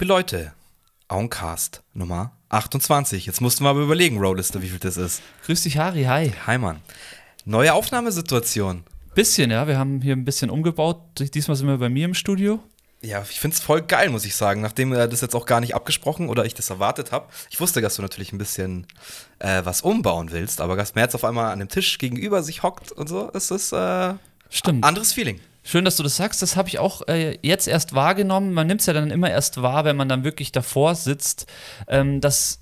Liebe Leute, Auncast Nummer 28. Jetzt mussten wir aber überlegen, Rollister, wie viel das ist. Grüß dich, Harry, hi. Hi, Mann. Neue Aufnahmesituation. Bisschen, ja. Wir haben hier ein bisschen umgebaut. Diesmal sind wir bei mir im Studio. Ja, ich finde es voll geil, muss ich sagen. Nachdem wir das jetzt auch gar nicht abgesprochen oder ich das erwartet habe. Ich wusste, dass du natürlich ein bisschen äh, was umbauen willst, aber dass man jetzt auf einmal an dem Tisch gegenüber sich hockt und so, ist es äh, Stimmt. anderes Feeling. Schön, dass du das sagst. Das habe ich auch äh, jetzt erst wahrgenommen. Man nimmt es ja dann immer erst wahr, wenn man dann wirklich davor sitzt, ähm, dass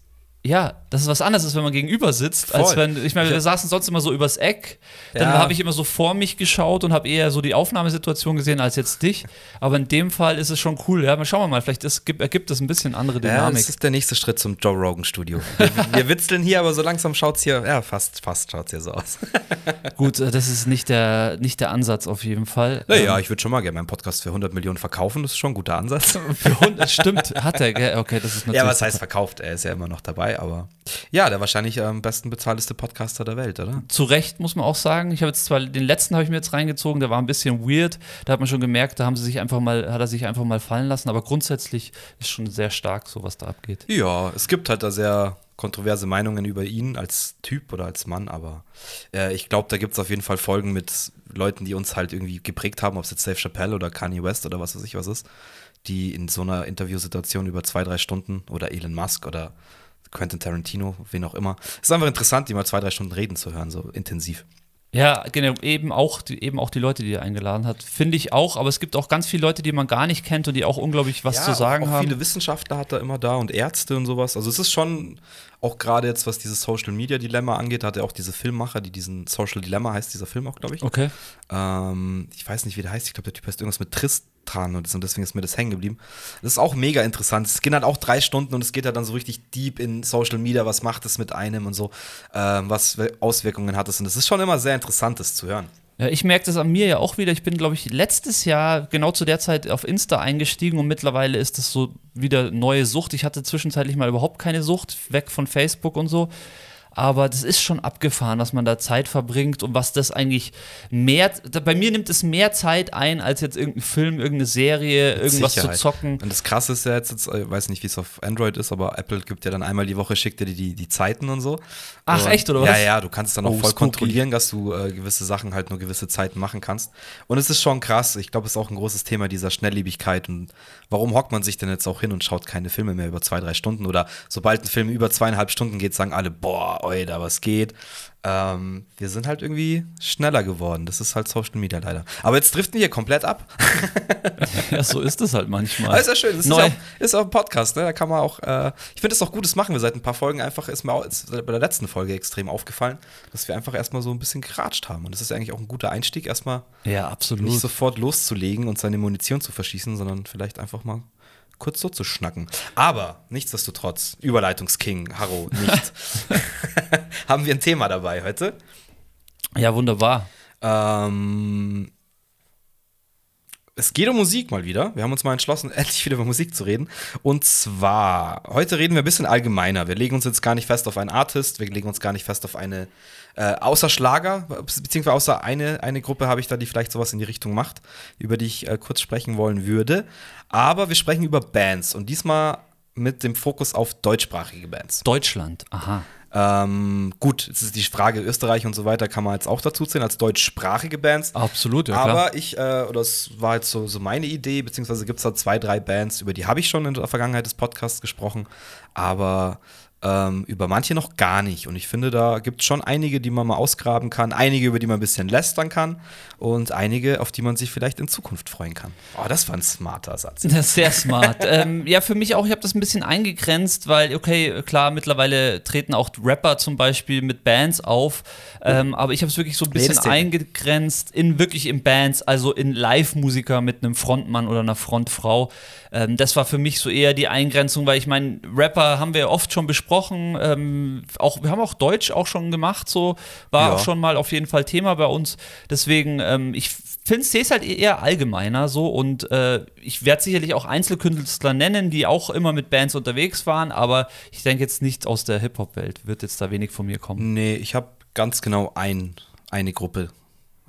ja, das ist was anderes, als wenn man gegenüber sitzt, Voll. als wenn, ich meine, wir saßen sonst immer so übers Eck, dann Ja. habe ich immer so vor mich geschaut und habe eher so die Aufnahmesituation gesehen als jetzt dich, aber in dem Fall ist es schon cool, ja, schauen wir mal, vielleicht ist, gibt, ergibt das ein bisschen andere Ja, Dynamik. das ist der nächste Schritt zum Joe Rogan Studio. Wir, wir witzeln hier, aber so langsam schaut's hier, ja, fast, fast schaut's hier so aus. Gut, äh, das ist nicht der, nicht der Ansatz auf jeden Fall. Naja, Ähm, ich würde schon mal gerne meinen Podcast für 100 Millionen verkaufen, das ist schon ein guter Ansatz. für 100, stimmt, hat er, gell? okay, das ist natürlich Ja, was heißt verkauft? Er ist ja immer noch dabei, aber ja, der wahrscheinlich am besten bezahlteste Podcaster der Welt, oder? zu Recht, muss man auch sagen. Ich habe jetzt zwar den letzten habe ich mir jetzt reingezogen, der war ein bisschen weird. Da hat man schon gemerkt, da haben sie sich einfach mal, hat er sich einfach mal fallen lassen. Aber grundsätzlich ist schon sehr stark, so was da abgeht. Ja, es gibt halt da sehr kontroverse Meinungen über ihn als Typ oder als Mann, aber äh, ich glaube, da gibt es auf jeden Fall Folgen mit Leuten, die uns halt irgendwie geprägt haben, ob es jetzt Dave Chappelle oder Kanye West oder was weiß ich was ist, die in so einer Interviewsituation über zwei, drei Stunden oder Elon Musk oder Quentin Tarantino, wen auch immer. Es ist einfach interessant, die mal zwei, drei Stunden reden zu hören, so intensiv. Ja, genau, eben auch, die, eben auch die Leute, die er eingeladen hat. Finde ich auch, aber es gibt auch ganz viele Leute, die man gar nicht kennt und die auch unglaublich was zu sagen auch, auch haben. viele Wissenschaftler hat er immer da und Ärzte und sowas. Also es ist schon auch gerade jetzt, was dieses Social Media Dilemma angeht, hat er auch diese Filmmacher, die diesen Social Dilemma heißt dieser Film auch, glaube ich. Okay. Ähm, ich weiß nicht, wie der heißt. Ich glaube, der Typ heißt irgendwas mit Tristan und so, deswegen ist mir das hängen geblieben. Das ist auch mega interessant. Es geht halt auch drei Stunden und es geht halt dann so richtig deep in Social Media. Was macht es mit einem und so? Ähm, was Auswirkungen hat es? Und das ist schon immer sehr interessant, das zu hören. Ja, ich merke das an mir ja auch wieder. Ich bin, glaube ich, letztes Jahr genau zu der Zeit auf Insta eingestiegen und mittlerweile ist das so wieder neue Sucht. Ich hatte zwischenzeitlich mal überhaupt keine Sucht, weg von Facebook und so. Aber das ist schon abgefahren, dass man da Zeit verbringt und was das eigentlich mehr. Bei mir nimmt es mehr Zeit ein, als jetzt irgendein Film, irgendeine Serie, irgendwas Sicherheit. zu zocken. Und das Krasse ist ja jetzt, jetzt ich weiß nicht, wie es auf Android ist, aber Apple gibt ja dann einmal die Woche, schickt dir die, die, die Zeiten und so. Ach, und, echt, oder Ja, was? ja, du kannst es dann auch Oh, voll spooky. kontrollieren, dass du äh, gewisse Sachen halt nur gewisse Zeiten machen kannst. Und es ist schon krass. Ich glaube, es ist auch ein großes Thema dieser Schnelllebigkeit. Und warum hockt man sich denn jetzt auch hin und schaut keine Filme mehr über zwei, drei Stunden? Oder sobald ein Film über zweieinhalb Stunden geht, sagen alle, boah, Alter, was geht? Ähm, wir sind halt irgendwie schneller geworden. Das ist halt Social Media leider. Aber jetzt driften wir komplett ab. Ja, so ist es halt manchmal. Aber ist ja schön, das ist, ja auch, ist auch ein Podcast, ne? Da kann man auch, äh, ich finde es auch gut, das machen wir seit ein paar Folgen einfach, ist mir auch ist bei der letzten Folge extrem aufgefallen, dass wir einfach erstmal so ein bisschen geratscht haben. Und das ist eigentlich auch ein guter Einstieg, erstmal ja, absolut. nicht sofort loszulegen und seine Munition zu verschießen, sondern vielleicht einfach mal kurz so zu schnacken. Aber nichtsdestotrotz, Überleitungsking, Harro, nicht. haben wir ein Thema dabei heute. ja, wunderbar. Ähm, es geht um Musik mal wieder. Wir haben uns mal entschlossen, endlich wieder über Musik zu reden. Und zwar, heute reden wir ein bisschen allgemeiner. Wir legen uns jetzt gar nicht fest auf einen Artist, wir legen uns gar nicht fest auf eine, äh, außer Schlager, beziehungsweise außer eine, eine Gruppe habe ich da, die vielleicht sowas in die Richtung macht, über die ich äh, kurz sprechen wollen würde. Aber wir sprechen über Bands und diesmal mit dem Fokus auf deutschsprachige Bands. Deutschland, aha. Ähm, gut, jetzt ist die Frage Österreich und so weiter, kann man jetzt auch dazu zählen als deutschsprachige Bands. Absolut, ja klar. Aber ich, äh, oder das war jetzt so, so meine Idee, beziehungsweise gibt es da zwei, drei Bands, über die habe ich schon in der Vergangenheit des Podcasts gesprochen, aber ähm, über manche noch gar nicht. Und ich finde, da gibt es schon einige, die man mal ausgraben kann, einige, über die man ein bisschen lästern kann und einige, auf die man sich vielleicht in Zukunft freuen kann. Oh, das war ein smarter Satz. Das ist sehr smart. ähm, ja, für mich auch, ich habe das ein bisschen eingegrenzt, weil, okay, klar, mittlerweile treten auch Rapper zum Beispiel mit Bands auf, ähm, aber ich habe es wirklich so ein bisschen eingegrenzt in wirklich in Bands, also in Live-Musiker mit einem Frontmann oder einer Frontfrau. Ähm, das war für mich so eher die Eingrenzung, weil ich meine, Rapper haben wir oft schon besprochen, ähm, auch, wir haben auch Deutsch auch schon gemacht, so war Ja. auch schon mal auf jeden Fall Thema bei uns. Deswegen, ähm, ich finde es halt eher allgemeiner so und äh, ich werde sicherlich auch Einzelkünstler nennen, die auch immer mit Bands unterwegs waren, aber ich denke jetzt nicht aus der Hip-Hop-Welt, wird jetzt da wenig von mir kommen. Nee, ich habe ganz genau ein, eine Gruppe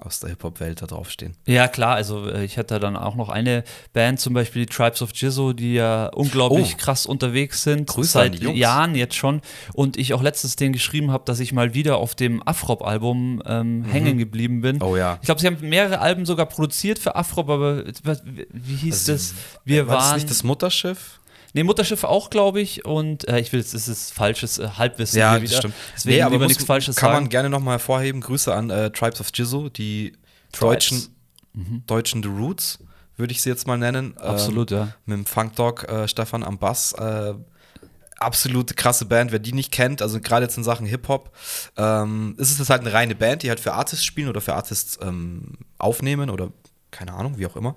aus der Hip-Hop-Welt da draufstehen. Ja, klar, also äh, ich hatte dann auch noch eine Band, zum Beispiel die Tribes of Jizzo, die ja unglaublich Oh. krass unterwegs sind, Grüße seit. Jahren jetzt schon. Und ich auch letztens denen geschrieben habe, dass ich mal wieder auf dem Afrop-Album ähm, hängen geblieben bin. Mhm. Oh ja. Ich glaube, sie haben mehrere Alben sogar produziert für Afrop, aber wie hieß Also, das? Wir War das waren. nicht das Mutterschiff? Nee, Mutterschiff auch, glaube ich. Und äh, ich will das ist falsches äh, Halbwissen Ja, hier das wieder. stimmt. Deswegen lieber muss- nichts Falsches kann sagen. man gerne nochmal hervorheben. Grüße an äh, Tribes of Jizzo, die Tribes. deutschen, deutschen The Roots, würde ich sie jetzt mal nennen. Ähm, Absolut, ja. Mit dem Funk Dog äh, Stefan am Bass. Äh, absolute krasse Band, wer die nicht kennt, also gerade jetzt in Sachen Hip-Hop, ähm, ist es halt eine reine Band, die halt für Artists spielen oder für Artists ähm, aufnehmen oder keine Ahnung, wie auch immer.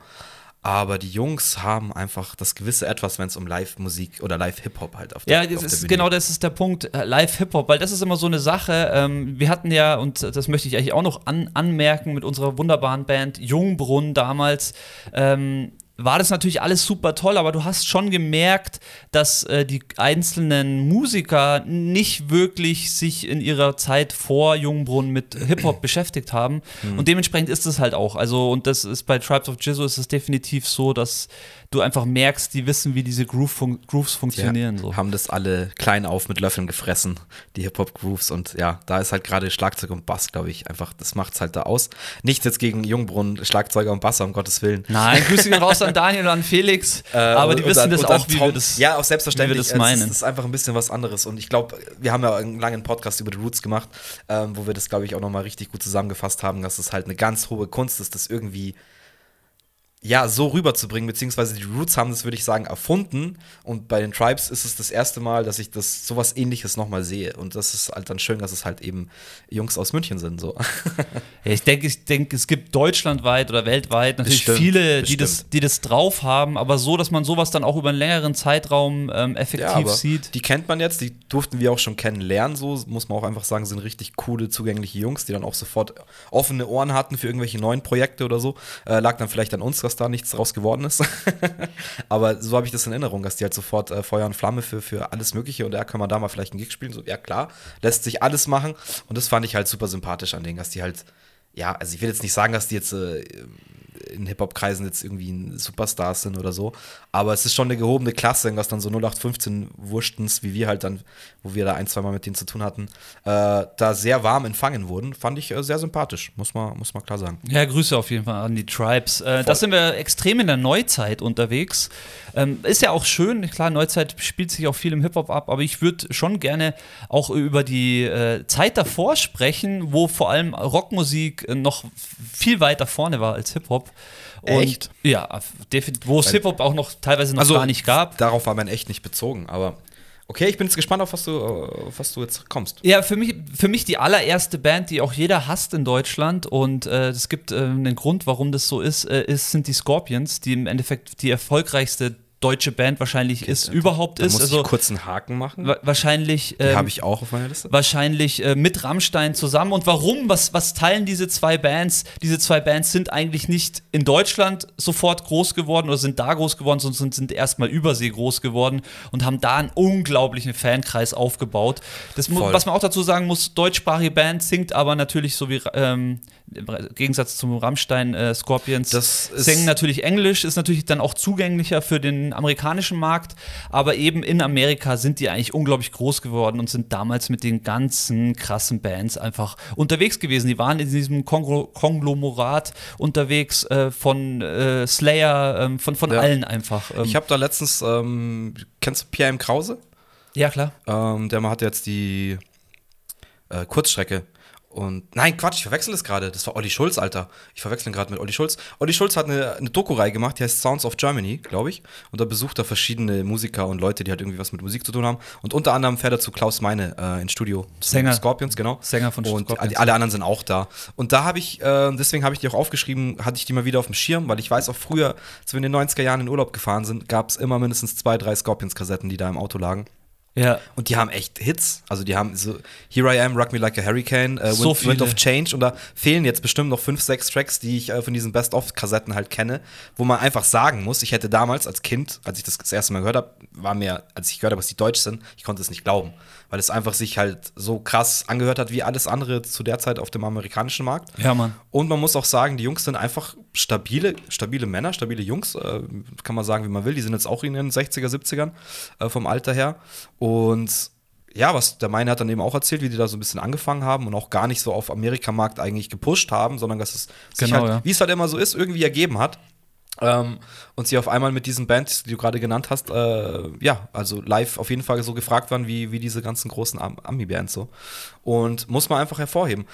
Aber die Jungs haben einfach das gewisse Etwas, wenn es um Live-Musik oder Live-Hip-Hop halt auf Ja, auf das der ist, genau das ist der Punkt, äh, Live-Hip-Hop, weil das ist immer so eine Sache. Ähm, wir hatten ja, und das möchte ich eigentlich auch noch an, anmerken mit unserer wunderbaren Band Jungbrunn damals, ähm, war das natürlich alles super toll, aber du hast schon gemerkt, dass äh, die einzelnen Musiker nicht wirklich sich in ihrer Zeit vor Jungbrunn mit Hip-Hop beschäftigt haben. Und dementsprechend ist es halt auch. Also, und das ist bei Tribes of Jizzo ist es definitiv so, dass du einfach merkst, die wissen, wie diese Groove fun Grooves funktionieren. Ja, so. Haben das alle klein auf mit Löffeln gefressen, die Hip-Hop-Grooves. Und ja, da ist halt gerade Schlagzeug und Bass, glaube ich, einfach, das macht's halt da aus. Nichts jetzt gegen Jungbrunnen, Schlagzeuger und Basser, um Gottes Willen. Nein, Grüße gehen raus an Daniel und an Felix. Äh, aber die wissen dann- das auch, wie wir das. Ja, auch selbstverständlich. das meinen. ist, es ist einfach ein bisschen was anderes. Und ich glaube, wir haben ja einen langen Podcast über die Roots gemacht, ähm, wo wir das, glaube ich, auch nochmal richtig gut zusammengefasst haben, dass es halt eine ganz hohe Kunst ist, das irgendwie ja, so rüberzubringen, beziehungsweise die Roots haben das, würde ich sagen, erfunden. Und bei den Tribes ist es das erste Mal, dass ich das sowas ähnliches nochmal sehe. Und das ist halt dann schön, dass es halt eben Jungs aus München sind. So. Ich denke, ich denke, es gibt deutschlandweit oder weltweit natürlich Bestimmt, viele, die bestimmt. das, die das drauf haben, aber so, dass man sowas dann auch über einen längeren Zeitraum ähm, effektiv Ja, sieht. die kennt man jetzt, die durften wir auch schon kennenlernen, so muss man auch einfach sagen, sind richtig coole, zugängliche Jungs, die dann auch sofort offene Ohren hatten für irgendwelche neuen Projekte oder so. Äh, lag dann vielleicht an uns, dass da nichts draus geworden ist. aber so habe ich das in Erinnerung, dass die halt sofort äh, Feuer und Flamme für, für alles Mögliche und ja, können wir da mal vielleicht einen Gig spielen? So, ja, klar, lässt sich alles machen und das fand ich halt super sympathisch an denen, dass die halt, ja, also ich will jetzt nicht sagen, dass die jetzt äh, in Hip-Hop-Kreisen jetzt irgendwie ein Superstars sind oder so. Aber es ist schon eine gehobene Klasse, was dann so 0815 Wurschtens, wie wir halt dann, wo wir da ein, zwei Mal mit denen zu tun hatten, äh, da sehr warm empfangen wurden. Fand ich äh, sehr sympathisch, muss man, muss man klar sagen. Ja, Grüße auf jeden Fall an die Tribes. Äh, da sind wir extrem in der Neuzeit unterwegs. Ähm, ist ja auch schön, klar, Neuzeit spielt sich auch viel im Hip-Hop ab, aber ich würde schon gerne auch über die äh, Zeit davor sprechen, wo vor allem Rockmusik noch viel weiter vorne war als Hip-Hop. Und- Echt? Ja, wo es Hip-Hop auch noch teilweise noch gar nicht gab. Darauf war man echt nicht bezogen, aber okay, ich bin jetzt gespannt, auf was du, äh, auf was du jetzt kommst. Ja, für mich, für mich die allererste Band, die auch jeder hasst in Deutschland und äh, es gibt äh, einen Grund, warum das so ist, äh, ist, sind die Scorpions, die im Endeffekt die erfolgreichste deutsche Band wahrscheinlich ist, überhaupt Da ist. muss Also ich kurz einen Haken machen. wa wahrscheinlich ähm, habe ich auch auf meiner Liste. wahrscheinlich äh, mit Rammstein zusammen. Und warum? Was, was teilen diese zwei Bands? Diese zwei Bands sind eigentlich nicht in Deutschland sofort groß geworden oder sind da groß geworden, sondern sind, sind erstmal übersee groß geworden und haben da einen unglaublichen Fankreis aufgebaut. Das, Voll. was man auch dazu sagen muss, deutschsprachige Band singt aber natürlich so wie ähm, im Gegensatz zum Rammstein äh, Scorpions Das singen natürlich Englisch, ist natürlich dann auch zugänglicher für den amerikanischen Markt, aber eben in Amerika sind die eigentlich unglaublich groß geworden und sind damals mit den ganzen krassen Bands einfach unterwegs gewesen. Die waren in diesem Konglo Konglomerat unterwegs äh, von äh, Slayer, ähm, von, von Ja. allen einfach. Ähm, Ich habe da letztens, ähm, kennst du Pierre M. Krause? ja, klar. Ähm, der hat jetzt die äh, Kurzstrecke. Und nein, Quatsch, ich verwechsel es gerade. Das war Olli Schulz, Alter. Ich verwechsel ihn gerade mit Olli Schulz. Olli Schulz hat eine, eine Doku-Reihe gemacht, die heißt Sounds of Germany, glaube ich. Und da besucht er verschiedene Musiker und Leute, die halt irgendwie was mit Musik zu tun haben. Und unter anderem fährt er zu Klaus Meine äh, ins Studio. Sänger. Scorpions, genau. Sänger von Und Scorpions. die- alle anderen sind auch da. Und da habe ich, äh, deswegen habe ich die auch aufgeschrieben, hatte ich die mal wieder auf dem Schirm, weil ich weiß auch früher, als wir in den 90er Jahren in Urlaub gefahren sind, gab es immer mindestens zwei, drei Scorpions-Kassetten, die da im Auto lagen. Ja. Und die haben echt Hits. Also die haben so Here I Am, Rock Me Like a Hurricane, äh, So Wind, Wind of Change. Und da fehlen jetzt bestimmt noch fünf, sechs Tracks, die ich äh, von diesen Best-of-Kassetten halt kenne, wo man einfach sagen muss, ich hätte damals als Kind, als ich das das erste Mal gehört habe, war mir, als ich gehört habe, dass die deutsch sind, ich konnte es nicht glauben. Weil es einfach sich halt so krass angehört hat wie alles andere zu der Zeit auf dem amerikanischen Markt. Ja, Mann. Und man muss auch sagen, die Jungs sind einfach stabile, stabile Männer, stabile Jungs. Äh, kann man sagen, wie man will. Die sind jetzt auch in den 60er, 70ern äh, vom Alter her. Und ja, was der meine hat dann eben auch erzählt, wie die da so ein bisschen angefangen haben und auch gar nicht so auf Amerikamarkt eigentlich gepusht haben, sondern dass es sich Genau, halt, ja. wie es halt immer so ist, irgendwie ergeben hat. Ähm, und sie auf einmal mit diesen Bands, die du gerade genannt hast, äh, ja, also live auf jeden Fall so gefragt waren, wie, wie diese ganzen großen Am- Ami-Bands so. Und muss man einfach hervorheben.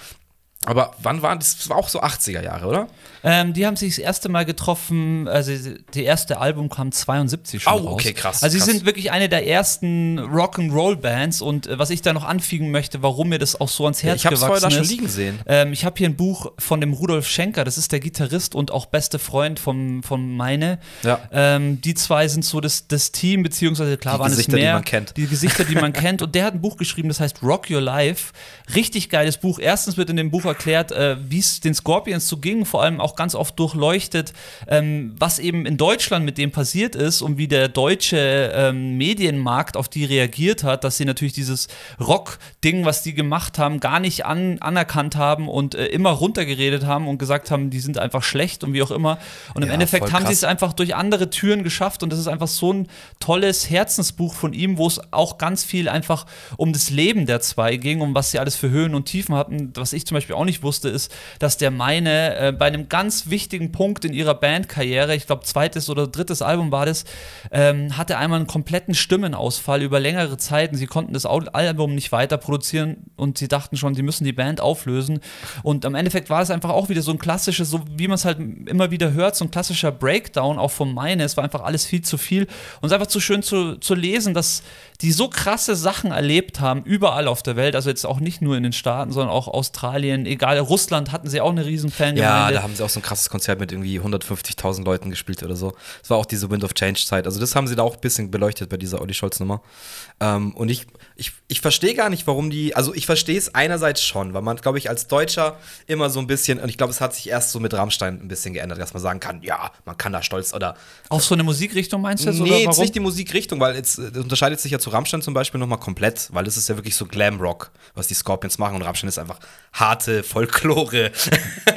Aber wann waren das? Das war auch so 80er Jahre, oder? Ähm, die haben sich das erste Mal getroffen, also die erste Album kam 72 schon Oh, raus. okay, krass, Also sie krass. sind wirklich eine der ersten Rock'n'Roll-Bands und äh, was ich da noch anfügen möchte, warum mir das auch so ans Herz ich habe es vorher gewachsen da schon ist. liegen sehen. Ähm, ich habe hier ein Buch von dem Rudolf Schenker, das ist der Gitarrist und auch beste Freund vom, von Meine. Ja. Ähm, die zwei sind so das, das Team, beziehungsweise klar Die waren Gesichter, es die mehr. man kennt. Die Gesichter, die man kennt. Und der hat ein Buch geschrieben, das heißt Rock Your Life. Richtig geiles Buch. Erstens wird in dem Buch erklärt, äh, wie es den Scorpions so ging, vor allem auch ganz oft durchleuchtet, ähm, was eben in Deutschland mit dem passiert ist und wie der deutsche ähm, Medienmarkt auf die reagiert hat, dass sie natürlich dieses Rock-Ding, was die gemacht haben, gar nicht an, anerkannt haben und äh, immer runtergeredet haben und gesagt haben, die sind einfach schlecht und wie auch immer. Und im Ja, Endeffekt haben sie es einfach durch andere Türen geschafft und das ist einfach so ein tolles Herzensbuch von ihm, wo es auch ganz viel einfach um das Leben der zwei ging, um was sie alles für Höhen und Tiefen hatten. Was ich zum Beispiel auch nicht wusste, ist, dass der meine äh, bei einem ganz wichtigen Punkt in ihrer Bandkarriere, ich glaube zweites oder drittes Album war das, ähm, hatte einmal einen kompletten Stimmenausfall über längere Zeiten. Sie konnten das Album nicht weiter produzieren und sie dachten schon, sie müssen die Band auflösen. Und im Endeffekt war es einfach auch wieder so ein klassisches, so wie man es halt immer wieder hört, so ein klassischer Breakdown auch von meine. Es war einfach alles viel zu viel. Und es ist einfach zu schön zu, zu lesen, dass die so krasse Sachen erlebt haben, überall auf der Welt. Also jetzt auch nicht nur in den Staaten, sondern auch Australien, egal. Russland hatten sie auch eine riesen Ja, Fangemeinde. da haben sie auch so ein krasses Konzert mit irgendwie 150.000 Leuten gespielt oder so. Das war auch diese Wind of Change-Zeit. Also, das haben sie da auch ein bisschen beleuchtet bei dieser Olli Scholz-Nummer. Ähm, und ich, ich, ich verstehe gar nicht, warum die. Also, ich verstehe es einerseits schon, weil man, glaube ich, als Deutscher immer so ein bisschen. Und ich glaube, es hat sich erst so mit Rammstein ein bisschen geändert, dass man sagen kann, ja, man kann da stolz oder Auf so eine Musikrichtung meinst du nee, jetzt nicht die Musikrichtung, weil jetzt das unterscheidet sich ja zu Rammstein zum Beispiel nochmal komplett, weil es ist ja wirklich so Glam-Rock, was die Scorpions machen und Rammstein ist einfach harte Folklore.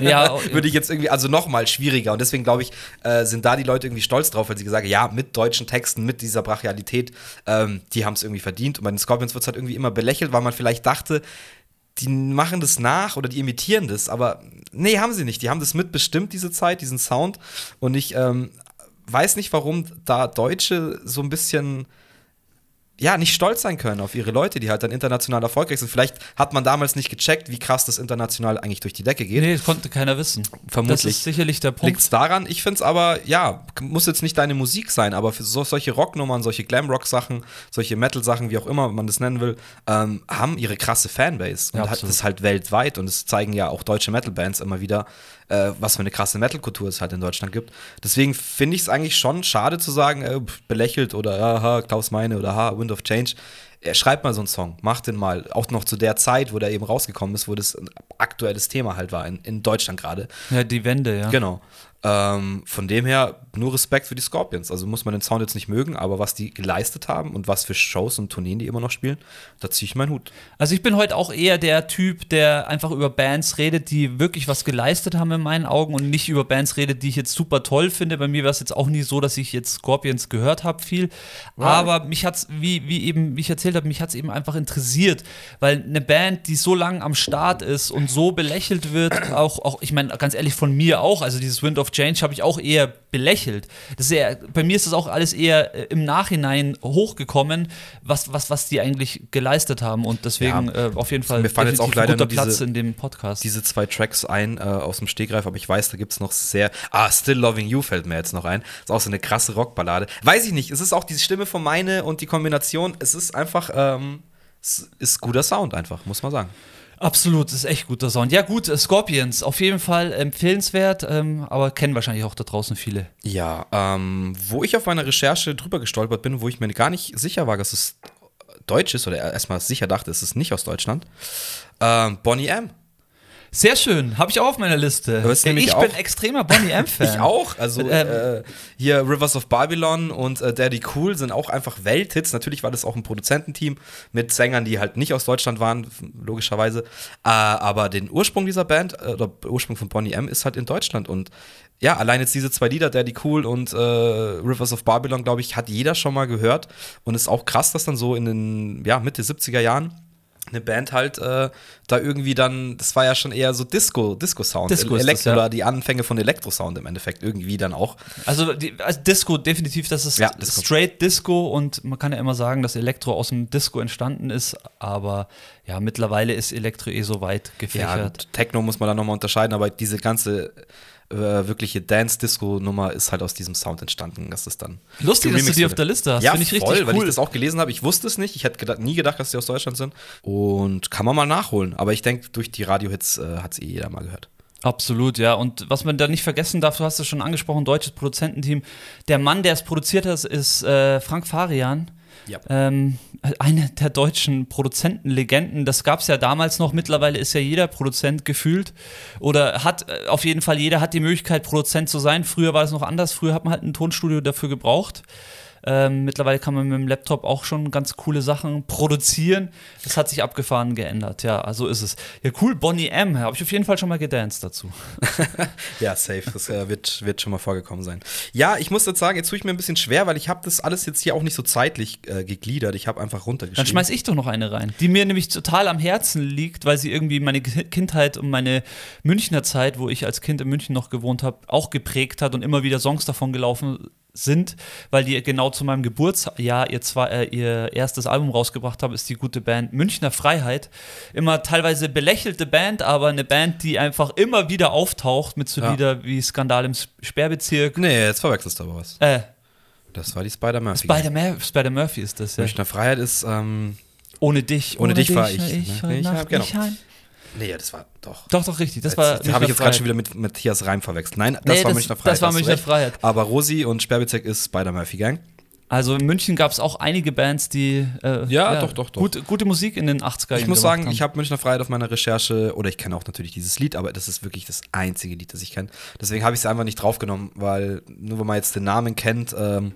Ja, Würde ich jetzt irgendwie, also nochmal schwieriger und deswegen glaube ich, äh, sind da die Leute irgendwie stolz drauf, weil sie gesagt haben, ja, mit deutschen Texten, mit dieser Brachialität, ähm, die haben es irgendwie verdient und bei den Scorpions wird es halt irgendwie immer belächelt, weil man vielleicht dachte, die machen das nach oder die imitieren das, aber nee, haben sie nicht. Die haben das mitbestimmt, diese Zeit, diesen Sound. Und ich ähm, weiß nicht, warum da Deutsche so ein bisschen ja, nicht stolz sein können auf ihre Leute, die halt dann international erfolgreich sind. Vielleicht hat man damals nicht gecheckt, wie krass das international eigentlich durch die Decke geht. Nee, das konnte keiner wissen. Vermutlich. Das ist sicherlich der Punkt. Liegt es daran? Ich finde es aber, ja, muss jetzt nicht deine Musik sein, aber für so, solche Rocknummern, solche Glamrock-Sachen, solche Metal-Sachen, wie auch immer man das nennen will, ähm, haben ihre krasse Fanbase. Und Ja, hat das halt weltweit. Und es zeigen ja auch deutsche Metal-Bands immer wieder, äh, was für eine krasse Metal-Kultur es halt in Deutschland gibt. Deswegen finde ich es eigentlich schon schade zu sagen, äh, belächelt oder aha, Klaus Meine oder ha, Wind of Change. Er schreibt mal so einen Song, macht den mal. Auch noch zu der Zeit, wo der eben rausgekommen ist, wo das ein aktuelles Thema halt war, in, in Deutschland gerade. ja, die Wende, ja. Genau. Ähm, von dem her nur Respekt für die Scorpions. Also muss man den Sound jetzt nicht mögen, aber was die geleistet haben und was für Shows und Tourneen die immer noch spielen, da ziehe ich meinen Hut. Also ich bin heute auch eher der Typ, der einfach über Bands redet, die wirklich was geleistet haben in meinen Augen und nicht über Bands redet, die ich jetzt super toll finde. Bei mir war es jetzt auch nie so, dass ich jetzt Scorpions gehört habe viel. Aber mich hat's, wie, wie eben, wie ich erzählt habe, mich hat es eben einfach interessiert, weil eine Band, die so lange am Start ist und so belächelt wird, auch, auch ich meine, ganz ehrlich, von mir auch, also dieses Wind of Change habe ich auch eher belächelt. Das ist eher, bei mir ist das auch alles eher äh, im Nachhinein hochgekommen, was, was, was die eigentlich geleistet haben. Und deswegen Ja. äh, auf jeden Fall Mir fallen jetzt auch leider guter nur Platz diese- in dem Podcast. Diese zwei Tracks ein äh, aus dem Stegreif, aber ich weiß, da gibt es noch sehr. Ah, Still Loving You fällt mir jetzt noch ein. Ist auch so eine krasse Rockballade. Weiß ich nicht, es ist auch die Stimme von meine und die Kombination. Es ist einfach, ähm, es ist guter Sound einfach, muss man sagen. Absolut, ist echt guter Sound. Ja, gut, äh, Scorpions, auf jeden Fall empfehlenswert, ähm, aber kennen wahrscheinlich auch da draußen viele. Ja, ähm, wo ich auf meiner Recherche drüber gestolpert bin, wo ich mir gar nicht sicher war, dass es deutsch ist oder erstmal sicher dachte, es ist nicht aus Deutschland. Ähm, Bonnie M. Sehr schön, habe ich auch auf meiner Liste. Ich auch- bin extremer Bonnie M-Fan. Ich auch. Also Ähm, äh, hier Rivers of Babylon und äh, Daddy Cool sind auch einfach Welthits. Natürlich war das auch ein Produzententeam mit Sängern, die halt nicht aus Deutschland waren, logischerweise. Äh, aber den Ursprung dieser Band, äh, oder Ursprung von Bonnie M, ist halt in Deutschland. Und ja, allein jetzt diese zwei Lieder, Daddy Cool und äh, Rivers of Babylon, glaube ich, hat jeder schon mal gehört. Und ist auch krass, dass dann so in den ja, Mitte 70er Jahren eine Band halt äh, da irgendwie dann, das war ja schon eher so Disco, Disco-Sound, Disco Elektro ja. oder die Anfänge von Elektrosound im Endeffekt irgendwie dann auch. Also, die, also Disco, definitiv, das ist Ja, Disco. straight Disco und man kann ja immer sagen, dass Elektro aus dem Disco entstanden ist, aber ja, mittlerweile ist Elektro eh so weit Ja, gefächert. gut, Techno muss man dann nochmal unterscheiden, aber diese ganze äh, wirkliche Dance-Disco-Nummer ist halt aus diesem Sound entstanden. Das ist dann Lustig, dass du die auf der Liste hast. Ja, Finde ich voll, richtig weil ich cool. das auch gelesen habe. Ich wusste es nicht. Ich hätte gedacht, nie gedacht, dass die aus Deutschland sind. Und kann man mal nachholen. Aber ich denke, durch die Radio-Hits äh, hat es eh jeder mal gehört. Absolut, ja. Und was man da nicht vergessen darf, du hast es schon angesprochen, deutsches Produzententeam. Der Mann, der es produziert hat, ist äh, Frank Farian. Ja. Ähm, eine der deutschen Produzentenlegenden. Das gab es ja damals noch. Mittlerweile ist ja jeder Produzent gefühlt. Oder hat äh, auf jeden Fall jeder hat die Möglichkeit, Produzent zu sein. Früher war es noch anders. Früher hat man halt ein Tonstudio dafür gebraucht. Ähm, mittlerweile kann man mit dem Laptop auch schon ganz coole Sachen produzieren. Das hat sich abgefahren geändert. Ja, so ist es. Ja, cool. Bonnie M. Habe ich auf jeden Fall schon mal gedanced dazu. Ja, safe. Das äh, wird, wird schon mal vorgekommen sein. Ja, ich muss jetzt sagen, jetzt tue ich mir ein bisschen schwer, weil ich habe das alles jetzt hier auch nicht so zeitlich äh, gegliedert. Ich habe einfach runtergeschrieben. Dann schmeiß ich doch noch eine rein, die mir nämlich total am Herzen liegt, weil sie irgendwie meine Ki- Kindheit und meine Münchner Zeit, wo ich als Kind in München noch gewohnt habe, auch geprägt hat und immer wieder Songs davon gelaufen sind, weil die genau zu meinem Geburtsjahr ihr, zwei, äh, ihr erstes Album rausgebracht haben, ist die gute Band Münchner Freiheit. Immer teilweise belächelte Band, aber eine Band, die einfach immer wieder auftaucht mit so Ja. Lieder wie Skandal im Sperrbezirk. Nee, jetzt verwechselst du aber was. Äh, Das war die Spider-Murphy. Spider, Mur Spider Murphy ist das, ja. Münchner Freiheit ist, ähm, Ohne dich. Ohne dich war ich, Ich, ne? heute Ich hab- genau. nicht heim. Nee, ja, das war doch. Doch, doch, richtig. Das Jetzt- war habe ich jetzt gerade schon wieder mit Matthias Reim verwechselt. Nein, das Nee, war das- Münchner Freiheit. das war Münchner. Freiheit. Aber Rosi und Sperrbezirk ist Spider-Murphy Gang. Also in München gab es auch einige Bands, die äh, Ja, doch, doch, doch. Gute, gute Musik in den 80er Jahren Ich muss sagen, haben. ich habe Münchner Freiheit auf meiner Recherche, oder ich kenne auch natürlich dieses Lied, aber das ist wirklich das einzige Lied, das ich kenne. Deswegen habe ich es einfach nicht draufgenommen, weil nur wenn man jetzt den Namen kennt, ähm,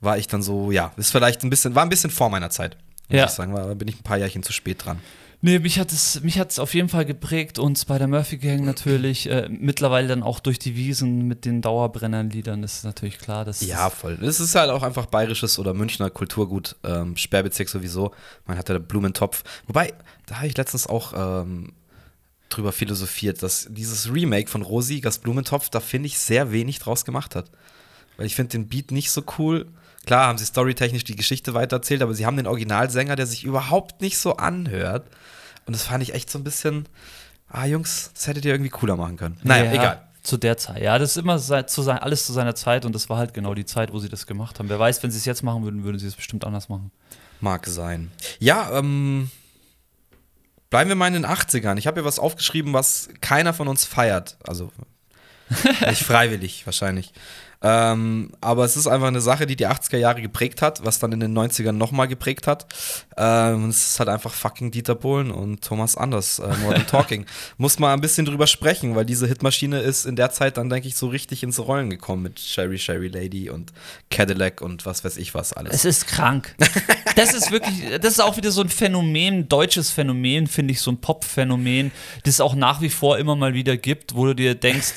war ich dann so, ja, ist vielleicht ein bisschen, war ein bisschen vor meiner Zeit. Muss Ja. ich sagen, war, bin ich ein paar Jährchen zu spät dran. Nee, mich hat es mich hat's auf jeden Fall geprägt und Spider-Murphy Gang natürlich. Äh, mittlerweile dann auch durch die Wiesen mit den Dauerbrennern-Liedern ist natürlich klar, dass Ja, voll. Es ist halt auch einfach bayerisches oder Münchner Kulturgut, ähm, Sperrbezirk sowieso. Man hat ja den Blumentopf. Wobei, da habe ich letztens auch ähm, drüber philosophiert, dass dieses Remake von Rosi, das Blumentopf, da finde ich sehr wenig draus gemacht hat. Weil ich finde den Beat nicht so cool. Klar haben sie storytechnisch die Geschichte weitererzählt, aber sie haben den Originalsänger, der sich überhaupt nicht so anhört. Und das fand ich echt so ein bisschen, ah Jungs, das hättet ihr irgendwie cooler machen können. Naja, Ja, egal. Zu der Zeit. Ja, das ist immer zu sein, alles zu seiner Zeit und das war halt genau die Zeit, wo sie das gemacht haben. Wer weiß, wenn sie es jetzt machen würden, würden sie es bestimmt anders machen. Mag sein. Ja, ähm. Bleiben wir mal in den 80ern. Ich habe hier was aufgeschrieben, was keiner von uns feiert. Also nicht freiwillig wahrscheinlich. Ähm, aber es ist einfach eine Sache, die die 80er Jahre geprägt hat, was dann in den 90ern nochmal geprägt hat. Ähm, es ist halt einfach fucking Dieter Bohlen und Thomas Anders, äh, Modern Talking. Muss man ein bisschen drüber sprechen, weil diese Hitmaschine ist in der Zeit dann, denke ich, so richtig ins Rollen gekommen mit Sherry Sherry Lady und Cadillac und was weiß ich was alles. Es ist krank. Das ist wirklich, das ist auch wieder so ein Phänomen, deutsches Phänomen, finde ich, so ein Pop-Phänomen, das es auch nach wie vor immer mal wieder gibt, wo du dir denkst,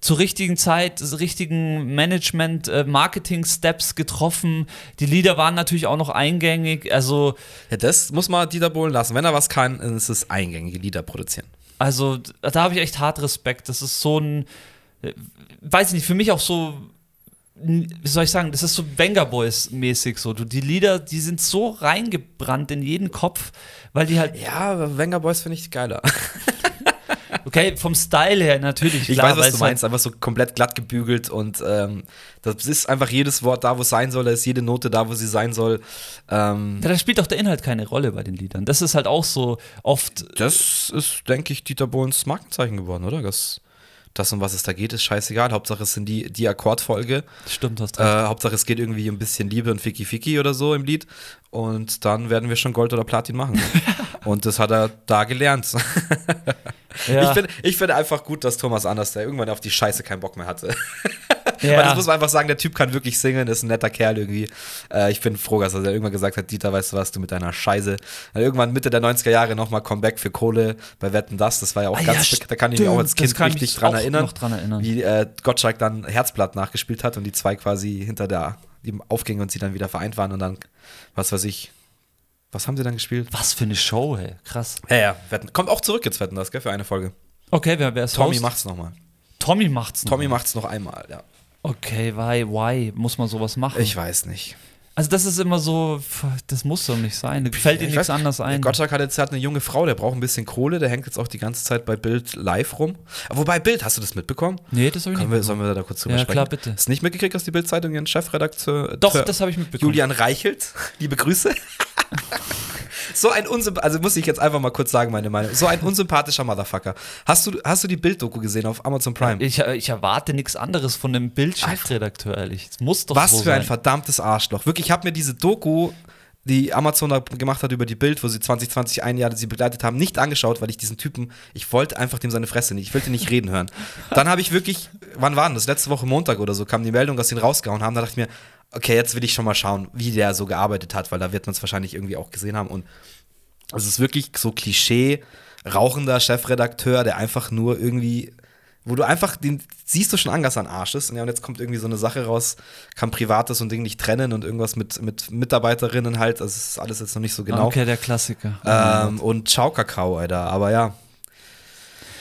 zur richtigen Zeit, richtigen Management, äh, Marketing-Steps getroffen. Die Lieder waren natürlich auch noch eingängig. Also, Ja, das muss man Dieter Bohlen lassen. Wenn er was kann, dann ist es eingängige Lieder produzieren. also da habe ich echt hart Respekt. Das ist so ein, äh, weiß ich nicht, für mich auch so, wie soll ich sagen, das ist so Banger Boys mäßig so. Du, die Lieder, die sind so reingebrannt in jeden Kopf, weil die halt, Ja, aber Wenger Boys finde ich geiler. okay, vom Style her natürlich. Ich klar, weiß, was du meinst. Einfach so komplett glatt gebügelt und ähm, das ist einfach jedes Wort da, wo es sein soll. Da ist jede Note da, wo sie sein soll. Ähm, Ja, da spielt doch der Inhalt keine Rolle bei den Liedern. Das ist halt auch so oft. das ist, denke ich, Dieter Bohlens Markenzeichen geworden, oder? Das, das, um was es da geht, ist scheißegal. Hauptsache es sind die, die Akkordfolge. Stimmt, hast Äh, recht. Hauptsache es geht irgendwie um ein bisschen Liebe und Ficky Ficky oder so im Lied. Und dann werden wir schon Gold oder Platin machen. und das hat er da gelernt. ja. Ich finde ich find einfach gut, dass Thomas Anders da irgendwann auf die Scheiße keinen Bock mehr hatte. ja. Weil das muss man einfach sagen, der Typ kann wirklich singen, ist ein netter Kerl irgendwie. Äh, ich bin froh, dass er irgendwann gesagt hat, Dieter, weißt du was, du mit deiner Scheiße. Dann irgendwann Mitte der 90er Jahre nochmal Comeback für Kohle bei Wetten Das. Das war ja auch Ah, ganz, ja, da kann ich mich auch als Kind richtig dran erinnern, noch dran erinnern. wie äh, Gottschalk dann Herzblatt nachgespielt hat und die zwei quasi hinter der, die aufgingen und sie dann wieder vereint waren und dann, was weiß ich, was haben sie dann gespielt? Was für eine Show, hey. Krass. Ja, ja, Wetten. Kommt auch zurück jetzt, Wetten Das, gell, für eine Folge. Okay, wer, wer ist Tommy Host? macht's nochmal. Tommy macht's noch. Tommy macht's noch einmal, ja. Okay, why, why muss man sowas machen? Ich weiß nicht. also das ist immer so, das muss doch nicht sein. Da fällt dir Ich nichts anderes ein. Gottschalk hat jetzt hat eine junge Frau, der braucht ein bisschen Kohle, der hängt jetzt auch die ganze Zeit bei Bild live rum. Wobei Bild, hast du das mitbekommen? nee, das habe ich Können nicht. wir, sollen wir da kurz drüber Ja, sprechen? klar, bitte. Hast du nicht mitgekriegt, dass die Bild-Zeitung ihren Chefredakteur Doch, das habe ich mitbekommen. Julian Reichelt, liebe Grüße. so ein unsympathischer, also muss ich jetzt einfach mal kurz sagen, meine Meinung. So ein unsympathischer Motherfucker. Hast du, hast du die Bild-Doku gesehen auf Amazon Prime? Ich, ich erwarte nichts anderes von einem Bildchefredakteur, ehrlich. Es muss doch Was so für sein. ein verdammtes Arschloch. Wirklich, ich habe mir diese Doku, die Amazon da gemacht hat über die Bild, wo sie 2020 ein Jahr sie begleitet haben, nicht angeschaut, weil ich diesen Typen, ich wollte einfach dem seine Fresse nicht, ich wollte nicht reden hören. Dann habe ich wirklich, wann war denn das? Letzte Woche Montag oder so kam die Meldung, dass sie ihn rausgehauen haben. Da dachte ich mir, okay, jetzt will ich schon mal schauen, wie der so gearbeitet hat, weil da wird man es wahrscheinlich irgendwie auch gesehen haben. Und es ist wirklich so Klischee, rauchender Chefredakteur, der einfach nur irgendwie, wo du einfach, den siehst du schon an, dass er ein Arsch ist. Und, ja, und jetzt kommt irgendwie so eine Sache raus, kann Privates und Ding nicht trennen und irgendwas mit, mit Mitarbeiterinnen halt. Das ist alles jetzt noch nicht so genau. Okay, der Klassiker. Ähm, und Ciao Kakao, Alter. Aber ja.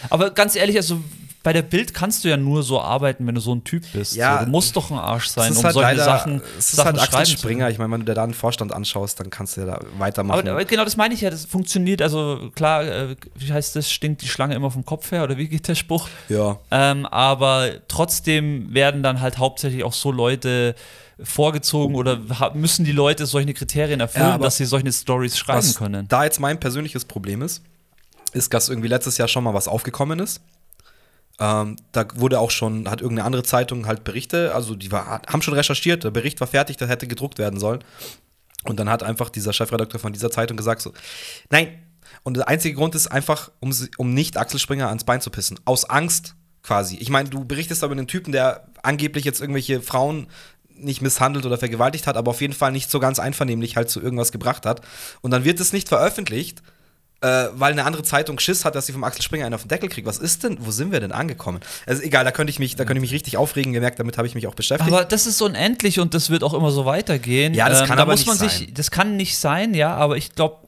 Aber ganz ehrlich, also bei der Bild kannst du ja nur so arbeiten, wenn du so ein Typ bist. Ja, so, du musst doch ein Arsch sein, um halt solche leider, Sachen, es ist Sachen halt schreiben Springer. Ich meine, wenn du dir da einen Vorstand anschaust, dann kannst du ja da weitermachen. Aber, genau das meine ich ja, das funktioniert. Also klar, äh, wie heißt das, stinkt die Schlange immer vom Kopf her oder wie geht der Spruch? ja. Ähm, aber trotzdem werden dann halt hauptsächlich auch so Leute vorgezogen oder müssen die Leute solche Kriterien erfüllen, Ja, dass sie solche Stories schreiben können. da jetzt mein persönliches Problem ist, ist, dass irgendwie letztes Jahr schon mal was aufgekommen ist. Ähm, da wurde auch schon, hat irgendeine andere Zeitung halt Berichte, also die war, haben schon recherchiert, der Bericht war fertig, das hätte gedruckt werden sollen. Und dann hat einfach dieser Chefredakteur von dieser Zeitung gesagt so, nein. Und der einzige Grund ist einfach, um, um nicht Axel Springer ans Bein zu pissen. Aus Angst quasi. Ich meine, du berichtest aber einen Typen, der angeblich jetzt irgendwelche Frauen nicht misshandelt oder vergewaltigt hat, aber auf jeden Fall nicht so ganz einvernehmlich halt zu irgendwas gebracht hat. Und dann wird es nicht veröffentlicht, äh, weil eine andere Zeitung Schiss hat, dass sie vom Axel Springer einen auf den Deckel kriegt. Was ist denn, wo sind wir denn angekommen? Also egal, da könnte ich mich, da könnte ich mich richtig aufregen, gemerkt, damit habe ich mich auch beschäftigt. Aber das ist unendlich und das wird auch immer so weitergehen. Ja, das kann da aber muss man nicht sich, sein. Das kann nicht sein, ja, aber ich glaube,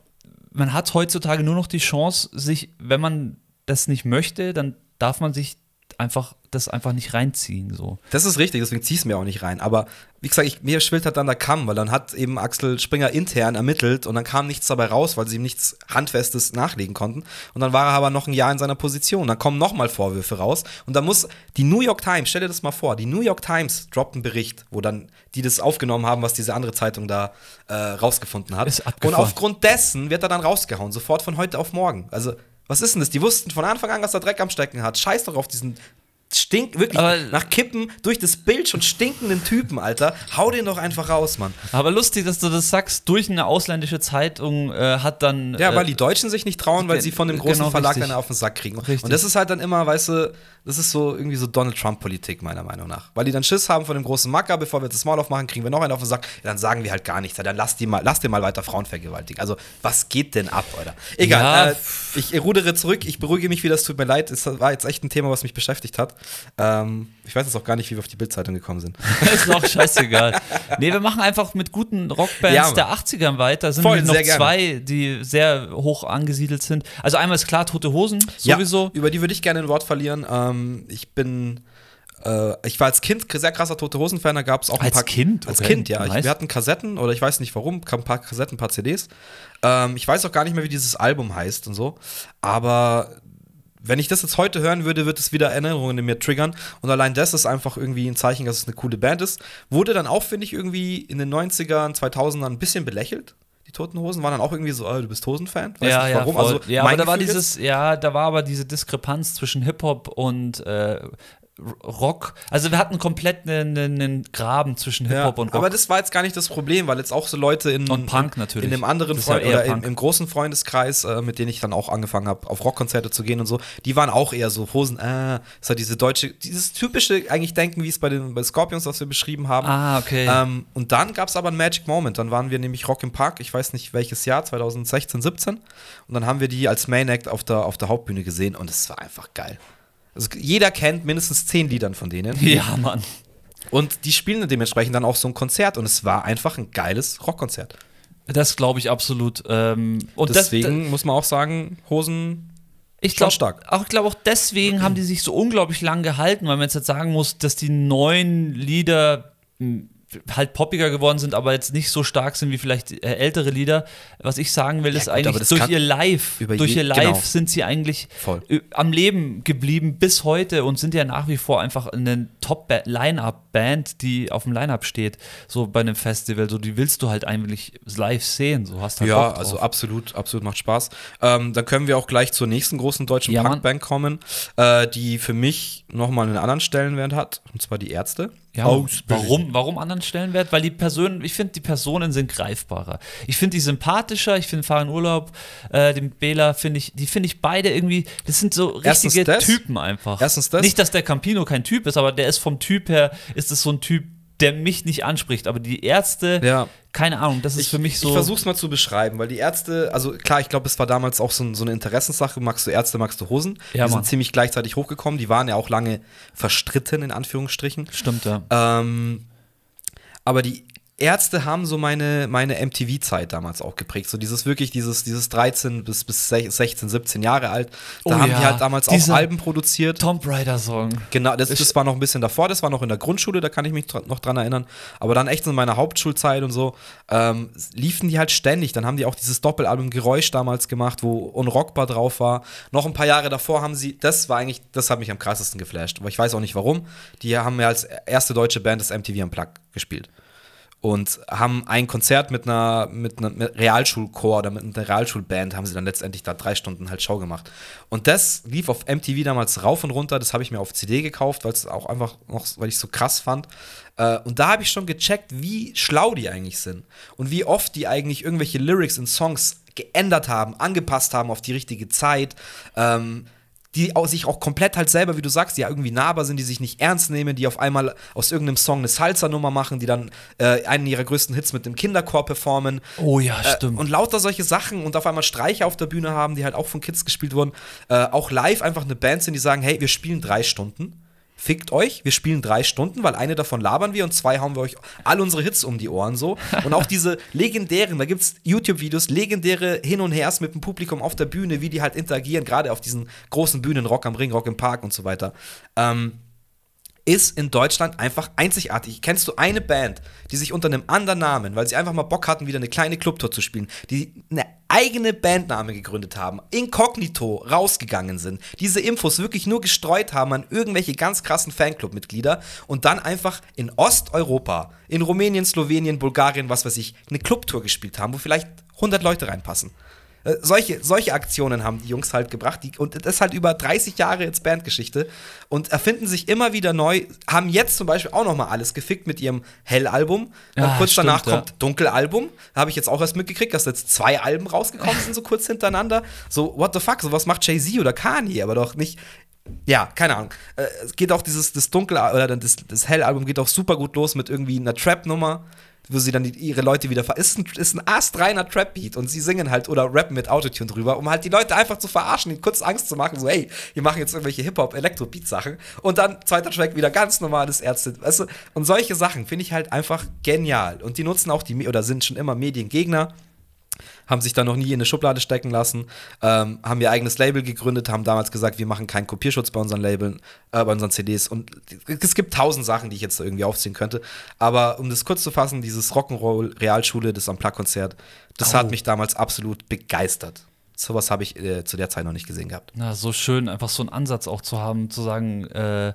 man hat heutzutage nur noch die Chance, sich, wenn man das nicht möchte, dann darf man sich einfach das einfach nicht reinziehen. So. Das ist richtig, deswegen zieh es mir auch nicht rein. Aber wie gesagt, ich, mir schwillt halt dann der Kamm, weil dann hat eben Axel Springer intern ermittelt und dann kam nichts dabei raus, weil sie ihm nichts Handfestes nachlegen konnten. Und dann war er aber noch ein Jahr in seiner Position. Dann kommen nochmal Vorwürfe raus. Und dann muss die New York Times, stell dir das mal vor, die New York Times droppt einen Bericht, wo dann die das aufgenommen haben, was diese andere Zeitung da äh, rausgefunden hat. Ist Und aufgrund dessen wird er dann rausgehauen, sofort von heute auf morgen. Also, was ist denn das? Die wussten von Anfang an, dass er Dreck am Stecken hat. Scheiß doch auf diesen stink wirklich Aber- nach Kippen durch das Bild schon stinkenden Typen, Alter. Hau den doch einfach raus, Mann. Aber lustig, dass du das sagst, durch eine ausländische Zeitung äh, hat dann. Ja, äh, weil die Deutschen sich nicht trauen, weil sie von dem großen genau, Verlag richtig. eine auf den Sack kriegen. Richtig. Und das ist halt dann immer, weißt du, das ist so irgendwie so Donald Trump-Politik, meiner Meinung nach. Weil die dann Schiss haben von dem großen Macker, bevor wir jetzt das Maul aufmachen, kriegen wir noch einen auf den Sack. Ja, dann sagen wir halt gar nichts. Ja, dann lass die mal, lass dir mal weiter Frauen vergewaltigen. Also, was geht denn ab, oder? Egal, Ja. äh, ich rudere zurück, ich beruhige mich wieder, es tut mir leid. Es war jetzt echt ein Thema, was mich beschäftigt hat. Ähm, ich weiß jetzt auch gar nicht, wie wir auf die Bildzeitung gekommen sind. ist auch scheißegal. nee, wir machen einfach mit guten Rockbands Ja, der 80ern weiter. Sind Voll, noch zwei, die sehr hoch angesiedelt sind. Also einmal ist klar Tote Hosen, sowieso. Ja, über die würde ich gerne ein Wort verlieren. Ähm, ich bin. Äh, ich war als Kind sehr krasser Tote Hosen-Fan, da gab es auch ein Als paar. Kind? Als Okay, Kind, ja. Nice. wir hatten Kassetten oder ich weiß nicht warum, ein paar Kassetten, ein paar CDs. Ähm, ich weiß auch gar nicht mehr, wie dieses Album heißt und so. Aber wenn ich das jetzt heute hören würde, wird es wieder Erinnerungen in mir triggern. Und allein das ist einfach irgendwie ein Zeichen, dass es eine coole Band ist. Wurde dann auch, finde ich, irgendwie in den 90ern, 2000ern ein bisschen belächelt. Die Toten Hosen waren dann auch irgendwie so, oh, du bist Hosen-Fan? Weiß ja, nicht ja, warum. voll. Also, ja, aber da war dieses, ja, da war aber diese Diskrepanz zwischen Hip-Hop und äh, Rock. Also wir hatten komplett einen, einen Graben zwischen Ja, Hip-Hop und Rock. aber das war jetzt gar nicht das Problem, weil jetzt auch so Leute in, Und Punk natürlich. in dem anderen ja Freund eher oder im, im großen Freundeskreis, äh, mit denen ich dann auch angefangen habe, auf Rockkonzerte zu gehen und so, die waren auch eher so Hosen, äh, ist halt diese deutsche, dieses typische eigentlich Denken, wie es bei den bei Scorpions, was wir beschrieben haben. ah, okay. Ähm, und dann gab es aber einen Magic Moment. Dann waren wir nämlich Rock im Park, ich weiß nicht welches Jahr, 2016, 17. Und dann haben wir die als Main Act auf der, auf der Hauptbühne gesehen und es war einfach geil. Also jeder kennt mindestens zehn Liedern von denen. ja, Mann. Und die spielen dementsprechend dann auch so ein Konzert und es war einfach ein geiles Rockkonzert. Das glaube ich absolut. Ähm, und Deswegen das, muss man auch sagen, Hosen ich glaube stark. auch, ich glaube auch deswegen haben die sich so unglaublich lang gehalten, weil man jetzt, jetzt sagen muss, dass die neuen Lieder halt poppiger geworden sind, aber jetzt nicht so stark sind wie vielleicht äh, ältere Lieder. Was ich sagen will, ist gut, eigentlich durch ihr Live, durch ihr Live genau. sind sie eigentlich Voll. äh, am Leben geblieben bis heute und sind ja nach wie vor einfach eine Top-Line-Up-Band, die auf dem Line-Up steht, so bei einem Festival. So, die willst du halt eigentlich live sehen. So hast halt Ja, also absolut, absolut macht Spaß. Ähm, dann können wir auch gleich zur nächsten großen deutschen Ja. Punkband kommen, äh, die für mich nochmal einen anderen Stellenwert hat, und zwar die Ärzte. Ja, warum, warum anderen Stellenwert? Weil die Personen, ich finde, die Personen sind greifbarer. Ich finde die sympathischer, ich finde Fahren Urlaub, äh, den Bela finde ich, die finde ich beide irgendwie, das sind so richtige das. Typen einfach. Erstens das. Nicht, dass der Campino kein Typ ist, aber der ist vom Typ her, ist es so ein Typ, der mich nicht anspricht. Aber die Ärzte, Ja. keine Ahnung, das ist für mich so. Ich versuch's mal zu beschreiben, weil die Ärzte, also klar, ich glaube, es war damals auch so, so eine Interessenssache. Magst du Ärzte, magst du Hosen? Ja, die Mann. sind ziemlich gleichzeitig hochgekommen. Die waren ja auch lange verstritten, in Anführungsstrichen. Stimmt, ja. Ähm, aber die Ärzte haben so meine, meine MTV-Zeit damals auch geprägt. So dieses wirklich, dieses, dieses 13 bis, bis 16, 17 Jahre alt. Da Oh haben ja, die halt damals auch dieser- Alben produziert. Tomb Raider-Song. Genau, das, das war noch ein bisschen davor, das war noch in der Grundschule, da kann ich mich noch dran erinnern. Aber dann echt in meiner Hauptschulzeit und so, ähm, liefen die halt ständig. Dann haben die auch dieses Doppelalbum Geräusch damals gemacht, wo Unrockbar drauf war. Noch ein paar Jahre davor haben sie, das war eigentlich, das hat mich am krassesten geflasht. Aber ich weiß auch nicht warum. Die haben ja als erste deutsche Band das MTV Unplugged gespielt. Und haben ein Konzert mit einer, mit einer mit Realschulchor oder mit einer Realschulband haben sie dann letztendlich da drei Stunden halt Show gemacht. Und das lief auf MTV damals rauf und runter. Das habe ich mir auf CD gekauft, weil es auch einfach noch, weil ich es so krass fand. Äh, und da habe ich schon gecheckt, wie schlau die eigentlich sind. Und wie oft die eigentlich irgendwelche Lyrics in Songs geändert haben, angepasst haben auf die richtige Zeit. Ähm, die sich auch komplett halt selber, wie du sagst, die ja irgendwie nahbar sind, die sich nicht ernst nehmen, die auf einmal aus irgendeinem Song eine Salsa-Nummer machen, die dann äh, einen ihrer größten Hits mit dem Kinderchor performen. Oh ja, Äh, stimmt. und lauter solche Sachen und auf einmal Streicher auf der Bühne haben, die halt auch von Kids gespielt wurden. Äh, auch live einfach eine Band sind, die sagen, hey, wir spielen drei Stunden. Fickt euch, wir spielen drei Stunden, weil eine davon labern wir und zwei hauen wir euch all unsere Hits um die Ohren so. Und auch diese legendären, da gibt es YouTube-Videos, legendäre Hin und Hers mit dem Publikum auf der Bühne, wie die halt interagieren, gerade auf diesen großen Bühnen, Rock am Ring, Rock im Park und so weiter. Ähm, ist in Deutschland einfach einzigartig. Kennst du eine Band, die sich unter einem anderen Namen, weil sie einfach mal Bock hatten, wieder eine kleine Clubtour zu spielen, die eine eigene Bandname gegründet haben, inkognito rausgegangen sind, diese Infos wirklich nur gestreut haben an irgendwelche ganz krassen Fanclub-Mitglieder und dann einfach in Osteuropa, in Rumänien, Slowenien, Bulgarien, was weiß ich, eine Clubtour gespielt haben, wo vielleicht 100 Leute reinpassen. Äh, Solche, solche Aktionen haben die Jungs halt gebracht. Die, und das ist halt über 30 Jahre jetzt Bandgeschichte. Und erfinden sich immer wieder neu. Haben jetzt zum Beispiel auch noch mal alles gefickt mit ihrem Hell-Album. Dann Ja, kurz danach stimmt, ja. kommt Dunkel-Album. Da habe ich jetzt auch erst mitgekriegt, dass jetzt zwei Alben rausgekommen sind, so kurz hintereinander. So, what the fuck? So was macht Jay-Z oder Kanye, aber doch nicht. Ja, keine Ahnung. Äh, es geht auch dieses das Dunkel oder das, das Hell-Album geht auch super gut los mit irgendwie einer Trap-Nummer, wo sie dann die, ihre Leute wieder ver. Ist ein, ist ein astreiner Trap-Beat und sie singen halt oder rappen mit Autotune drüber, um halt die Leute einfach zu verarschen, ihnen kurz Angst zu machen, so, hey, wir machen jetzt irgendwelche Hip-Hop-Elektro-Beat-Sachen und dann zweiter Track wieder ganz normales Ärzte. Weißt du? Und solche Sachen finde ich halt einfach genial. Und die nutzen auch die, oder sind schon immer Mediengegner haben sich da noch nie in eine Schublade stecken lassen, ähm, haben ihr eigenes Label gegründet, haben damals gesagt, wir machen keinen Kopierschutz bei unseren Labeln, äh, bei unseren CDs. Und es gibt tausend Sachen, die ich jetzt irgendwie aufziehen könnte. Aber um das kurz zu fassen, dieses Rock'n'Roll Realschule, das Unplugged-Konzert, das Au. hat mich damals absolut begeistert. Sowas habe ich äh, zu der Zeit noch nicht gesehen gehabt. Na, so schön, einfach so einen Ansatz auch zu haben, zu sagen, äh,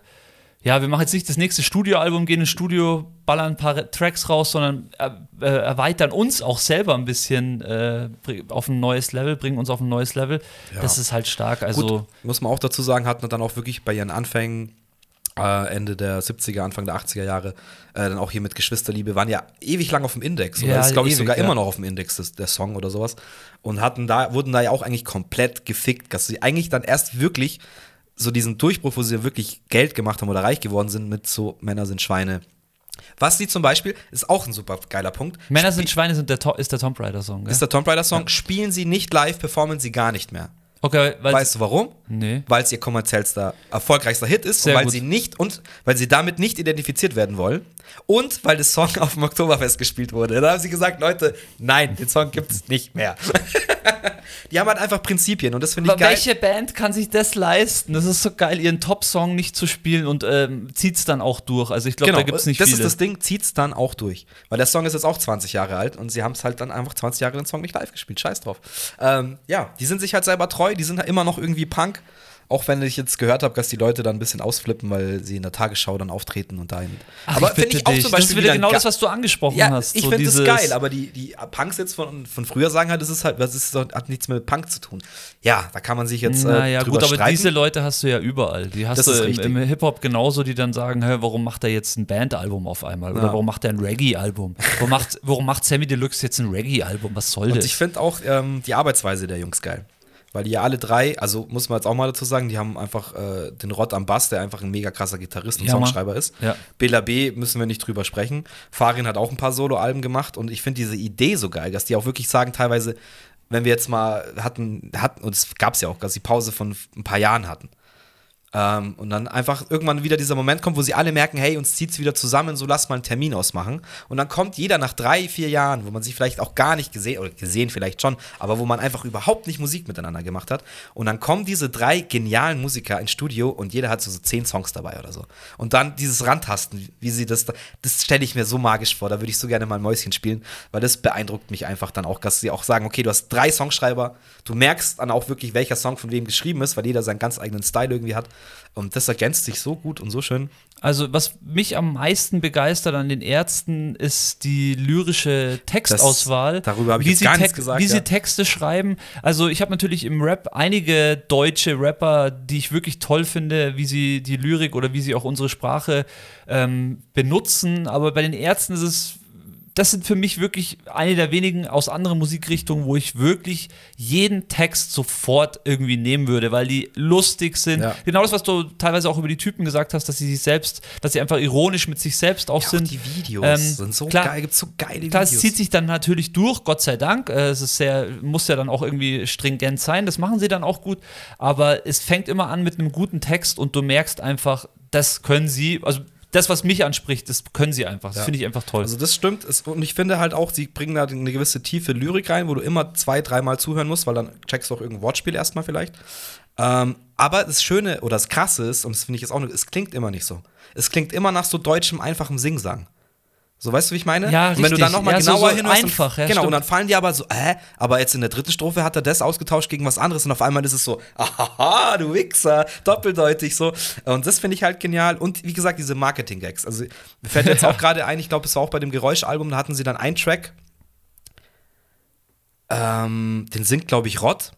ja, wir machen jetzt nicht das nächste Studioalbum, gehen ins Studio, ballern ein paar Tracks raus, sondern äh, erweitern uns auch selber ein bisschen äh, auf ein neues Level, bringen uns auf ein neues Level. Ja. Das ist halt stark. Also Gut, muss man auch dazu sagen, hatten dann auch wirklich bei ihren Anfängen äh, Ende der 70er, Anfang der 80er Jahre, äh, dann auch hier mit Geschwisterliebe, waren ja ewig lang auf dem Index. Oder Ja, ist, glaube ich, sogar ja. immer noch auf dem Index, das, der Song oder sowas. Und hatten da, wurden da ja auch eigentlich komplett gefickt, dass sie eigentlich dann erst wirklich so diesen Durchbruch, wo sie wirklich Geld gemacht haben oder reich geworden sind, mit so Männer sind Schweine. Was sie zum Beispiel, ist auch ein super geiler Punkt. Männer sind Schweine sind der ist der Tomb Raider Song. Gell? Ist der Tomb Raider Song, spielen sie nicht live, performen sie gar nicht mehr. Okay, Weißt du warum? Nee. Weil es ihr kommerziellster, erfolgreichster Hit ist Sehr und weil gut. sie nicht und weil sie damit nicht identifiziert werden wollen und weil der Song auf dem Oktoberfest gespielt wurde. Da haben sie gesagt, Leute, nein, den Song gibt's nicht mehr. Die haben halt einfach Prinzipien und das finde ich Aber geil. welche Band kann sich das leisten? Das ist so geil, ihren Top-Song nicht zu spielen und ähm, zieht es dann auch durch. Also ich glaube, da gibt es nicht das viele. ist das Ding, zieht's dann auch durch. Weil der Song ist jetzt auch 20 Jahre alt und sie haben es halt dann einfach 20 Jahre den Song nicht live gespielt. Scheiß drauf. Ähm, ja, die sind sich halt selber treu, die sind halt immer noch irgendwie Punk. Auch wenn ich jetzt gehört habe, dass die Leute dann ein bisschen ausflippen, weil sie in der Tagesschau dann auftreten und dahin. Ach, aber finde ich auch dich. zum Das Beispiel ist ein genau das, was du angesprochen ja, hast. ich So finde das geil, aber die, die Punks jetzt von, von früher sagen halt, das ist halt, das ist, hat nichts mit Punk zu tun. Ja, da kann man sich jetzt äh, Naja, drüber gut, aber streiten. diese Leute hast du ja überall. Die hast Das du im, im Hip-Hop genauso, die dann sagen, hä, warum macht er jetzt ein Bandalbum auf einmal? Oder Ja. warum macht er ein Reggae-Album? warum, macht, warum macht Sammy Deluxe jetzt ein Reggae-Album? Was soll Und das? ich finde auch ähm, die Arbeitsweise der Jungs geil. Weil die ja alle drei, also muss man jetzt auch mal dazu sagen, die haben einfach äh, den Rott am Bass, der einfach ein mega krasser Gitarrist und Ja, Mann. Songschreiber ist. Ja. Bela B müssen wir nicht drüber sprechen. Farin hat auch ein paar Soloalben gemacht und ich finde diese Idee so geil, dass die auch wirklich sagen, teilweise, wenn wir jetzt mal hatten, hatten und es gab es ja auch, dass sie Pause von ein paar Jahren hatten. Ähm, und dann einfach irgendwann wieder dieser Moment kommt, wo sie alle merken, hey, uns zieht's wieder zusammen, so lass mal einen Termin ausmachen. Und dann kommt jeder nach drei, vier Jahren, wo man sich vielleicht auch gar nicht gesehen, oder gesehen vielleicht schon, aber wo man einfach überhaupt nicht Musik miteinander gemacht hat. Und dann kommen diese drei genialen Musiker ins Studio und jeder hat so, so zehn Songs dabei oder so. Und dann dieses Randtasten, wie sie das, das stelle ich mir so magisch vor, da würde ich so gerne mal ein Mäuschen spielen, weil das beeindruckt mich einfach dann auch, dass sie auch sagen, okay, du hast drei Songschreiber, du merkst dann auch wirklich, welcher Song von wem geschrieben ist, weil jeder seinen ganz eigenen Style irgendwie hat. Und das ergänzt sich so gut und so schön. Also, was mich am meisten begeistert an den Ärzten, ist die lyrische Textauswahl. Das- darüber habe ich wie jetzt sie gar nichts gesagt, Wie ja. sie Texte schreiben. Also, ich habe natürlich im Rap einige deutsche Rapper, die ich wirklich toll finde, wie sie die Lyrik oder wie sie auch unsere Sprache ähm, benutzen. Aber bei den Ärzten ist es. Das sind für mich wirklich eine der wenigen aus anderen Musikrichtungen, wo ich wirklich jeden Text sofort irgendwie nehmen würde, weil die lustig sind. Ja. Genau das, was du teilweise auch über die Typen gesagt hast, dass sie sich selbst, dass sie einfach ironisch mit sich selbst auch Ja, sind. auch die Videos Ähm, sind so klar- geil, gibt so geile Videos. es zieht sich dann natürlich durch, Gott sei Dank. Äh, Es ist sehr, muss ja dann auch irgendwie stringent sein. Das machen sie dann auch gut. Aber es fängt immer an mit einem guten Text und du merkst einfach, das können sie, also das, was mich anspricht, das können sie einfach. Das Ja. finde ich einfach toll. Also das stimmt. Es, und ich finde halt auch, sie bringen da eine gewisse tiefe Lyrik rein, wo du immer zwei, dreimal zuhören musst, weil dann checkst du auch irgendein Wortspiel erstmal vielleicht. Ähm, aber das Schöne oder das Krasse ist, und das finde ich jetzt auch, es klingt immer nicht so. Es klingt immer nach so deutschem, einfachem Singsang. So, weißt du, wie ich meine? Ja, und wenn du richtig. dann nochmal Ja, so- genauer so hinhörst, einfach, ja, genau, und stimmt. dann fallen die aber so, äh, aber jetzt in der dritten Strophe hat er das ausgetauscht gegen was anderes und auf einmal ist es so, haha, du Wichser, doppeldeutig so. Und das finde ich halt genial. Und wie gesagt, diese Marketing-Gags. Also mir fällt jetzt auch gerade ein, ich glaube, es war auch bei dem Geräuschalbum, da hatten sie dann einen Track, ähm, den singt, glaube ich, Rott.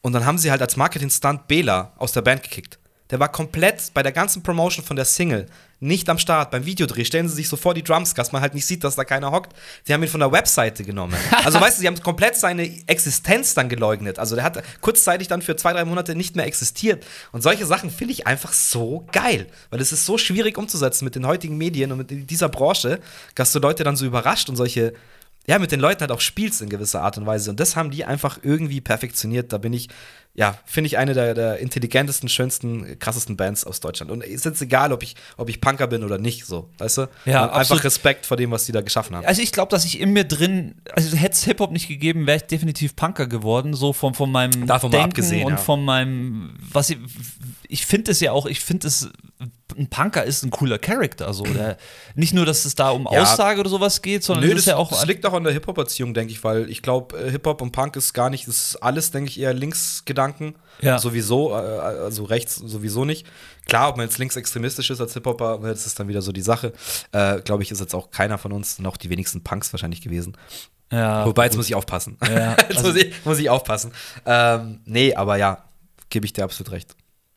Und dann haben sie halt als Marketing-Stunt Bela aus der Band gekickt. Der war komplett bei der ganzen Promotion von der Single nicht am Start. Beim Videodreh stellen sie sich so vor die Drums, dass man halt nicht sieht, dass da keiner hockt. Die haben ihn von der Webseite genommen. Also weißt du, sie haben komplett seine Existenz dann geleugnet. Also der hat kurzzeitig dann für zwei, drei Monate nicht mehr existiert. Und solche Sachen finde ich einfach so geil. Weil es ist so schwierig umzusetzen mit den heutigen Medien und mit dieser Branche, dass du Leute dann so überrascht und solche ja, mit den Leuten halt auch spielst in gewisser Art und Weise. Und das haben die einfach irgendwie perfektioniert. Da bin ich, ja, finde ich eine der, der intelligentesten, schönsten, krassesten Bands aus Deutschland. Und ist jetzt egal, ob ich, ob ich Punker bin oder nicht, so, weißt du? Ja, einfach. Respekt vor dem, was die da geschaffen haben. Also ich glaube, dass ich in mir drin, also hätte es Hip-Hop nicht gegeben, wäre ich definitiv Punker geworden, so von, von meinem Davon Denken abgesehen, und ja. von meinem, was ich, ich finde es ja auch, ich finde es ein Punker ist ein cooler Charakter. So. Der, nicht nur, dass es da um Ja. Aussage oder sowas geht, sondern Nö, es das, ist ja auch. das liegt auch an der Hip-Hop-Erziehung, denke ich, weil ich glaube, äh, Hip-Hop und Punk ist gar nicht, das ist alles, denke ich, eher Linksgedanken. Ja. Sowieso, äh, also rechts sowieso nicht. Klar, ob man jetzt linksextremistisch ist als Hip-Hopper, ne, das ist dann wieder so die Sache. Äh, glaube ich, ist jetzt auch keiner von uns, noch die wenigsten Punks wahrscheinlich gewesen. ja, Wobei, jetzt muss ich aufpassen. Ja, jetzt also- muss, ich, muss ich aufpassen. Ähm, nee, aber ja, gebe ich dir absolut recht.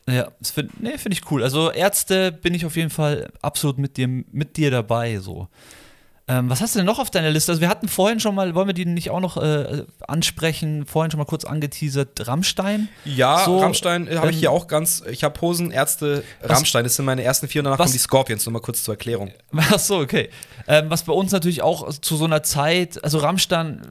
Ja, das find, nee, finde ich cool. Also Ärzte bin ich auf jeden Fall absolut mit dir, mit dir dabei. So. Ähm, was hast du denn noch auf deiner Liste? Also wir hatten vorhin schon mal, wollen wir die nicht auch noch äh, ansprechen, vorhin schon mal kurz angeteasert, Rammstein. Ja, So, Rammstein äh, habe ich ähm, hier auch ganz. Ich habe Hosen, Ärzte, Rammstein. Das sind meine ersten vier und danach was- kommen die Scorpions. Nur mal kurz zur Erklärung. Ach so, okay. Ähm, was bei uns natürlich auch zu so einer Zeit, also Rammstein,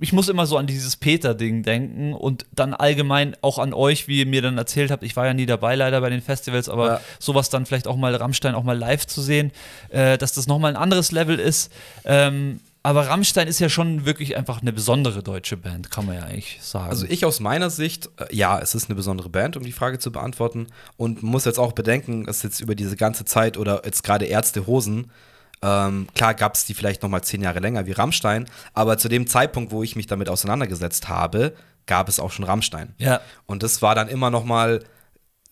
ich muss immer so an dieses Peter-Ding denken und dann allgemein auch an euch, wie ihr mir dann erzählt habt. Ich war ja nie dabei leider bei den Festivals, aber Ja. sowas dann vielleicht auch mal Rammstein auch mal live zu sehen, äh, dass das nochmal ein anderes Level ist. Ähm, aber Rammstein ist ja schon wirklich einfach eine besondere deutsche Band, kann man ja eigentlich sagen. Also ich aus meiner Sicht, äh, ja, es ist eine besondere Band, um die Frage zu beantworten. Und muss jetzt auch bedenken, dass jetzt über diese ganze Zeit oder jetzt gerade Ärzte Hosen, ähm, klar gab es die vielleicht noch mal zehn Jahre länger wie Rammstein, aber zu dem Zeitpunkt, wo ich mich damit auseinandergesetzt habe, gab es auch schon Rammstein. ja. Und das war dann immer noch mal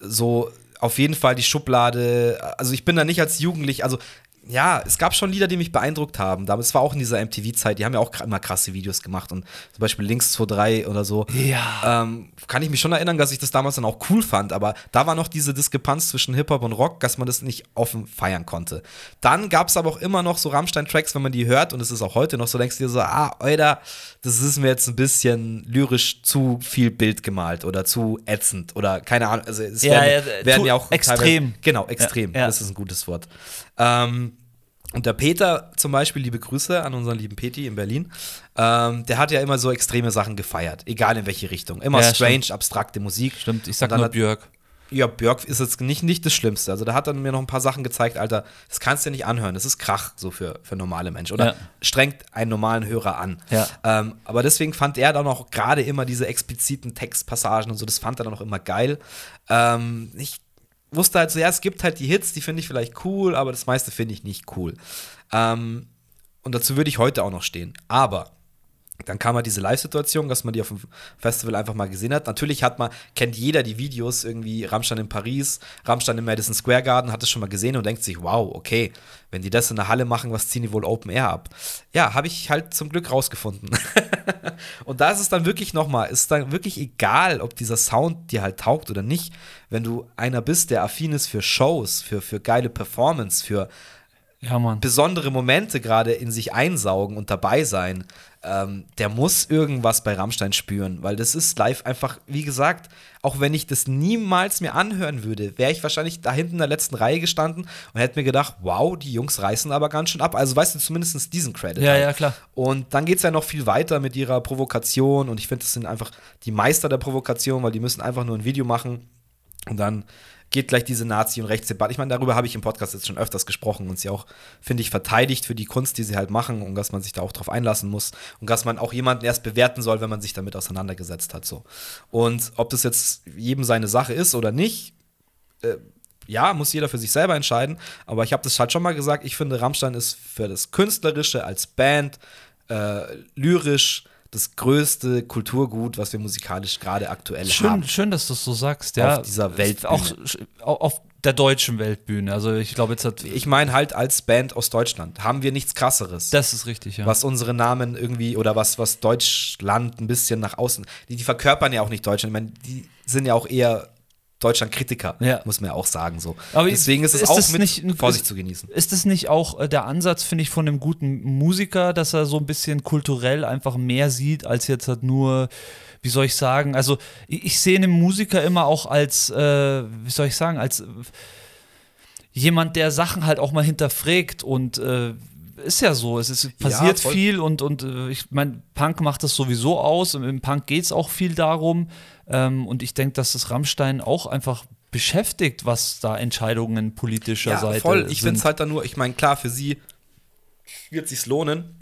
so auf jeden Fall die Schublade. Also ich bin da nicht als Jugendlich, also ja, es gab schon Lieder, die mich beeindruckt haben. Damals war auch in dieser MTV-Zeit, die haben ja auch immer krasse Videos gemacht und zum Beispiel Links 2.3 oder so. Ja. Ähm, kann ich mich schon erinnern, dass ich das damals dann auch cool fand, aber da war noch diese Diskrepanz zwischen Hip-Hop und Rock, dass man das nicht offen feiern konnte. Dann gab es aber auch immer noch so Rammstein-Tracks, wenn man die hört und es ist auch heute noch so, denkst du dir so, ah, Alter, das ist mir jetzt ein bisschen lyrisch zu viel Bild gemalt oder zu ätzend oder keine Ahnung. Also es Ja, werden, ja, werden ja auch extrem. Teilweise, genau, extrem. Ja, ja. Das ist ein gutes Wort. Ähm, und der Peter zum Beispiel, liebe Grüße an unseren lieben Peti in Berlin, ähm, der hat ja immer so extreme Sachen gefeiert, egal in welche Richtung. Immer Ja, strange, abstrakte Musik. Stimmt, ich sag nur hat- Björk. Ja, Björk ist jetzt nicht, nicht das Schlimmste. Also da hat er mir noch ein paar Sachen gezeigt, Alter, das kannst du dir nicht anhören. Das ist Krach so für, für normale Menschen. Oder Ja. strengt einen normalen Hörer an. Ja. Ähm, aber deswegen fand er dann auch gerade immer diese expliziten Textpassagen und so, das fand er dann auch immer geil. Ähm, ich wusste halt so, ja, es gibt halt die Hits, die finde ich vielleicht cool, aber das meiste finde ich nicht cool. Ähm, und dazu würde ich heute auch noch stehen. Aber dann kam halt diese Live-Situation, dass man die auf dem Festival einfach mal gesehen hat. Natürlich hat man, kennt jeder die Videos, irgendwie Rammstein in Paris, Rammstein im Madison Square Garden, hat es schon mal gesehen und denkt sich, wow, okay, wenn die das in der Halle machen, was ziehen die wohl Open Air ab? Ja, habe ich halt zum Glück rausgefunden. und da ist es dann wirklich nochmal, ist dann wirklich egal, ob dieser Sound dir halt taugt oder nicht. Wenn du einer bist, der affin ist für Shows, für, für geile Performance, für Ja, besondere Momente gerade in sich einsaugen und dabei sein, ähm, der muss irgendwas bei Rammstein spüren, weil das ist live einfach, wie gesagt, auch wenn ich das niemals mir anhören würde, wäre ich wahrscheinlich da hinten in der letzten Reihe gestanden und hätte mir gedacht, wow, die Jungs reißen aber ganz schön ab. Also weißt du zumindest diesen Credit. Ja, halt. ja, klar. Und dann geht es ja noch viel weiter mit ihrer Provokation und ich finde, das sind einfach die Meister der Provokation, weil die müssen einfach nur ein Video machen und dann geht gleich diese Nazi- und Rechtsdebatte. Ich meine, darüber habe ich im Podcast jetzt schon öfters gesprochen und sie auch, finde ich, verteidigt für die Kunst, die sie halt machen und dass man sich da auch drauf einlassen muss und dass man auch jemanden erst bewerten soll, wenn man sich damit auseinandergesetzt hat. So. Und ob das jetzt jedem seine Sache ist oder nicht, äh, ja, muss jeder für sich selber entscheiden. Aber ich habe das halt schon mal gesagt, ich finde, Rammstein ist für das Künstlerische als Band äh, lyrisch das größte Kulturgut, was wir musikalisch gerade aktuell Schön, haben. schön, dass du es so sagst, ja. Auf dieser Weltbühne. Auch auf der deutschen Weltbühne. Also ich glaube, jetzt hat. Ich meine halt als Band aus Deutschland haben wir nichts krasseres. das ist richtig, ja. was unsere Namen irgendwie oder was, was Deutschland ein bisschen nach außen, die, die verkörpern ja auch nicht Deutschland. Ich meine, die sind ja auch eher Deutschland-Kritiker, Ja. muss man ja auch sagen so. Aber Deswegen ist es ist auch mit nicht ein- Vorsicht zu genießen. Ist das nicht auch äh, der Ansatz, finde ich, von einem guten Musiker, dass er so ein bisschen kulturell einfach mehr sieht, als jetzt halt nur, wie soll ich sagen, also ich, ich sehe einen Musiker immer auch als, äh, wie soll ich sagen, als äh, jemand, der Sachen halt auch mal hinterfragt und äh, ist ja so, es ist, passiert voll. viel und, und äh, ich meine, Punk macht das sowieso aus, und im Punk geht es auch viel darum ähm, und ich denke, dass das Rammstein auch einfach beschäftigt, was da Entscheidungen politischer Ja, Seite voll. Ich finde es halt dann nur, ich meine, klar, für sie wird sich's lohnen,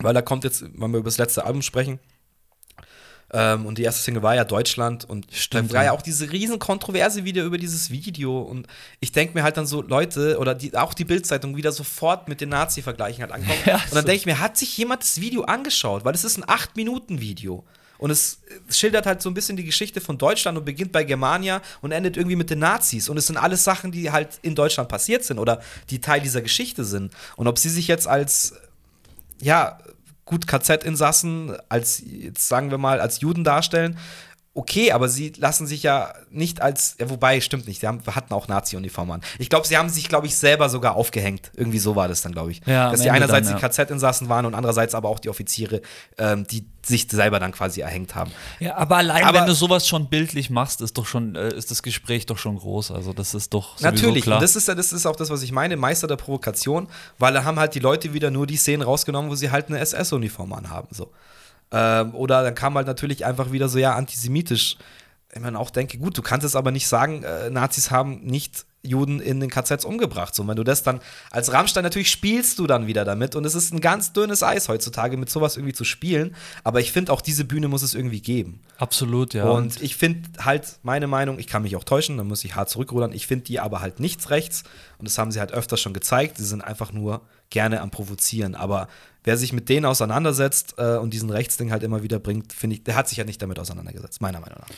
weil da kommt jetzt, wenn wir über das letzte Album sprechen, Ähm, und die erste Single war ja Deutschland. Und Stimmt, da war ja auch diese riesen Kontroverse wieder über dieses Video. Und ich denke mir halt dann so, Leute, oder die, auch die Bildzeitung wieder sofort mit den Nazi-Vergleichen halt ankommen. Ja, und dann denke ich mir, hat sich jemand das Video angeschaut? Weil es ist ein 8-Minuten-Video. Und es schildert halt so ein bisschen die Geschichte von Deutschland und beginnt bei Germania und endet irgendwie mit den Nazis. Und es sind alles Sachen, die halt in Deutschland passiert sind oder die Teil dieser Geschichte sind. Und ob sie sich jetzt als, ja, gut KZ-Insassen, als, jetzt sagen wir mal, als Juden darstellen, okay, aber sie lassen sich ja nicht als, ja, wobei, stimmt nicht, sie haben, hatten auch Nazi-Uniformen an. Ich glaube, sie haben sich, glaube ich, selber sogar aufgehängt. Irgendwie so war das dann, glaube ich. Ja, Dass die Ende einerseits dann, die ja. KZ-Insassen waren und andererseits aber auch die Offiziere, ähm, die sich selber dann quasi erhängt haben. Ja, aber allein Aber- wenn du sowas schon bildlich machst, ist doch schon, äh, ist das Gespräch doch schon groß. Also das ist doch Natürlich, klar. und das ist ja, das ist auch das, was ich meine, Meister der Provokation, weil da haben halt die Leute wieder nur die Szenen rausgenommen, wo sie halt eine SS-Uniform anhaben. So. Ähm, oder dann kam halt natürlich einfach wieder so, ja, antisemitisch. Ich meine, auch denke, gut, du kannst es aber nicht sagen, äh, Nazis haben nicht Juden in den KZs umgebracht. So, wenn du das dann als Rammstein natürlich spielst du dann wieder damit und es ist ein ganz dünnes Eis heutzutage, mit sowas irgendwie zu spielen. Aber ich finde, auch diese Bühne muss es irgendwie geben. Absolut, ja. Und ich finde halt, meine Meinung, ich kann mich auch täuschen, dann muss ich hart zurückrudern, ich finde die aber halt nichts rechts und das haben sie halt öfter schon gezeigt, sie sind einfach nur gerne am Provozieren, aber wer sich mit denen auseinandersetzt äh, und diesen Rechtsding halt immer wieder bringt, finde ich, der hat sich ja nicht damit auseinandergesetzt, meiner Meinung nach.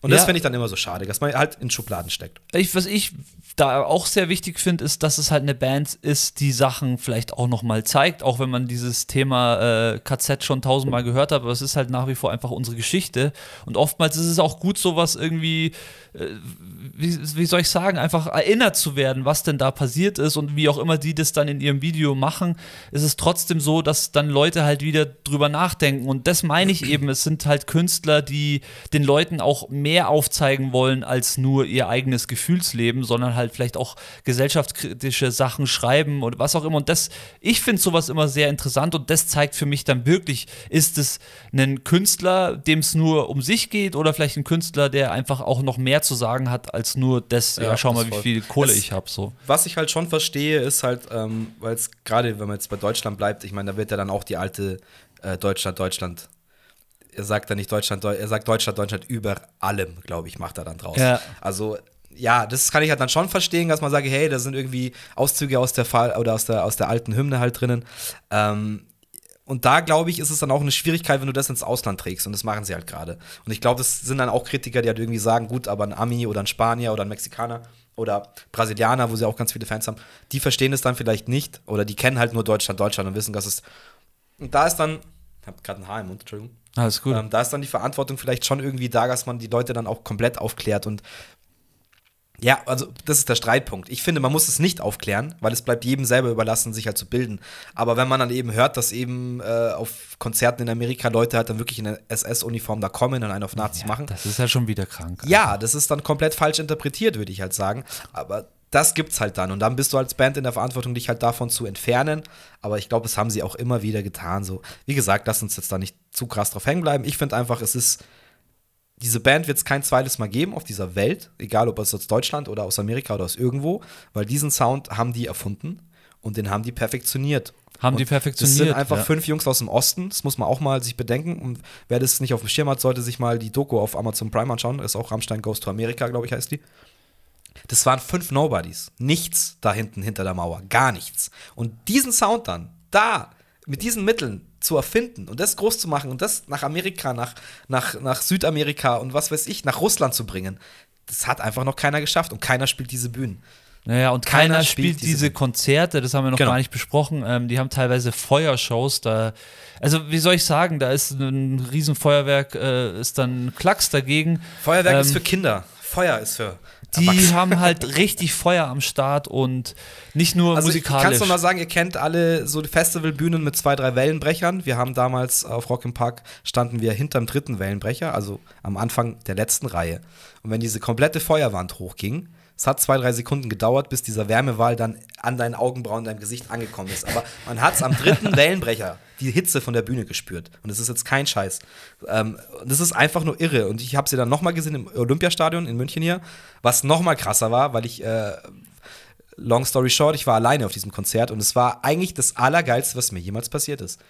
Und das Ja. finde ich dann immer so schade, dass man halt in Schubladen steckt. ich, was ich da auch sehr wichtig finde, ist, dass es halt eine Band ist, die Sachen vielleicht auch noch mal zeigt, auch wenn man dieses Thema äh, KZ schon tausendmal gehört hat, aber es ist halt nach wie vor einfach unsere Geschichte und oftmals ist es auch gut, sowas irgendwie, äh, wie, wie soll ich sagen, einfach erinnert zu werden, was denn da passiert ist und wie auch immer die das dann in ihrem Video machen, ist es trotzdem so, dass dann Leute halt wieder drüber nachdenken und das meine ich eben, es sind halt Künstler, die den Leuten auch mehr aufzeigen wollen als nur ihr eigenes Gefühlsleben, sondern halt vielleicht auch gesellschaftskritische Sachen schreiben oder was auch immer. Und das, ich finde sowas immer sehr interessant und das zeigt für mich dann wirklich, ist es ein Künstler, dem es nur um sich geht oder vielleicht ein Künstler, der einfach auch noch mehr zu sagen hat als nur das, ja, Ja, schau das mal, wie voll. viel Kohle Es- ich habe. So. Was ich halt schon verstehe, ist halt, ähm, weil es gerade, wenn man jetzt bei Deutschland bleibt, ich meine, da wird ja dann auch die alte äh, Deutschland, Deutschland. Er sagt da nicht Deutschland, Deu er sagt Deutschland, Deutschland über allem, glaube ich, macht er dann draus. Ja. Also, ja, das kann ich halt dann schon verstehen, dass man sage, hey, da sind irgendwie Auszüge aus der Fall oder aus der, aus der alten Hymne halt drinnen. Ähm, und da, glaube ich, ist es dann auch eine Schwierigkeit, wenn du das ins Ausland trägst. Und das machen sie halt gerade. Und ich glaube, das sind dann auch Kritiker, die halt irgendwie sagen, gut, aber ein Ami oder ein Spanier oder ein Mexikaner oder Brasilianer, wo sie auch ganz viele Fans haben, die verstehen es dann vielleicht nicht. Oder die kennen halt nur Deutschland, Deutschland und wissen, dass es. Und da ist dann. Ich habe gerade ein Haar im Mund, Entschuldigung. Alles gut. Ähm, da ist dann die Verantwortung vielleicht schon irgendwie da, dass man die Leute dann auch komplett aufklärt und ja, also das ist der Streitpunkt. Ich finde, man muss es nicht aufklären, weil es bleibt jedem selber überlassen, sich halt zu bilden. Aber wenn man dann eben hört, dass eben äh, auf Konzerten in Amerika Leute halt dann wirklich in der SS-Uniform da kommen und einen auf Nazis machen, das ist ja schon wieder krank. ja, das ist dann komplett falsch interpretiert, würde ich halt sagen. Aber das gibt's halt dann. Und dann bist du als Band in der Verantwortung, dich halt davon zu entfernen. Aber ich glaube, das haben sie auch immer wieder getan. So, wie gesagt, lass uns jetzt da nicht zu krass drauf hängen bleiben. Ich finde einfach, es ist. Diese Band wird es kein zweites Mal geben auf dieser Welt, egal ob es aus Deutschland oder aus Amerika oder aus irgendwo, weil diesen Sound haben die erfunden und den haben die perfektioniert. Haben Und die perfektioniert, Das sind einfach ja. fünf Jungs aus dem Osten, das muss man auch mal sich bedenken. Und wer das nicht auf dem Schirm hat, sollte sich mal die Doku auf Amazon Prime anschauen. Das ist auch Rammstein Goes to America, glaube ich, heißt die. Das waren fünf Nobodies. Nichts da hinten hinter der Mauer. Gar nichts. Und diesen Sound dann, da, mit diesen Mitteln zu erfinden und das groß zu machen und das nach Amerika, nach, nach, nach Südamerika und was weiß ich, nach Russland zu bringen, das hat einfach noch keiner geschafft und keiner spielt diese Bühnen. Naja, und keiner, Keiner spielt spielt diese- diese Konzerte, das haben wir noch Genau. gar nicht besprochen. Ähm, die haben teilweise Feuershows, da, also wie soll ich sagen, da ist ein Riesenfeuerwerk, äh, ist dann Klacks dagegen. Feuerwerk Ähm, ist für Kinder, Feuer ist für Die haben halt richtig Feuer am Start und nicht nur Also ich musikalisch. kannst du mal sagen, ihr kennt alle so Festivalbühnen mit zwei, drei Wellenbrechern. Wir haben damals auf Rock im Park standen wir hinterm dritten Wellenbrecher, also am Anfang der letzten Reihe. Und wenn diese komplette Feuerwand hochging, es hat zwei, drei Sekunden gedauert, bis dieser Wärmewall dann an deinen Augenbrauen, deinem Gesicht angekommen ist. Aber man hat es am dritten Wellenbrecher, die Hitze von der Bühne gespürt. Und das ist jetzt kein Scheiß. Ähm, das ist einfach nur irre. Und ich habe sie dann nochmal gesehen im Olympiastadion in München hier, was nochmal krasser war, weil ich äh, Long story short, ich war alleine auf diesem Konzert und es war eigentlich das Allergeilste, was mir jemals passiert ist.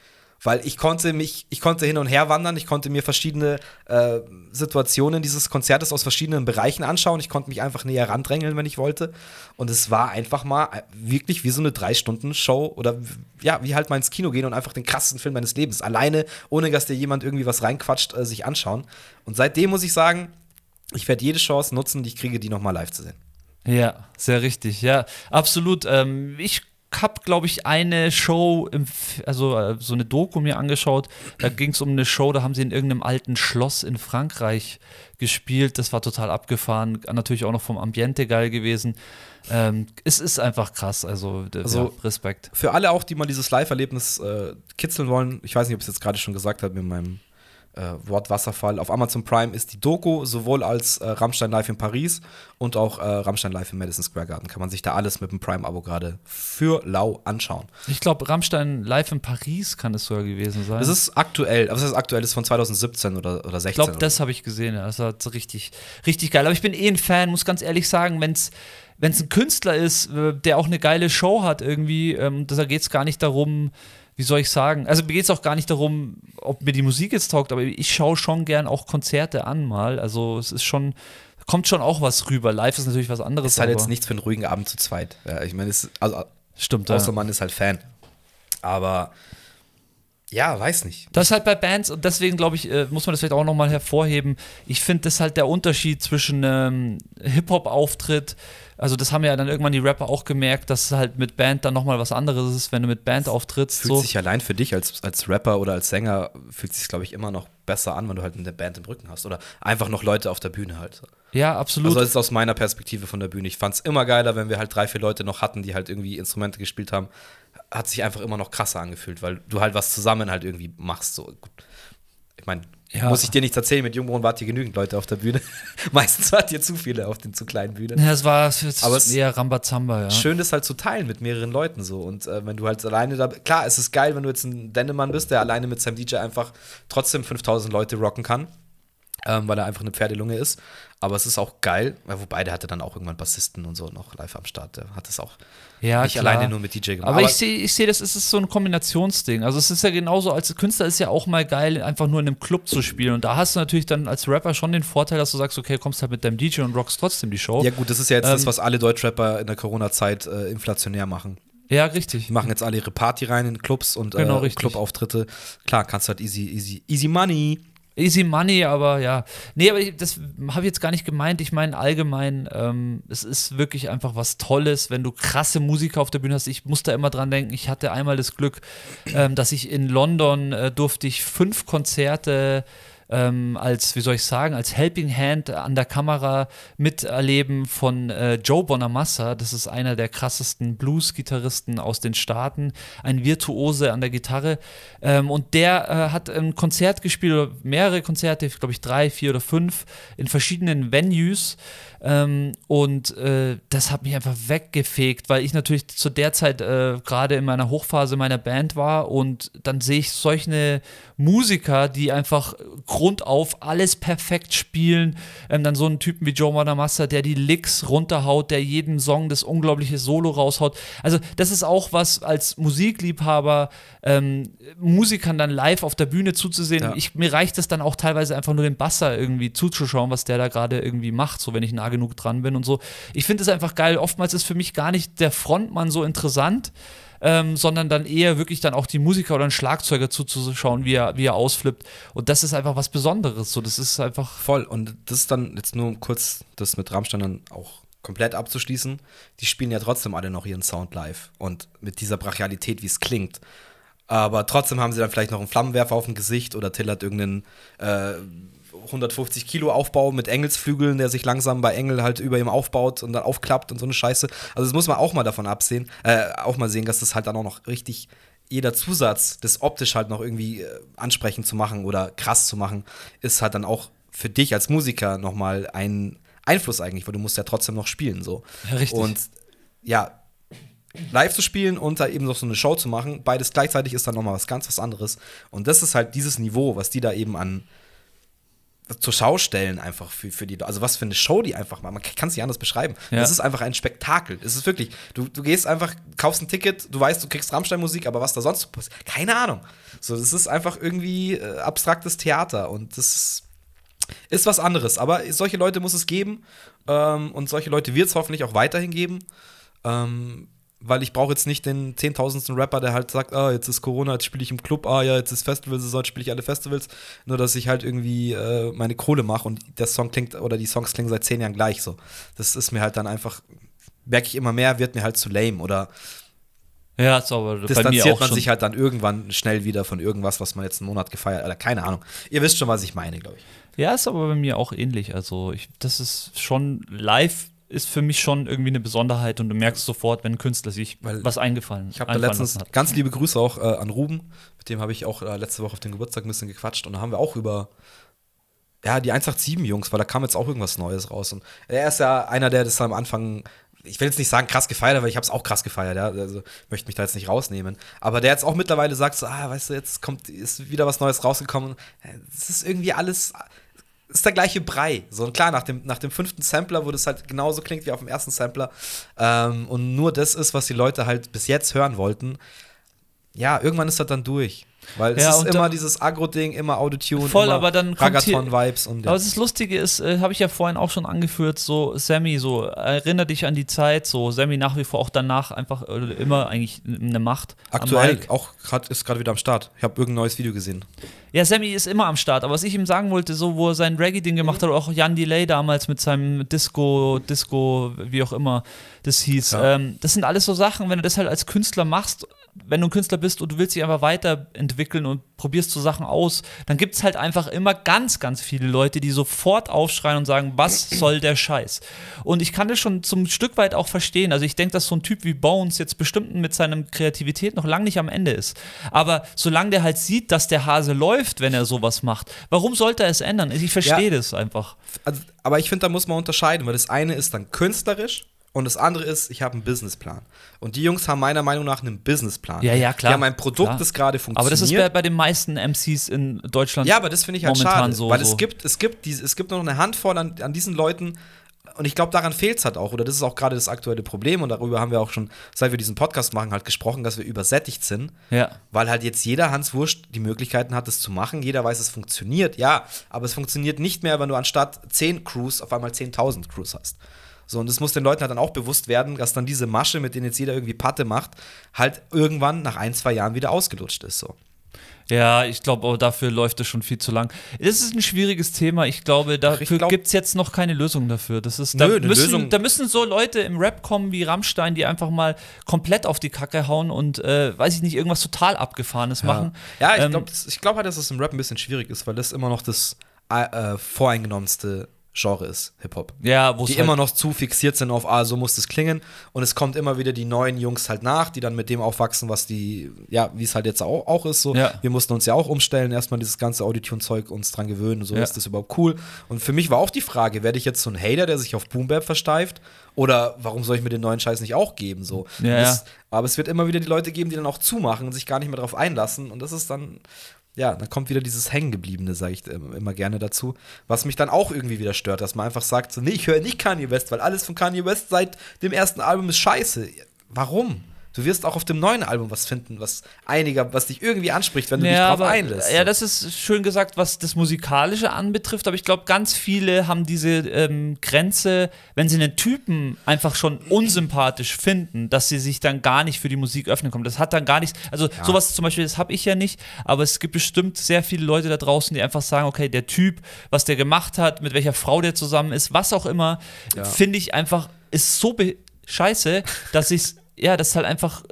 Weil ich konnte mich, ich konnte hin und her wandern, ich konnte mir verschiedene äh, Situationen dieses Konzertes aus verschiedenen Bereichen anschauen, ich konnte mich einfach näher randrängeln, wenn ich wollte. Und es war einfach mal äh, wirklich wie so eine Drei-Stunden-Show oder ja, wie halt mal ins Kino gehen und einfach den krassesten Film meines Lebens alleine, ohne dass dir jemand irgendwie was reinquatscht, äh, sich anschauen. Und seitdem muss ich sagen, ich werde jede Chance nutzen, die ich kriege, die nochmal live zu sehen. Ja, sehr richtig. Ja, absolut. Ähm, ich habe, glaube ich, eine Show, im, also äh, so eine Doku mir angeschaut. Da ging es um eine Show, da haben sie in irgendeinem alten Schloss in Frankreich gespielt. Das war total abgefahren. Natürlich auch noch vom Ambiente geil gewesen. Ähm, es ist einfach krass, also, also ja, Respekt. Für alle auch, die mal dieses Live-Erlebnis äh, kitzeln wollen, ich weiß nicht, ob ich es jetzt gerade schon gesagt habe mit meinem äh, Wort Wasserfall. Auf Amazon Prime ist die Doku sowohl als äh, Rammstein Live in Paris und auch äh, Rammstein Live im Madison Square Garden. Kann man sich da alles mit dem Prime-Abo gerade für lau anschauen. Ich glaube, Rammstein Live in Paris kann es sogar gewesen sein. Das ist aktuell, aber das ist aktuell, das ist von 2017 oder, oder 16. Ich glaube, das habe ich gesehen, ja. Das war richtig, richtig geil. Aber ich bin eh ein Fan, muss ganz ehrlich sagen, wenn es wenn es ein Künstler ist, äh, der auch eine geile Show hat irgendwie, ähm, da geht es gar nicht darum, wie soll ich sagen? Also mir geht es auch gar nicht darum, ob mir die Musik jetzt taugt, aber ich schaue schon gern auch Konzerte an mal. Also es ist schon, kommt schon auch was rüber. Live ist natürlich was anderes. Ist halt jetzt nichts für einen ruhigen Abend zu zweit. Ja, ich meine, also, Stimmt, außer ja. man ist halt Fan. Aber ja, weiß nicht. Das ist halt bei Bands, und deswegen glaube ich, äh, muss man das vielleicht auch nochmal hervorheben. Ich finde, das ist halt der Unterschied zwischen ähm, Hip-Hop-Auftritt, also das haben ja dann irgendwann die Rapper auch gemerkt, dass es halt mit Band dann nochmal was anderes ist, wenn du mit Band auftrittst. Fühlt so. sich allein für dich als, als Rapper oder als Sänger, fühlt sich glaube ich immer noch besser an, wenn du halt eine Band im Rücken hast oder einfach noch Leute auf der Bühne halt. Ja, absolut. Also das ist aus meiner Perspektive von der Bühne. Ich fand es immer geiler, wenn wir halt drei, vier Leute noch hatten, die halt irgendwie Instrumente gespielt haben. Hat sich einfach immer noch krasser angefühlt, weil du halt was zusammen halt irgendwie machst. So. Ich meine, ja. Muss ich dir nichts erzählen, mit Jungbrunnen wart ihr genügend Leute auf der Bühne. Meistens wart ihr zu viele auf den zu kleinen Bühnen. Ja, es war es Aber es eher Rambazamba, ja. Schön, das halt zu teilen mit mehreren Leuten so. Und äh, wenn du halt alleine da klar, es ist geil, wenn du jetzt ein Dennemann bist, der alleine mit seinem DJ einfach trotzdem 5000 Leute rocken kann ähm, weil er einfach eine Pferdelunge ist. Aber es ist auch geil, wobei der hatte dann auch irgendwann Bassisten und so noch live am Start. Der hat es auch ja, nicht klar. alleine nur mit DJ gemacht. Aber, aber ich sehe, ich seh, das ist so ein Kombinationsding. Also es ist ja genauso, als Künstler ist ja auch mal geil, einfach nur in einem Club zu spielen. Und da hast du natürlich dann als Rapper schon den Vorteil, dass du sagst, okay, kommst halt mit deinem DJ und rockst trotzdem die Show. Ja gut, das ist ja jetzt ähm, das, was alle Deutschrapper in der Corona-Zeit äh, inflationär machen. Ja, richtig. Die machen jetzt alle ihre Party rein in Clubs und äh, genau, Clubauftritte. Klar, kannst halt easy, easy, easy money. Easy Money, aber ja. Nee, aber ich, das habe ich jetzt gar nicht gemeint. Ich meine allgemein, ähm, es ist wirklich einfach was Tolles, wenn du krasse Musiker auf der Bühne hast. Ich muss da immer dran denken, ich hatte einmal das Glück, ähm, dass ich in London äh, durfte ich fünf Konzerte ähm, als, wie soll ich sagen, als Helping Hand an der Kamera miterleben von äh, Joe Bonamassa. Das ist einer der krassesten Blues-Gitarristen aus den Staaten, ein Virtuose an der Gitarre. Ähm, und der äh, hat ein Konzert gespielt, mehrere Konzerte, glaube ich drei, vier oder fünf, in verschiedenen Venues. Ähm, und äh, das hat mich einfach weggefegt, weil ich natürlich zu der Zeit äh, gerade in meiner Hochphase meiner Band war und dann sehe ich solche Musiker, die einfach grundauf alles perfekt spielen. Ähm, dann so einen Typen wie Joe Madamassa, der die Licks runterhaut, der jeden Song das unglaubliche Solo raushaut. Also das ist auch was als Musikliebhaber, ähm, Musikern dann live auf der Bühne zuzusehen. Ja. Ich, mir reicht es dann auch teilweise einfach nur den Basser irgendwie zuzuschauen, was der da gerade irgendwie macht, so wenn ich nah genug dran bin und so. Ich finde es einfach geil. Oftmals ist für mich gar nicht der Frontmann so interessant. Ähm, sondern dann eher wirklich dann auch die Musiker oder den Schlagzeuger zuzuschauen, wie er, wie er ausflippt. Und das ist einfach was Besonderes. So, das ist einfach. Voll. Und das ist dann jetzt nur kurz das mit Rammstein dann auch komplett abzuschließen. Die spielen ja trotzdem alle noch ihren Sound live. Und mit dieser Brachialität, wie es klingt. Aber trotzdem haben sie dann vielleicht noch einen Flammenwerfer auf dem Gesicht oder Till hat irgendeinen äh, 150 Kilo Aufbau mit Engelsflügeln, der sich langsam bei Engel halt über ihm aufbaut und dann aufklappt und so eine Scheiße. Also das muss man auch mal davon absehen, äh, auch mal sehen, dass das halt dann auch noch richtig jeder Zusatz, das optisch halt noch irgendwie äh, ansprechend zu machen oder krass zu machen, ist halt dann auch für dich als Musiker nochmal ein Einfluss eigentlich, weil du musst ja trotzdem noch spielen so. Ja, richtig. Und ja, live zu spielen und da eben noch so eine Show zu machen, beides gleichzeitig ist dann nochmal was ganz was anderes. Und das ist halt dieses Niveau, was die da eben an zur Schau stellen einfach für, für die, also was für eine Show die einfach machen. Man kann es nicht anders beschreiben. Ja. Es ist einfach ein Spektakel. Es ist wirklich, du, du gehst einfach, kaufst ein Ticket, du weißt, du kriegst Rammstein-Musik, aber was da sonst passiert, keine Ahnung. So, das ist einfach irgendwie äh, abstraktes Theater und das ist, ist was anderes. Aber solche Leute muss es geben ähm, und solche Leute wird es hoffentlich auch weiterhin geben. Ähm, weil ich brauche jetzt nicht den zehntausendsten Rapper, der halt sagt, ah, jetzt ist Corona, jetzt spiele ich im Club, ah ja, jetzt ist Festivalsaison, jetzt spiele ich alle Festivals, nur dass ich halt irgendwie äh, meine Kohle mache und der Song klingt oder die Songs klingen seit zehn Jahren gleich so. Das ist mir halt dann einfach, merke ich immer mehr, wird mir halt zu lame oder Ja, ist aber distanziert auch man schon. sich halt dann irgendwann schnell wieder von irgendwas, was man jetzt einen Monat gefeiert oder keine Ahnung. Ihr wisst schon, was ich meine, glaube ich. Ja, ist aber bei mir auch ähnlich. Also, ich, das ist schon live ist für mich schon irgendwie eine Besonderheit und du merkst sofort, wenn ein Künstler sich Weil was eingefallen Ich habe da letztens hat. ganz liebe Grüße auch äh, an Ruben, mit dem habe ich auch äh, letzte Woche auf den Geburtstag ein bisschen gequatscht und da haben wir auch über ja, die 187-Jungs, weil da kam jetzt auch irgendwas Neues raus. Und er ist ja einer, der das am Anfang, ich will jetzt nicht sagen krass gefeiert, aber ich habe es auch krass gefeiert, ja. Also möchte mich da jetzt nicht rausnehmen. Aber der jetzt auch mittlerweile sagt so, ah, weißt du, jetzt kommt, ist wieder was Neues rausgekommen. Es ist irgendwie alles, ist der gleiche Brei. So, und klar, nach dem, nach dem fünften Sampler, wo das halt genauso klingt wie auf dem ersten Sampler, ähm, und nur das ist, was die Leute halt bis jetzt hören wollten, ja, irgendwann ist das dann durch. Weil es Ja, ist immer dieses Agro-Ding, immer Autotune, Voll, immer aber dann kommt hier- Ragaton-Vibes und ja. Aber das Lustige ist, äh, habe ich ja vorhin auch schon angeführt, so Sammy, so erinnere dich an die Zeit, so Sammy nach wie vor auch danach einfach äh, immer eigentlich eine Macht. Aktuell auch grad, ist gerade wieder am Start. Ich habe irgendein neues Video gesehen. Ja, Sammy ist immer am Start, aber was ich ihm sagen wollte, so wo er sein Reggae-Ding gemacht hat, oder auch Jan Delay damals mit seinem Disco, Disco, wie auch immer das hieß, Ja. ähm, das sind alles so Sachen, wenn du das halt als Künstler machst, wenn du ein Künstler bist und du willst dich einfach weiterentwickeln und probierst so Sachen aus, dann gibt es halt einfach immer ganz, ganz viele Leute, die sofort aufschreien und sagen, was soll der Scheiß? Und ich kann das schon zum Stück weit auch verstehen. Also ich denke, dass so ein Typ wie Bones jetzt bestimmt mit seiner Kreativität noch lange nicht am Ende ist. Aber solange der halt sieht, dass der Hase läuft, wenn er sowas macht, warum sollte er es ändern? Ich verstehe Ja. das einfach. Also, aber ich finde, da muss man unterscheiden, weil das eine ist dann künstlerisch und das andere ist, ich habe einen Businessplan. Und die Jungs haben meiner Meinung nach einen Businessplan. Ja, ja, klar. Die haben ein Produkt, Klar. das gerade funktioniert. Aber das ist bei, bei den meisten MCs in Deutschland. Ja, aber das finde ich halt momentan schade, so- weil so. es gibt, es gibt diese, es gibt noch eine Handvoll an, an diesen Leuten und ich glaube, daran fehlt es halt auch oder das ist auch gerade das aktuelle Problem und darüber haben wir auch schon, seit wir diesen Podcast machen, halt gesprochen, dass wir übersättigt sind, Ja. weil halt jetzt jeder Hans Wurscht die Möglichkeiten hat, das zu machen, jeder weiß, es funktioniert, ja, aber es funktioniert nicht mehr, wenn du anstatt 10 Crews auf einmal 10.000 Crews hast. So, und es muss den Leuten halt dann auch bewusst werden, dass dann diese Masche, mit denen jetzt jeder irgendwie Patte macht, halt irgendwann nach ein, zwei Jahren wieder ausgelutscht ist. So. Ja, ich glaube, dafür läuft es schon viel zu lang. Das ist ein schwieriges Thema. Ich glaube, dafür glaub- gibt es jetzt noch keine Lösung dafür. Das ist, da, Nö, müssen, Lösung- da müssen so Leute im Rap kommen wie Rammstein, die einfach mal komplett auf die Kacke hauen und, äh, weiß ich nicht, irgendwas total Abgefahrenes machen. Ja, ich Ähm, glaube glaub halt, dass es im Rap ein bisschen schwierig ist, weil das immer noch das äh, äh, voreingenommenste Genre ist, Hip-Hop. Ja, wo Die es immer halt, noch zu fixiert sind auf, ah, so muss das klingen. Und es kommt immer wieder die neuen Jungs halt nach, die dann mit dem aufwachsen, was die, ja, wie es halt jetzt auch, auch ist. So. Ja. Wir mussten uns ja auch umstellen, erstmal dieses ganze Audition-Zeug uns dran gewöhnen. So Ja. ist das überhaupt cool. Und für mich war auch die Frage, werde ich jetzt so ein Hater, der sich auf Boom Bap versteift? Oder warum soll ich mir den neuen Scheiß nicht auch geben? So. Ja, das, aber es wird immer wieder die Leute geben, die dann auch zumachen und sich gar nicht mehr darauf einlassen. Und das ist dann, ja, dann kommt wieder dieses Hängengebliebene, sage ich ähm, immer gerne dazu. Was mich dann auch irgendwie wieder stört, dass man einfach sagt, so, nee, ich höre nicht Kanye West, weil alles von Kanye West seit dem ersten Album ist scheiße. Warum? Du wirst auch auf dem neuen Album was finden, was einiger, was dich irgendwie anspricht, wenn du dich ja, drauf aber, einlässt. ja, das ist schön gesagt, was das Musikalische anbetrifft, aber ich glaube, ganz viele haben diese ähm, Grenze, wenn sie einen Typen einfach schon unsympathisch finden, dass sie sich dann gar nicht für die Musik öffnen kommen. Das hat dann gar nichts, also sowas zum Beispiel, das habe ich ja nicht, aber es gibt bestimmt sehr viele Leute da draußen, die einfach sagen, okay, der Typ, was der gemacht hat, mit welcher Frau der zusammen ist, was auch immer, Ja. finde ich einfach, ist so scheiße, dass ich ja, das ist halt einfach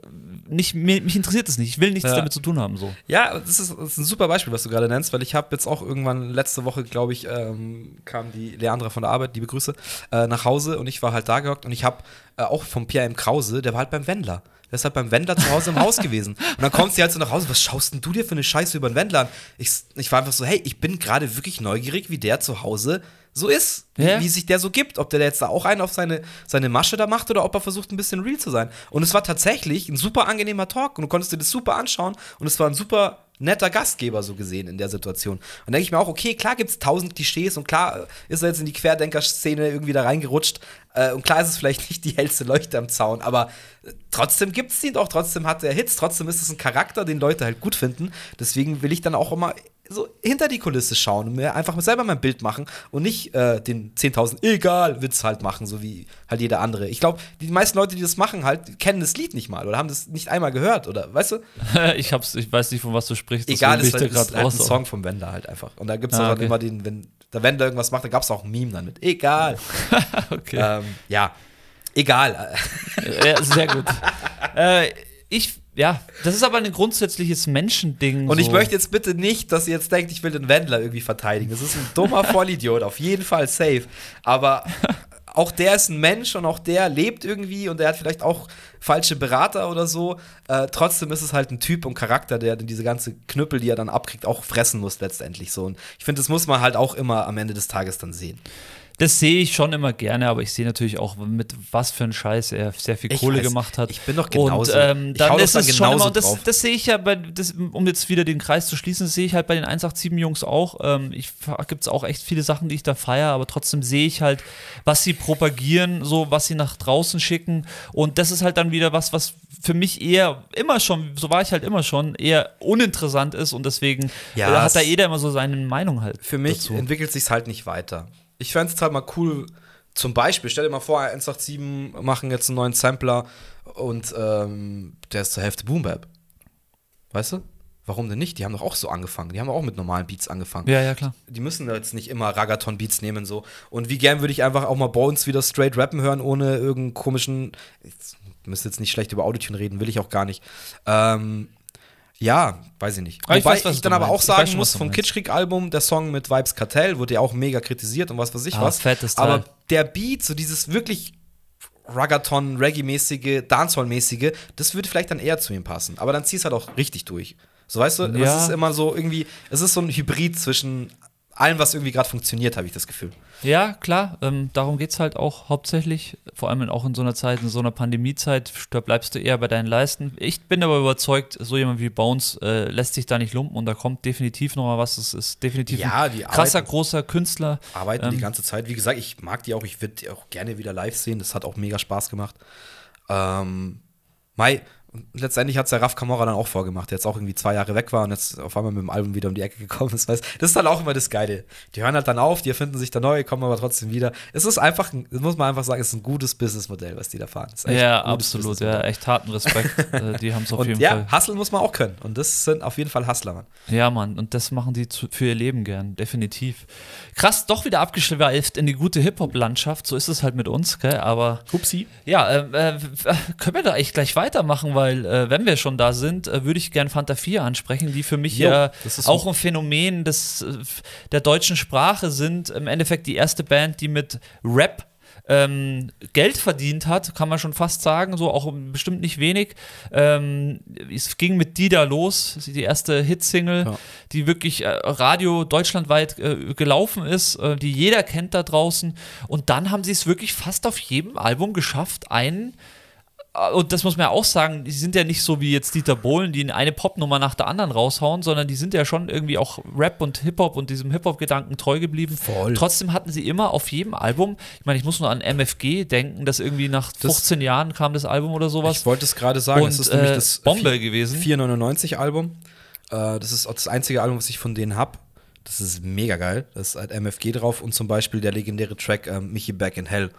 nicht, mir, mich interessiert es nicht. Ich will nichts Ja. damit zu tun haben. So. Ja, das ist, das ist ein super Beispiel, was du gerade nennst, weil ich habe jetzt auch irgendwann letzte Woche, glaube ich, ähm, kam die Leandra von der Arbeit, liebe Grüße, äh, nach Hause und ich war halt da gehockt und ich habe äh, auch vom Pierre M. Krause, der war halt beim Wendler. Der ist halt beim Wendler zu Hause im Haus gewesen. Und dann kommt sie halt so nach Hause, was schaust denn du dir für eine Scheiße über den Wendler an? Ich, ich war einfach so, hey, ich bin gerade wirklich neugierig, wie der zu Hause so ist. Wie, Ja. wie sich der so gibt. Ob der jetzt da auch einen auf seine, seine Masche da macht oder ob er versucht, ein bisschen real zu sein. Und es war tatsächlich ein super angenehmer Talk und du konntest dir das super anschauen und es war ein super netter Gastgeber so gesehen in der Situation. Und denke ich mir auch, okay, klar gibt es tausend Klischees und klar äh, ist er jetzt in die Querdenker-Szene irgendwie da reingerutscht. Äh, und klar ist es vielleicht nicht die hellste Leuchte am Zaun, aber äh, trotzdem gibt es ihn doch, trotzdem hat er Hits, trotzdem ist es ein Charakter, den Leute halt gut finden. Deswegen will ich dann auch immer so hinter die Kulisse schauen und mir einfach selber mein Bild machen und nicht äh, den 10.000 egal Witz halt machen, so wie halt jeder andere. Ich glaube, die meisten Leute, die das machen, halt kennen das Lied nicht mal oder haben das nicht einmal gehört oder weißt du? ich hab's, ich weiß nicht, von was du sprichst. Egal, ist, halt, ist halt ein Song vom Wender halt einfach. Und da gibt es ah, auch okay. immer den, wenn der Wender irgendwas macht, da gab es auch ein Meme dann mit. Egal. okay. Ähm, ja, egal. ja, sehr gut. äh, ich ja, das ist aber ein grundsätzliches Menschending. Und so. ich möchte jetzt bitte nicht, dass ihr jetzt denkt, ich will den Wendler irgendwie verteidigen. Das ist ein dummer Vollidiot, auf jeden Fall safe. Aber auch der ist ein Mensch und auch der lebt irgendwie und der hat vielleicht auch falsche Berater oder so. Äh, trotzdem ist es halt ein Typ und Charakter, der diese ganze Knüppel, die er dann abkriegt, auch fressen muss letztendlich so. Und ich finde, das muss man halt auch immer am Ende des Tages dann sehen. Das sehe ich schon immer gerne, aber ich sehe natürlich auch, mit was für ein Scheiß er sehr viel ich Kohle weiß, gemacht hat. Ich bin doch genauso. Und ähm, dann ist es schon immer, und das, das, sehe ich ja bei, das, um jetzt wieder den Kreis zu schließen, das sehe ich halt bei den 187-Jungs auch. Ähm, ich gibt es auch echt viele Sachen, die ich da feiere, aber trotzdem sehe ich halt, was sie propagieren, so was sie nach draußen schicken. Und das ist halt dann wieder was, was für mich eher immer schon, so war ich halt immer schon, eher uninteressant ist und deswegen ja, hat da jeder immer so seine Meinung halt. Für mich dazu. entwickelt sich halt nicht weiter ich fände es halt mal cool, zum Beispiel, stell dir mal vor, 187 machen jetzt einen neuen Sampler und ähm, der ist zur Hälfte Boom Bap. Weißt du? Warum denn nicht? Die haben doch auch so angefangen. Die haben auch mit normalen Beats angefangen. Ja, ja, klar. Die müssen jetzt nicht immer Ragaton-Beats nehmen so. Und wie gern würde ich einfach auch mal Bones wieder straight rappen hören, ohne irgendeinen komischen. Ich müsste jetzt nicht schlecht über Autotune reden, will ich auch gar nicht. Ähm, ja, weiß ich nicht. Aber Wobei ich, weiß, ich dann aber auch sagen schon, muss, vom Kitschkrieg-Album, der Song mit Vibes Kartell, wurde ja auch mega kritisiert und was weiß ich ah, was. Fettes aber der Beat, so dieses wirklich Ragaton, Reggae-mäßige, Dancehall-mäßige, das würde vielleicht dann eher zu ihm passen. Aber dann ziehst halt auch richtig durch. So weißt du, ja. es ist immer so irgendwie, es ist so ein Hybrid zwischen allem, was irgendwie gerade funktioniert, habe ich das Gefühl. Ja, klar, ähm, darum geht es halt auch hauptsächlich, vor allem auch in so einer Zeit, in so einer Pandemiezeit, da bleibst du eher bei deinen Leisten. Ich bin aber überzeugt, so jemand wie Bones äh, lässt sich da nicht lumpen und da kommt definitiv noch mal was. Es ist definitiv ja, ein krasser, arbeiten, großer Künstler. Arbeiten ähm, die ganze Zeit. Wie gesagt, ich mag die auch, ich würde die auch gerne wieder live sehen, das hat auch mega Spaß gemacht. Ähm, Mai, letztendlich hat es der Raf Kamora dann auch vorgemacht, der jetzt auch irgendwie zwei Jahre weg war und jetzt auf einmal mit dem Album wieder um die Ecke gekommen ist. Weißt? Das ist dann auch immer das Geile. Die hören halt dann auf, die erfinden sich dann neu, kommen aber trotzdem wieder. Es ist einfach, muss man einfach sagen, es ist ein gutes Businessmodell, was die da fahren. Ja, absolut, ja, echt harten Respekt. Äh, die haben es auf und jeden ja, Fall. Ja, Hustle muss man auch können und das sind auf jeden Fall Hustler, Mann. Ja, Mann, und das machen die zu, für ihr Leben gern, definitiv. Krass, doch wieder abgeschweift in die gute Hip-Hop-Landschaft, so ist es halt mit uns, gell, aber. Hupsi. Ja, äh, äh, können wir da echt gleich weitermachen, weil, äh, wenn wir schon schon da sind, äh, würde ich gerne Fanta 4 ansprechen, die für mich jo, ja auch ein Phänomen des, äh, der deutschen Sprache sind. Im Endeffekt die erste Band, die mit Rap ähm, Geld verdient hat, kann man schon fast sagen, so auch bestimmt nicht wenig. Ähm, es ging mit Dida los, die erste Hitsingle, ja. die wirklich äh, Radio deutschlandweit äh, gelaufen ist, äh, die jeder kennt da draußen. Und dann haben sie es wirklich fast auf jedem Album geschafft, einen und das muss man ja auch sagen, die sind ja nicht so wie jetzt Dieter Bohlen, die eine Popnummer nach der anderen raushauen, sondern die sind ja schon irgendwie auch Rap und Hip-Hop und diesem Hip-Hop-Gedanken treu geblieben. Voll. Trotzdem hatten sie immer auf jedem Album, ich meine, ich muss nur an MFG denken, dass irgendwie nach 15 das, Jahren kam das Album oder sowas. Ich wollte es gerade sagen, und, es ist nämlich äh, das Bombe 4, gewesen. 499 Album. Äh, das ist auch das einzige Album, was ich von denen habe. Das ist mega geil. Da ist halt MFG drauf und zum Beispiel der legendäre Track äh, Michi Back in Hell.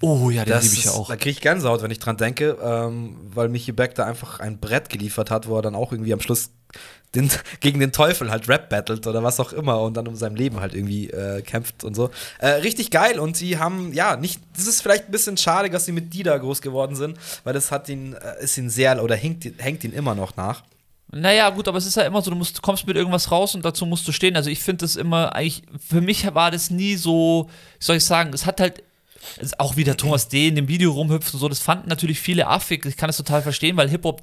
Oh ja, den liebe ich ja auch. Da kriege ich Gänsehaut, wenn ich dran denke, ähm, weil Michi Beck da einfach ein Brett geliefert hat, wo er dann auch irgendwie am Schluss den, gegen den Teufel halt Rap battelt oder was auch immer und dann um sein Leben halt irgendwie äh, kämpft und so. Äh, richtig geil und sie haben, ja, nicht, das ist vielleicht ein bisschen schade, dass sie mit Dida groß geworden sind, weil das hat ihn, äh, ist ihn sehr, oder hängt, hängt ihn immer noch nach. Naja, gut, aber es ist ja immer so, du musst, kommst mit irgendwas raus und dazu musst du stehen. Also ich finde das immer, eigentlich, für mich war das nie so, wie soll ich sagen, es hat halt es- auch wie der Thomas D. in dem Video rumhüpft und so, das fanden natürlich viele affig. Ich kann das total verstehen, weil Hip-Hop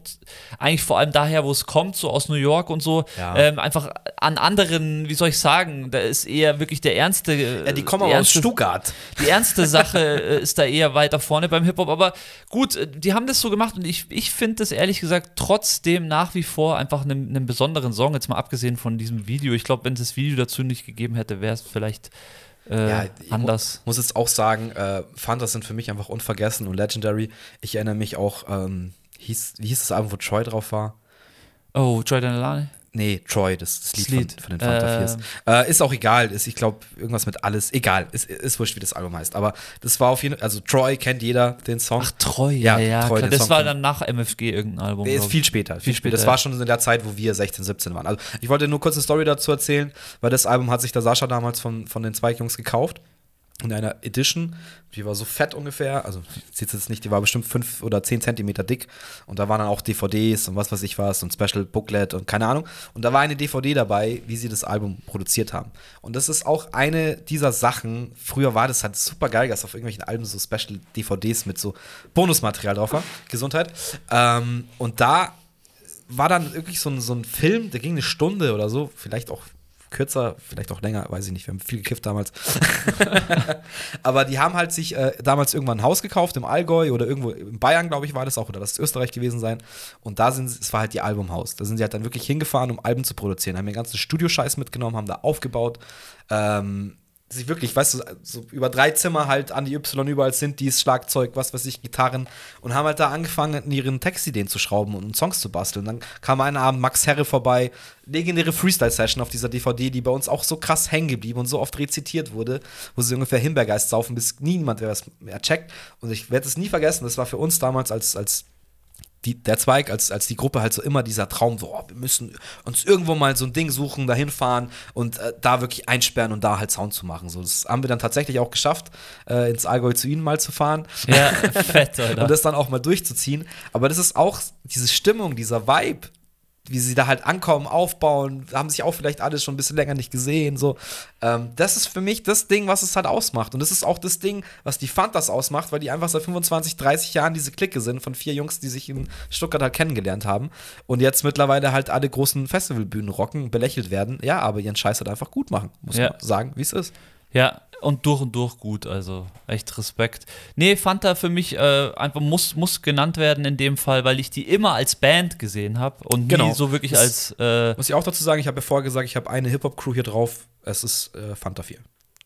eigentlich vor allem daher, wo es kommt, so aus New York und so, Ja. ähm, einfach an anderen, wie soll ich sagen, da ist eher wirklich der ernste. Ja, die kommen die aber aus Stuttgart. die ernste Sache äh, ist da eher weiter vorne beim Hip-Hop. Aber gut, äh, die haben das so gemacht und ich, ich finde das ehrlich gesagt trotzdem nach wie vor einfach einen, einen besonderen Song, jetzt mal abgesehen von diesem Video. Ich glaube, wenn es das Video dazu nicht gegeben hätte, wäre es vielleicht äh, Ja, ich anders. Muss jetzt auch sagen, äh, Fantas sind für mich einfach unvergessen und legendary. Ich erinnere mich auch, ähm, hieß, wie hieß das Album, wo Troy drauf war? Oh, Jordan Alane? Nee, Troy, das, das Lied, Das Lied. Von, von den Fanta Ähm. Fiers. Äh, ist auch egal, ist, ich glaube, irgendwas mit alles, egal, ist, ist wurscht, wie das Album heißt. Aber das war auf jeden Fall, also Troy kennt jeder den Song. Ach, Treu, Ja, ja. Treu, klar. Das Song war dann nach MFG irgendein Album. Nee, ist viel später. Viel Viel später. Das war schon in der Zeit, wo wir 16, 17 waren. Also ich wollte nur kurz eine Story dazu erzählen, weil das Album hat sich der Sascha damals von, von den Zweig-Jungs gekauft. In einer Edition, die war so fett ungefähr, also sieht jetzt nicht, die war bestimmt 5 oder 10 Zentimeter dick. Und da waren dann auch DVDs und was weiß ich was und Special Booklet und keine Ahnung. Und da war eine DVD dabei, wie sie das Album produziert haben. Und das ist auch eine dieser Sachen. Früher war das halt super geil, dass auf irgendwelchen Alben so Special DVDs mit so Bonusmaterial drauf war. Gesundheit. Ähm, und da war dann wirklich so ein, so ein Film, der ging eine Stunde oder so, vielleicht auch kürzer, vielleicht auch länger, weiß ich nicht, wir haben viel gekifft damals. Aber die haben halt sich äh, damals irgendwann ein Haus gekauft im Allgäu oder irgendwo in Bayern, glaube ich, war das auch, oder das ist Österreich gewesen sein. Und da sind es war halt ihr Albumhaus. Da sind sie halt dann wirklich hingefahren, um Alben zu produzieren, haben den ganzen Studioscheiß mitgenommen, haben da aufgebaut. Ähm, sich wirklich, weißt du, so über drei Zimmer halt an die Y überall sind, dies Schlagzeug, was weiß ich, Gitarren und haben halt da angefangen, in ihren Textideen zu schrauben und Songs zu basteln. Dann kam einen Abend Max Herre vorbei, legendäre Freestyle-Session auf dieser DVD, die bei uns auch so krass hängen geblieben und so oft rezitiert wurde, wo sie ungefähr Himbeergeist saufen, bis niemand mehr was mehr checkt. Und ich werde es nie vergessen, das war für uns damals als, als die, der Zweig, als, als die Gruppe halt so immer dieser Traum, so, oh, wir müssen uns irgendwo mal so ein Ding suchen, dahin fahren und äh, da wirklich einsperren und da halt Sound zu machen. So, das haben wir dann tatsächlich auch geschafft, äh, ins Allgäu zu ihnen mal zu fahren Ja, fett, Alter. und das dann auch mal durchzuziehen. Aber das ist auch diese Stimmung, dieser Vibe, wie sie da halt ankommen, aufbauen, haben sich auch vielleicht alle schon ein bisschen länger nicht gesehen. So. Ähm, das ist für mich das Ding, was es halt ausmacht. Und das ist auch das Ding, was die Fantas ausmacht, weil die einfach seit 25, 30 Jahren diese Clique sind von vier Jungs, die sich in Stuttgart halt kennengelernt haben und jetzt mittlerweile halt alle großen Festivalbühnen rocken, belächelt werden. Ja, aber ihren Scheiß halt einfach gut machen, muss Ja. man sagen, wie es ist. Ja, und durch und durch gut, also echt Respekt. Nee, Fanta für mich äh, einfach muss, muss genannt werden in dem Fall, weil ich die immer als Band gesehen habe und Genau. nie so wirklich Das- als, äh, Muss ich auch dazu sagen, ich habe ja vorher gesagt, ich habe eine Hip-Hop-Crew hier drauf. Es ist äh, Fanta 4.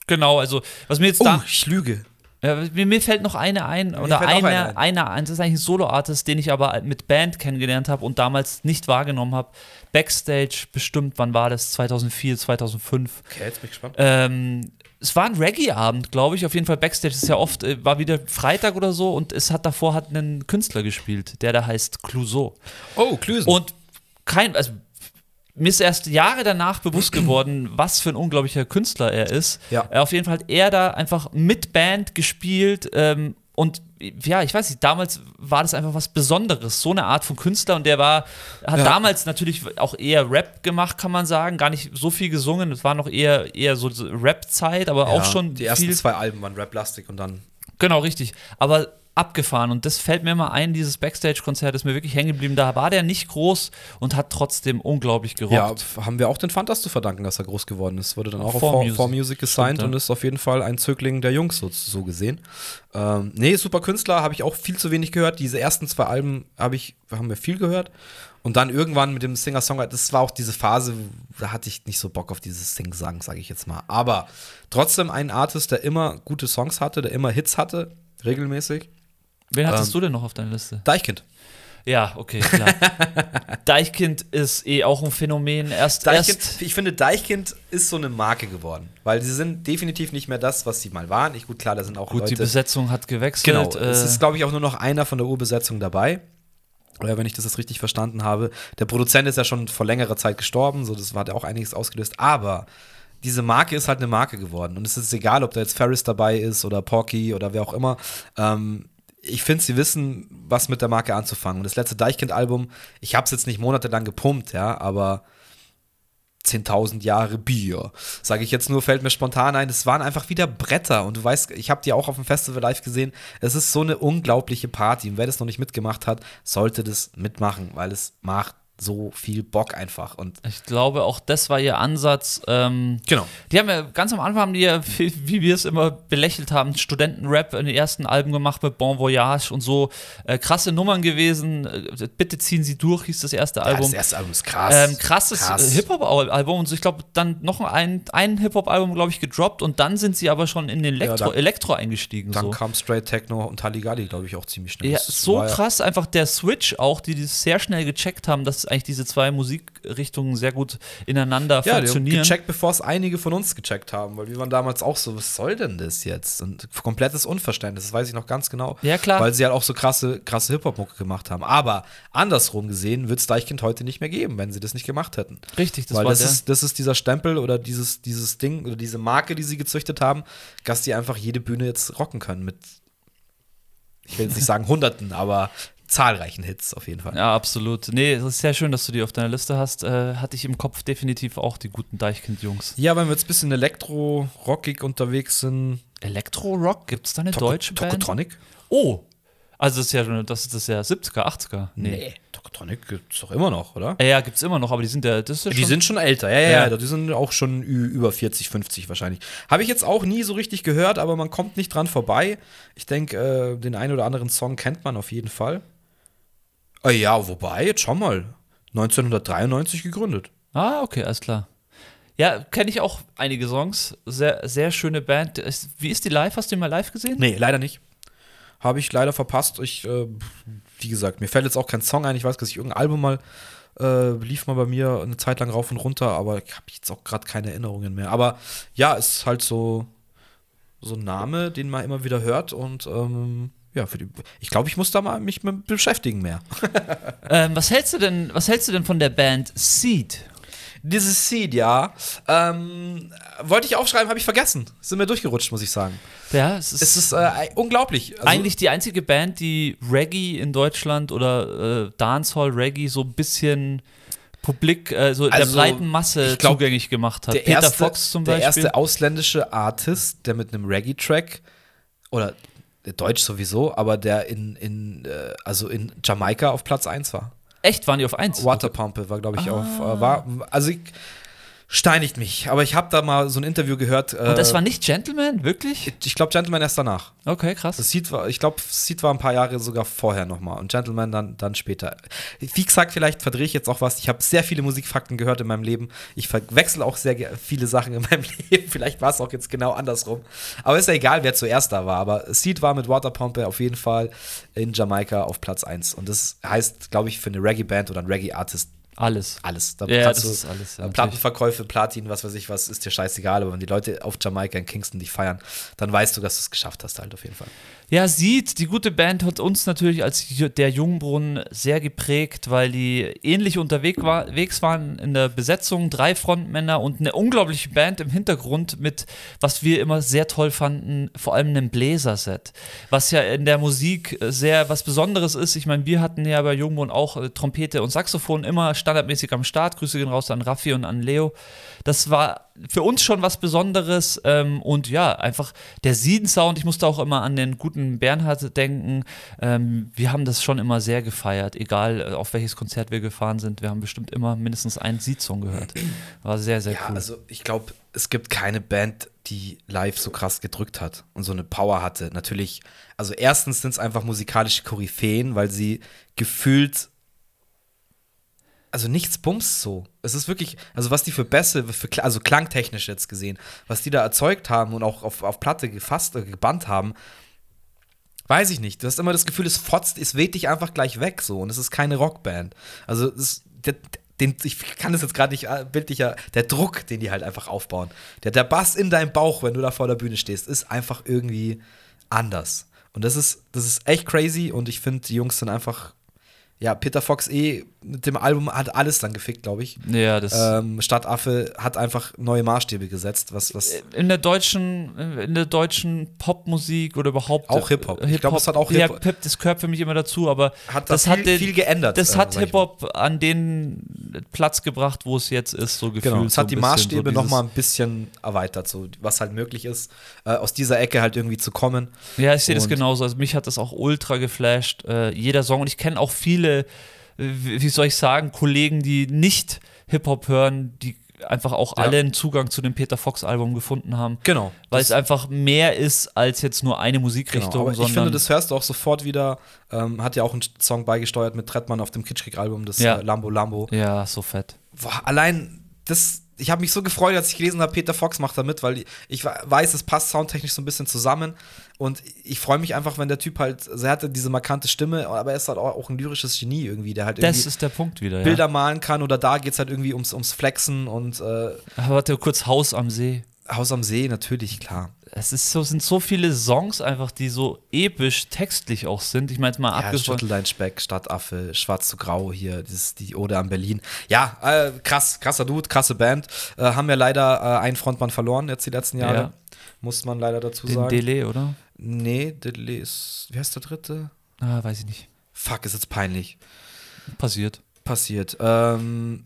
genau, also was mir jetzt Oh, da, ich lüge. ja, mir, mir fällt noch eine ein, mir oder einer, eine einer, ein. das ist eigentlich ein Solo-Artist, den ich aber mit Band kennengelernt habe und damals nicht wahrgenommen habe. Backstage bestimmt, wann war das? 2004, 2005. Okay, jetzt bin ich gespannt. Ähm, es war ein Reggae-Abend, glaube ich. Auf jeden Fall Backstage ist ja oft, äh, war wieder Freitag oder so und es hat davor hat einen Künstler gespielt, der da heißt Clouseau. Oh, Klüsen. Und kein, also mir ist erst Jahre danach bewusst geworden, was für ein unglaublicher Künstler er ist. Ja. Äh, Auf jeden Fall hat er da einfach mit Band gespielt ähm, und ja, ich weiß nicht, damals war das einfach was Besonderes, so eine Art von Künstler und der war, hat Ja. damals natürlich auch eher Rap gemacht, kann man sagen, gar nicht so viel gesungen, es war noch eher, eher so Rap-Zeit, aber auch schon Die ersten zwei Alben waren Rap-lastig und dann. Genau, richtig. Aber abgefahren. Und das fällt mir mal ein, dieses Backstage-Konzert ist mir wirklich hängen geblieben. Da war der nicht groß und hat trotzdem unglaublich gerockt. Ja, haben wir auch den Fantas zu verdanken, dass er groß geworden ist. Wurde dann auch Four auf 4 Music. Music, Music gesigned Stimmt, ja. und ist auf jeden Fall ein Zögling der Jungs, so, so gesehen. Ähm, nee, super Künstler, habe ich auch viel zu wenig gehört. Diese ersten zwei Alben habe ich, haben wir viel gehört. Und dann irgendwann mit dem Singer-Songwriter, das war auch diese Phase, da hatte ich nicht so Bock auf dieses Sing-Sang, sage ich jetzt mal. Aber trotzdem ein Artist, der immer gute Songs hatte, der immer Hits hatte, regelmäßig. Wen hattest ähm, du denn noch auf deiner Liste? Deichkind. Ja, okay, klar. Deichkind ist eh auch ein Phänomen. Erst, Deichkind, erst ich finde, Deichkind ist so eine Marke geworden. Weil sie sind definitiv nicht mehr das, was sie mal waren. Ich, gut, klar, da sind auch gut, die Leute. Besetzung hat gewechselt. Genau, äh, es ist, glaube ich, auch nur noch einer von der Urbesetzung dabei. Oder wenn ich das jetzt richtig verstanden habe. Der Produzent ist ja schon vor längerer Zeit gestorben, so das hat ja auch einiges ausgelöst. Aber diese Marke ist halt eine Marke geworden. Und es ist egal, ob da jetzt Ferris dabei ist oder Porky oder wer auch immer. Ähm, ich finde, sie wissen, was mit der Marke anzufangen. Und das letzte Deichkind-Album, ich habe es jetzt nicht monatelang gepumpt, ja, aber 10.000 Jahre Bier. Sage ich jetzt nur, fällt mir spontan ein. Es waren einfach wieder Bretter. Und du weißt, ich habe die auch auf dem Festival live gesehen. Es ist so eine unglaubliche Party. Und wer das noch nicht mitgemacht hat, sollte das mitmachen, weil es macht so viel Bock einfach. Und ich glaube, auch das war ihr Ansatz. Ähm, genau. Die haben ja ganz am Anfang, haben die ja, wie, wir es immer belächelt haben, Studentenrap in den ersten Alben gemacht mit Bon Voyage und so. Äh, krasse Nummern gewesen. Äh, Bitte ziehen sie durch, hieß das erste ja, Album. das erste Album ist krass. Ähm, krasses Krass. Hip-Hop-Album und ich glaube, dann noch ein, ein Hip-Hop-Album, glaube ich, gedroppt und dann sind sie aber schon in den Elektro, dann- Elektro eingestiegen. Dann so. kam Straight Techno und Halligalli, glaube ich, auch ziemlich schnell. Ja, so ja- krass einfach der Switch auch, die das sehr schnell gecheckt haben, dass eigentlich diese zwei Musikrichtungen sehr gut ineinander Ja, die haben funktionieren. gecheckt, bevor es einige von uns gecheckt haben, weil wir waren damals auch so, was soll denn das jetzt? Und komplettes Unverständnis, das weiß ich noch ganz genau. Ja, klar. Weil sie halt auch so krasse, krasse Hip-Hop-Mucke gemacht haben. Aber andersrum gesehen wird es Deichkind heute nicht mehr geben, wenn sie das nicht gemacht hätten. Richtig, das weil war das der. ist, das ist dieser Stempel oder dieses, dieses Ding oder diese Marke, die sie gezüchtet haben, dass die einfach jede Bühne jetzt rocken können mit, ich will jetzt nicht sagen Hunderten, aber zahlreichen Hits auf jeden Fall. Ja, absolut. Nee, es ist sehr schön, dass du die auf deiner Liste hast. Äh, hatte ich im Kopf definitiv auch die guten Deichkind-Jungs. Ja, wenn wir jetzt ein bisschen elektro-rockig unterwegs sind, Elektro-Rock, gibt es da eine Toko- deutsche Band? Tokotronic? Oh! Also das ist ja schon- das ist das ja 70er, 80er. Nee. Tokotronic gibt's doch immer noch, oder? Ja, gibt es immer noch, aber die sind ja, das ist ja Die schon, sind schon älter, ja, ja, Ja. ja. Die sind auch schon über 40, 50 wahrscheinlich. Habe ich jetzt auch nie so richtig gehört, aber man kommt nicht dran vorbei. Ich denke, äh, den einen oder anderen Song kennt man auf jeden Fall. Äh, ja, wobei, jetzt schau mal. 1993 gegründet. Ah, okay, alles klar. Ja, kenne ich auch einige Songs. Sehr, sehr schöne Band. Wie ist die live? Hast du die mal live gesehen? Nee, leider nicht. Habe ich leider verpasst. Ich, äh, wie gesagt, mir fällt jetzt auch kein Song ein. Ich weiß, dass ich irgendein Album mal äh, lief mal bei mir eine Zeit lang rauf und runter, aber ich habe jetzt auch gerade keine Erinnerungen mehr. Aber ja, es ist halt so, so ein Name, den man immer wieder hört und ähm, ja, für die, ich glaube, ich muss da mal mich mit beschäftigen mehr. Ähm, was hältst du denn, was hältst du denn von der Band Seed? Dieses Seed, ja, ähm, wollte ich aufschreiben, habe ich vergessen. Sind mir durchgerutscht, muss ich sagen. Ja, es ist, Es ist äh, unglaublich. Also- eigentlich die einzige Band, die Reggae in Deutschland oder äh, Dancehall Reggae so ein bisschen publik, äh, so der Also, breiten Masse glaub, zugänglich gemacht hat. der Peter erste, Fox zum der Beispiel. erste ausländische Artist, der mit einem Reggae-Track oder der Deutsch sowieso, aber der in, in äh, also in Jamaika auf Platz 1 war. Echt, waren die auf 1? Waterpumpe war, glaube ich, auf. Ah. Äh, war, also ich, steinigt mich, aber ich habe da mal so ein Interview gehört. Äh, Und das war nicht Gentleman, wirklich? ich glaube, Gentleman erst danach. Okay, krass. Das Seed war, ich glaube, Seed war ein paar Jahre sogar vorher nochmal und Gentleman dann, dann später. Wie gesagt, vielleicht verdrehe ich jetzt auch was. Ich habe sehr viele Musikfakten gehört in meinem Leben. Ich verwechsel auch sehr viele Sachen in meinem Leben. Vielleicht war es auch jetzt genau andersrum. Aber ist ja egal, wer zuerst da war. Aber Seed war mit Waterpumpe auf jeden Fall in Jamaika auf Platz 1. Und das heißt, glaube ich, für eine Reggae-Band oder einen Reggae-Artist Alles. alles. Da Ja, das du- ist alles, ja, Plattenverkäufe, Platin, was weiß ich was, ist dir scheißegal. Aber wenn die Leute auf Jamaika in Kingston dich feiern, dann weißt du, dass du es geschafft hast, halt auf jeden Fall. Ja, sieht, die gute Band hat uns natürlich als der Jungbrunnen sehr geprägt, weil die ähnlich unterwegs war, wegs waren in der Besetzung, drei Frontmänner und eine unglaubliche Band im Hintergrund mit, was wir immer sehr toll fanden, vor allem einem Bläserset, was ja in der Musik sehr was Besonderes ist. Ich meine, wir hatten ja bei Jungbrunnen auch äh, Trompete und Saxophon immer standardmäßig am Start. Grüße gehen raus an Raffi und an Leo. Das war für uns schon was Besonderes ähm, und ja, einfach der Sieden-Sound. Ich musste auch immer an den guten Bernhard denken. Ähm, wir haben das schon immer sehr gefeiert, egal äh, auf welches Konzert wir gefahren sind. Wir haben bestimmt immer mindestens einen Sied-Song gehört. War sehr, sehr Ja, cool. also ich glaube, es gibt keine Band, die live so krass gedrückt hat und so eine Power hatte. Natürlich, also erstens sind es einfach musikalische Koryphäen, weil sie gefühlt also nichts bums so. Es ist wirklich, also was die für Bässe, für, also klangtechnisch jetzt gesehen, was die da erzeugt haben und auch auf, auf Platte gefasst, äh, gebannt haben, weiß ich nicht. Du hast immer das Gefühl, es fotzt, es weht dich einfach gleich weg so und es ist keine Rockband. Also es der, den, ich kann das jetzt gerade nicht äh, bildlicher, der Druck, den die halt einfach aufbauen. Der, der Bass in deinem Bauch, wenn du da vor der Bühne stehst, ist einfach irgendwie anders. Und das ist, das ist echt crazy und ich finde, die Jungs sind einfach, ja, Peter Fox eh mit dem Album hat alles dann gefickt, glaube ich. ja, das. Ähm, Stadtaffe hat einfach neue Maßstäbe gesetzt, was, was in der deutschen, in der deutschen Popmusik oder überhaupt Auch Hip-Hop. Ich glaub, es hat auch Ja, Hip-Hop- Hip, das gehört für mich immer dazu, aber hat da das viel, hat den, viel geändert. Das äh, hat ich Hip-Hop an den Platz gebracht, wo es jetzt ist, so gefühlt. Genau, es so hat die Maßstäbe so noch dieses- mal ein bisschen erweitert, so was halt möglich ist, äh, aus dieser Ecke halt irgendwie zu kommen. Ja, ich sehe das genauso. Also mich hat das auch ultra geflasht, äh, jeder Song. Und ich kenne auch viele, äh, wie soll ich sagen, Kollegen, die nicht Hip-Hop hören, die einfach auch Ja. alle einen Zugang zu dem Peter Fox-Album gefunden haben. Genau. Weil es einfach mehr ist als jetzt nur eine Genau, Musikrichtung, aber ich finde, das hörst du auch sofort wieder. Ähm, hat ja auch einen Song beigesteuert mit Trettmann auf dem Kitschkrieg-Album, das Ja. äh, Lambo Lambo. ja, so fett. Boah, allein das, ich habe mich so gefreut, als ich gelesen habe, Peter Fox macht da mit, weil ich weiß, es passt soundtechnisch so ein bisschen zusammen. Und ich freue mich einfach, wenn der Typ halt, also er hatte diese markante Stimme, aber er ist halt auch, ein lyrisches Genie irgendwie, der halt Das irgendwie ist der Punkt wieder, ja. Bilder malen kann oder da geht es halt irgendwie ums, ums Flexen und äh, Aber warte kurz, Haus am See. Haus am See, natürlich, klar. Es ist so, sind so viele Songs einfach, die so episch textlich auch sind. Ich meine jetzt mal Ja, abgesprochen. Schüttel dein Speck, Stadtaffe, Schwarz zu Grau hier, das ist die Ode an Berlin. Ja, äh, krass, krasser Dude, krasse Band. Äh, haben ja leider äh, einen Frontmann verloren jetzt die letzten Jahre. Ja. Muss man leider dazu Den sagen. Dele, oder? nee, Diddley ist, wie heißt der dritte? Ah, weiß ich nicht. Fuck, ist jetzt peinlich. Passiert. Passiert. Ähm,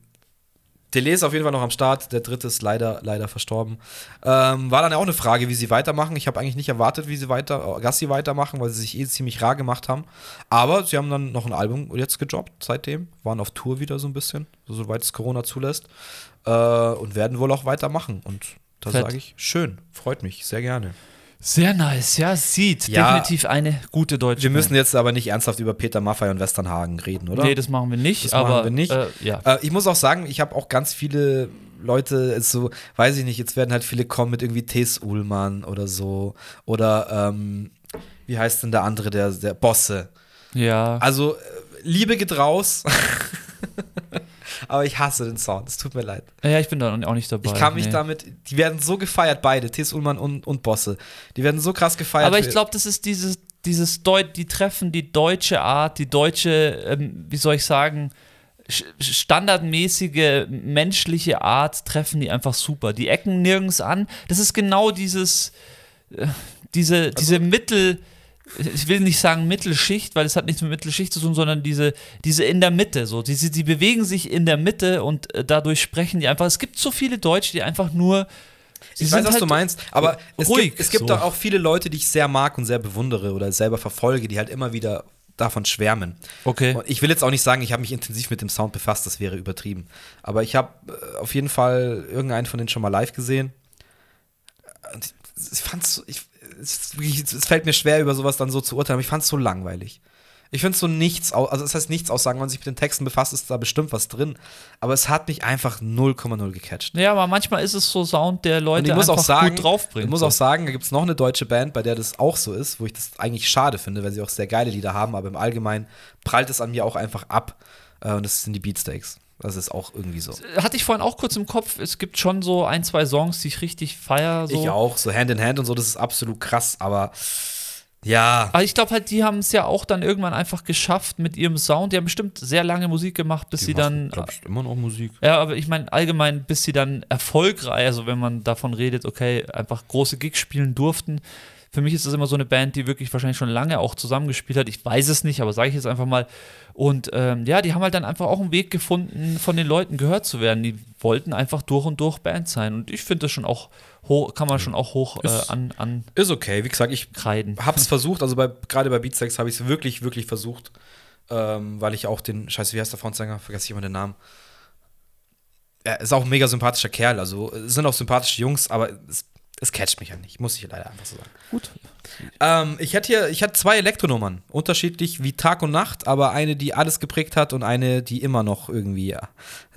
Delay ist auf jeden Fall noch am Start, der dritte ist leider, leider verstorben. Ähm, war dann ja auch eine Frage, wie sie weitermachen. Ich habe eigentlich nicht erwartet, wie sie weiter, äh, Gassi weitermachen, weil sie sich eh ziemlich rar gemacht haben. Aber sie haben dann noch ein Album jetzt gedroppt seitdem, waren auf Tour wieder so ein bisschen, so, soweit es Corona zulässt. Äh, und werden wohl auch weitermachen. Und da sage ich, schön, freut mich, sehr gerne. Sehr nice, ja, sieht. Ja. Definitiv eine gute deutsche Wir müssen jetzt aber nicht ernsthaft über Peter Maffay und Westernhagen reden, oder? Nee, das machen wir nicht, Das machen aber wir nicht. Äh, ja. Äh, ich muss auch sagen, ich habe auch ganz viele Leute, so, weiß ich nicht, jetzt werden halt viele kommen mit irgendwie Thes Ullmann oder so. Oder, ähm, wie heißt denn der andere, der, der Bosse? ja. Also, äh, Liebe geht raus. Aber ich hasse den Sound, es tut mir leid. ja, ich bin da auch nicht dabei. Ich kann mich nee. damit, die werden so gefeiert, beide, Thes Ullmann und, und Bosse. Die werden so krass gefeiert. Aber ich glaube, das ist dieses, dieses Deut die treffen die deutsche Art, die deutsche, ähm, wie soll ich sagen, standardmäßige menschliche Art treffen die einfach super. Die ecken nirgends an. Das ist genau dieses, äh, diese, diese Mittel, ich will nicht sagen Mittelschicht, weil es hat nichts mit Mittelschicht zu tun, sondern diese, diese in der Mitte, so, diese, die bewegen sich in der Mitte und äh, dadurch sprechen die einfach. Es gibt so viele Deutsche, die einfach nur. sie Ich weiß, was halt du meinst, aber es ruhig, gibt, es gibt so. auch viele Leute, die ich sehr mag und sehr bewundere oder selber verfolge, die halt immer wieder davon schwärmen. Okay. Und ich will jetzt auch nicht sagen, ich habe mich intensiv mit dem Sound befasst, das wäre übertrieben. Aber ich habe äh, auf jeden Fall irgendeinen von denen schon mal live gesehen. Und ich fand's, so- ich, es, es fällt mir schwer, über sowas dann so zu urteilen, aber ich fand es so langweilig. Ich finde so nichts, also das heißt nichts aussagen, wenn man sich mit den Texten befasst, ist da bestimmt was drin. Aber es hat mich einfach 0,0 gecatcht. Ja, aber manchmal ist es so Sound, der Leute Und ich muss einfach auch sagen, gut draufbringt. ich muss auch sagen, da gibt es noch eine deutsche Band, bei der das auch so ist, wo ich das eigentlich schade finde, weil sie auch sehr geile Lieder haben, aber im Allgemeinen prallt es an mir auch einfach ab. Äh, und das sind die Beatsteaks. Das ist auch irgendwie so. Hatte ich vorhin auch kurz im Kopf, es gibt schon so ein, zwei Songs, die ich richtig feier. So. Ich auch, so Hand in Hand und so, das ist absolut krass, aber ja. Aber ich glaube halt, die haben es ja auch dann irgendwann einfach geschafft mit ihrem Sound. Die haben bestimmt sehr lange Musik gemacht, bis sie dann. glaube ich, immer noch Musik. Ja, aber ich meine allgemein, bis sie dann erfolgreich, also wenn man davon redet, okay, einfach große Gigs spielen durften. Für mich ist das immer so eine Band, die wirklich wahrscheinlich schon lange auch zusammengespielt hat. Ich weiß es nicht, aber sage ich jetzt einfach mal. Und ähm, ja, die haben halt dann einfach auch einen Weg gefunden, von den Leuten gehört zu werden. Die wollten einfach durch und durch Band sein. Und ich finde das schon auch hoch, kann man schon auch hoch äh, Ist- an, Ist okay, wie gesagt, ich ankreiden. hab's versucht, also bei, gerade bei Beatsteaks habe ich es wirklich, wirklich versucht, ähm, weil ich auch den, scheiße, wie heißt der Frontsänger? Vergesse ich immer den Namen. Er ist auch ein mega sympathischer Kerl, also es sind auch sympathische Jungs, aber es, es catcht mich halt nicht, muss ich leider einfach so sagen. Gut. Ähm, ich hätte hier, ich hatte zwei Elektronummern, unterschiedlich wie Tag und Nacht, aber eine, die alles geprägt hat und eine, die immer noch irgendwie ja,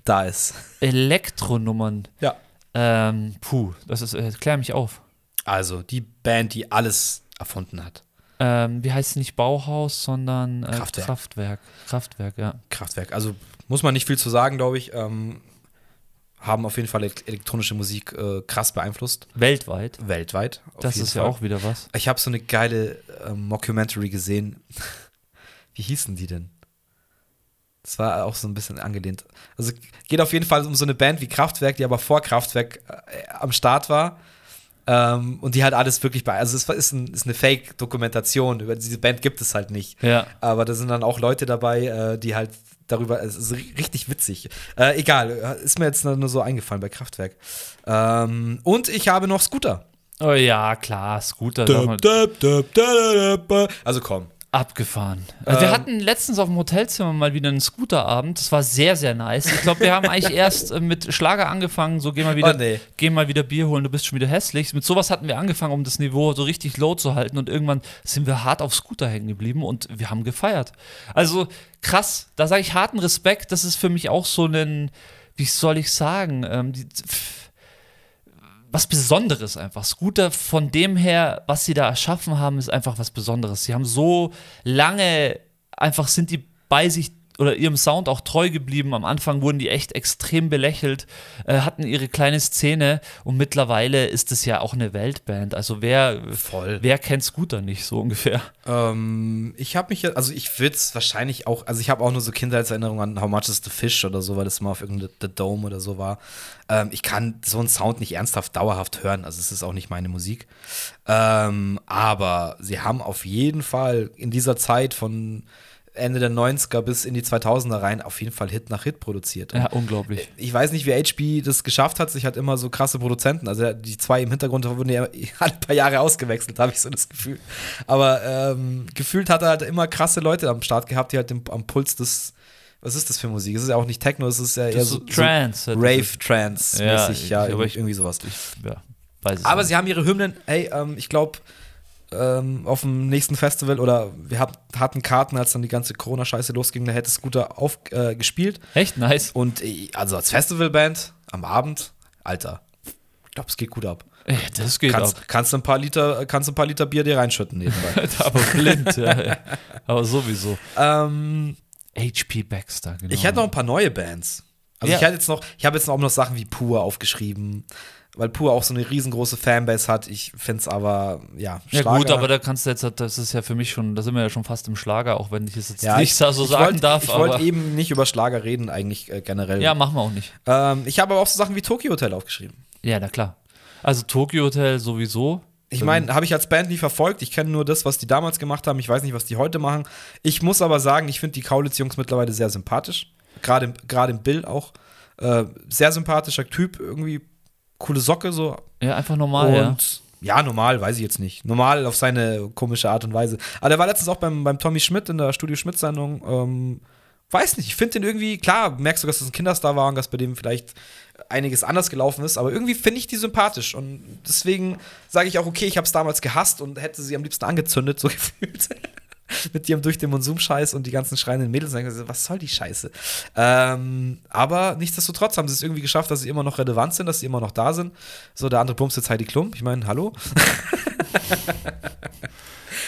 da ist. Elektronummern. Ja. Ähm, puh, das ist, äh, klär mich auf. Also die Band, die alles erfunden hat. Ähm, wie heißt es nicht Bauhaus, sondern äh, Kraftwerk. Kraftwerk. Kraftwerk, ja. Kraftwerk. Also muss man nicht viel zu sagen, glaube ich. Ähm, haben auf jeden Fall elek- elektronische Musik äh, krass beeinflusst. Weltweit. Weltweit. Das ist ja Fall. auch wieder was. Ich habe so eine geile ähm, Mockumentary gesehen. Wie hießen die denn? Das war auch so ein bisschen angelehnt. Also geht auf jeden Fall um so eine Band wie Kraftwerk, die aber vor Kraftwerk äh, am Start war. Ähm, und die halt alles wirklich bei. Also es ist, ein, ist eine Fake-Dokumentation. Über diese Band gibt es halt nicht. Ja. Aber da sind dann auch Leute dabei, äh, die halt darüber. Es ist ri- richtig witzig. Äh, egal, ist mir jetzt nur so eingefallen bei Kraftwerk. Ähm, und ich habe noch Scooter. Oh ja, klar, Scooter. sag mal, Also komm. Abgefahren. Also Ähm. wir hatten letztens auf dem Hotelzimmer mal wieder einen Scooterabend. Das war sehr, sehr nice. Ich glaube, wir haben eigentlich erst äh, mit Schlager angefangen. So, geh mal wieder, Oh, nee. geh mal wieder Bier holen, du bist schon wieder hässlich. Mit sowas hatten wir angefangen, um das Niveau so richtig low zu halten. Und irgendwann sind wir hart auf Scooter hängen geblieben und wir haben gefeiert. Also krass. Da sage ich harten Respekt. Das ist für mich auch so ein, wie soll ich sagen, ähm, die, pff, was Besonderes einfach. Scooter von dem her, was sie da erschaffen haben, ist einfach was Besonderes. Sie haben so lange einfach sind die bei sich oder ihrem Sound auch treu geblieben. Am Anfang wurden die echt extrem belächelt, äh, hatten ihre kleine Szene und mittlerweile ist es ja auch eine Weltband. Also wer, Voll. wer kennt Scooter nicht so ungefähr? Ähm, ich habe mich, also ich würde es wahrscheinlich auch, also ich habe auch nur so Kindheitserinnerungen an How Much is the Fish oder so, weil das mal auf irgendeinem The Dome oder so war. Ähm, ich kann so einen Sound nicht ernsthaft dauerhaft hören, also es ist auch nicht meine Musik. Ähm, aber sie haben auf jeden Fall in dieser Zeit von Ende der 90er bis in die 2000er rein auf jeden Fall Hit nach Hit produziert. Ja, unglaublich. Ich weiß nicht, wie HB das geschafft hat. Sich hat immer so krasse Produzenten. Also die zwei im Hintergrund wurden ja alle paar Jahre ausgewechselt, habe ich so das Gefühl. Aber ähm, gefühlt hat er halt immer krasse Leute am Start gehabt, die halt im, am Puls des. Was ist das für Musik? Es ist ja auch nicht Techno, es ist ja eher Das ist so, so Trance. so Rave-Trance-mäßig, ja, aber ich, irgendwie sowas. ich ja, Aber nicht. sie haben ihre Hymnen, hey, ähm, ich glaube, ähm, auf dem nächsten Festival oder wir hat, hatten Karten, als dann die ganze Corona-Scheiße losging, da hätte Scooter aufgespielt. Äh, gespielt. Echt nice. Und äh, also als Festivalband am Abend, Alter, ich glaube, es geht gut ab. Ja, das geht Kannst, ab. kannst, du ein paar Liter, kannst du ein paar Liter Bier dir reinschütten nebenbei. aber blind, ja, ja. Aber sowieso. ähm, HP Baxter, genau. ich hätte noch ein paar neue Bands. Also Ja. ich hätte jetzt noch, ich habe jetzt noch noch Sachen wie Pur aufgeschrieben, weil Pur auch so eine riesengroße Fanbase hat. Ich finde es aber, ja, Ja Schlager- gut, aber da kannst du jetzt, das ist ja für mich schon, da sind wir ja schon fast im Schlager, auch wenn ich es jetzt ja, nicht ich, so sagen wollt, darf. Ich wollte eben nicht über Schlager reden, eigentlich äh, generell. ja, machen wir auch nicht. Ähm, ich habe aber auch so Sachen wie Tokyo Hotel aufgeschrieben. Ja, na klar. Also Tokyo Hotel sowieso. Ich meine, habe ich als Band nie verfolgt. Ich kenne nur das, was die damals gemacht haben. Ich weiß nicht, was die heute machen. Ich muss aber sagen, ich finde die Kaulitz-Jungs mittlerweile sehr sympathisch. Gerade im, Bild auch. Äh, sehr sympathischer Typ, irgendwie coole Socke so. Ja, einfach normal, ja. und ja. normal, weiß ich jetzt nicht. Normal auf seine komische Art und Weise. Aber der war letztens auch beim, beim Tommy Schmidt in der Studio Schmidt-Sendung. Ähm, weiß nicht, ich finde den irgendwie, klar, merkst du, dass das ein Kinderstar war und dass bei dem vielleicht einiges anders gelaufen ist, aber irgendwie finde ich die sympathisch und deswegen sage ich auch, okay, ich habe es damals gehasst und hätte sie am liebsten angezündet, so gefühlt. Mit ihrem durch den Monsum-Scheiß und die ganzen schreienden Mädels. So, Was soll die Scheiße? Ähm, aber nichtsdestotrotz haben sie es irgendwie geschafft, dass sie immer noch relevant sind, dass sie immer noch da sind. So, der andere bumst jetzt Heidi Klum. Ich meine, hallo?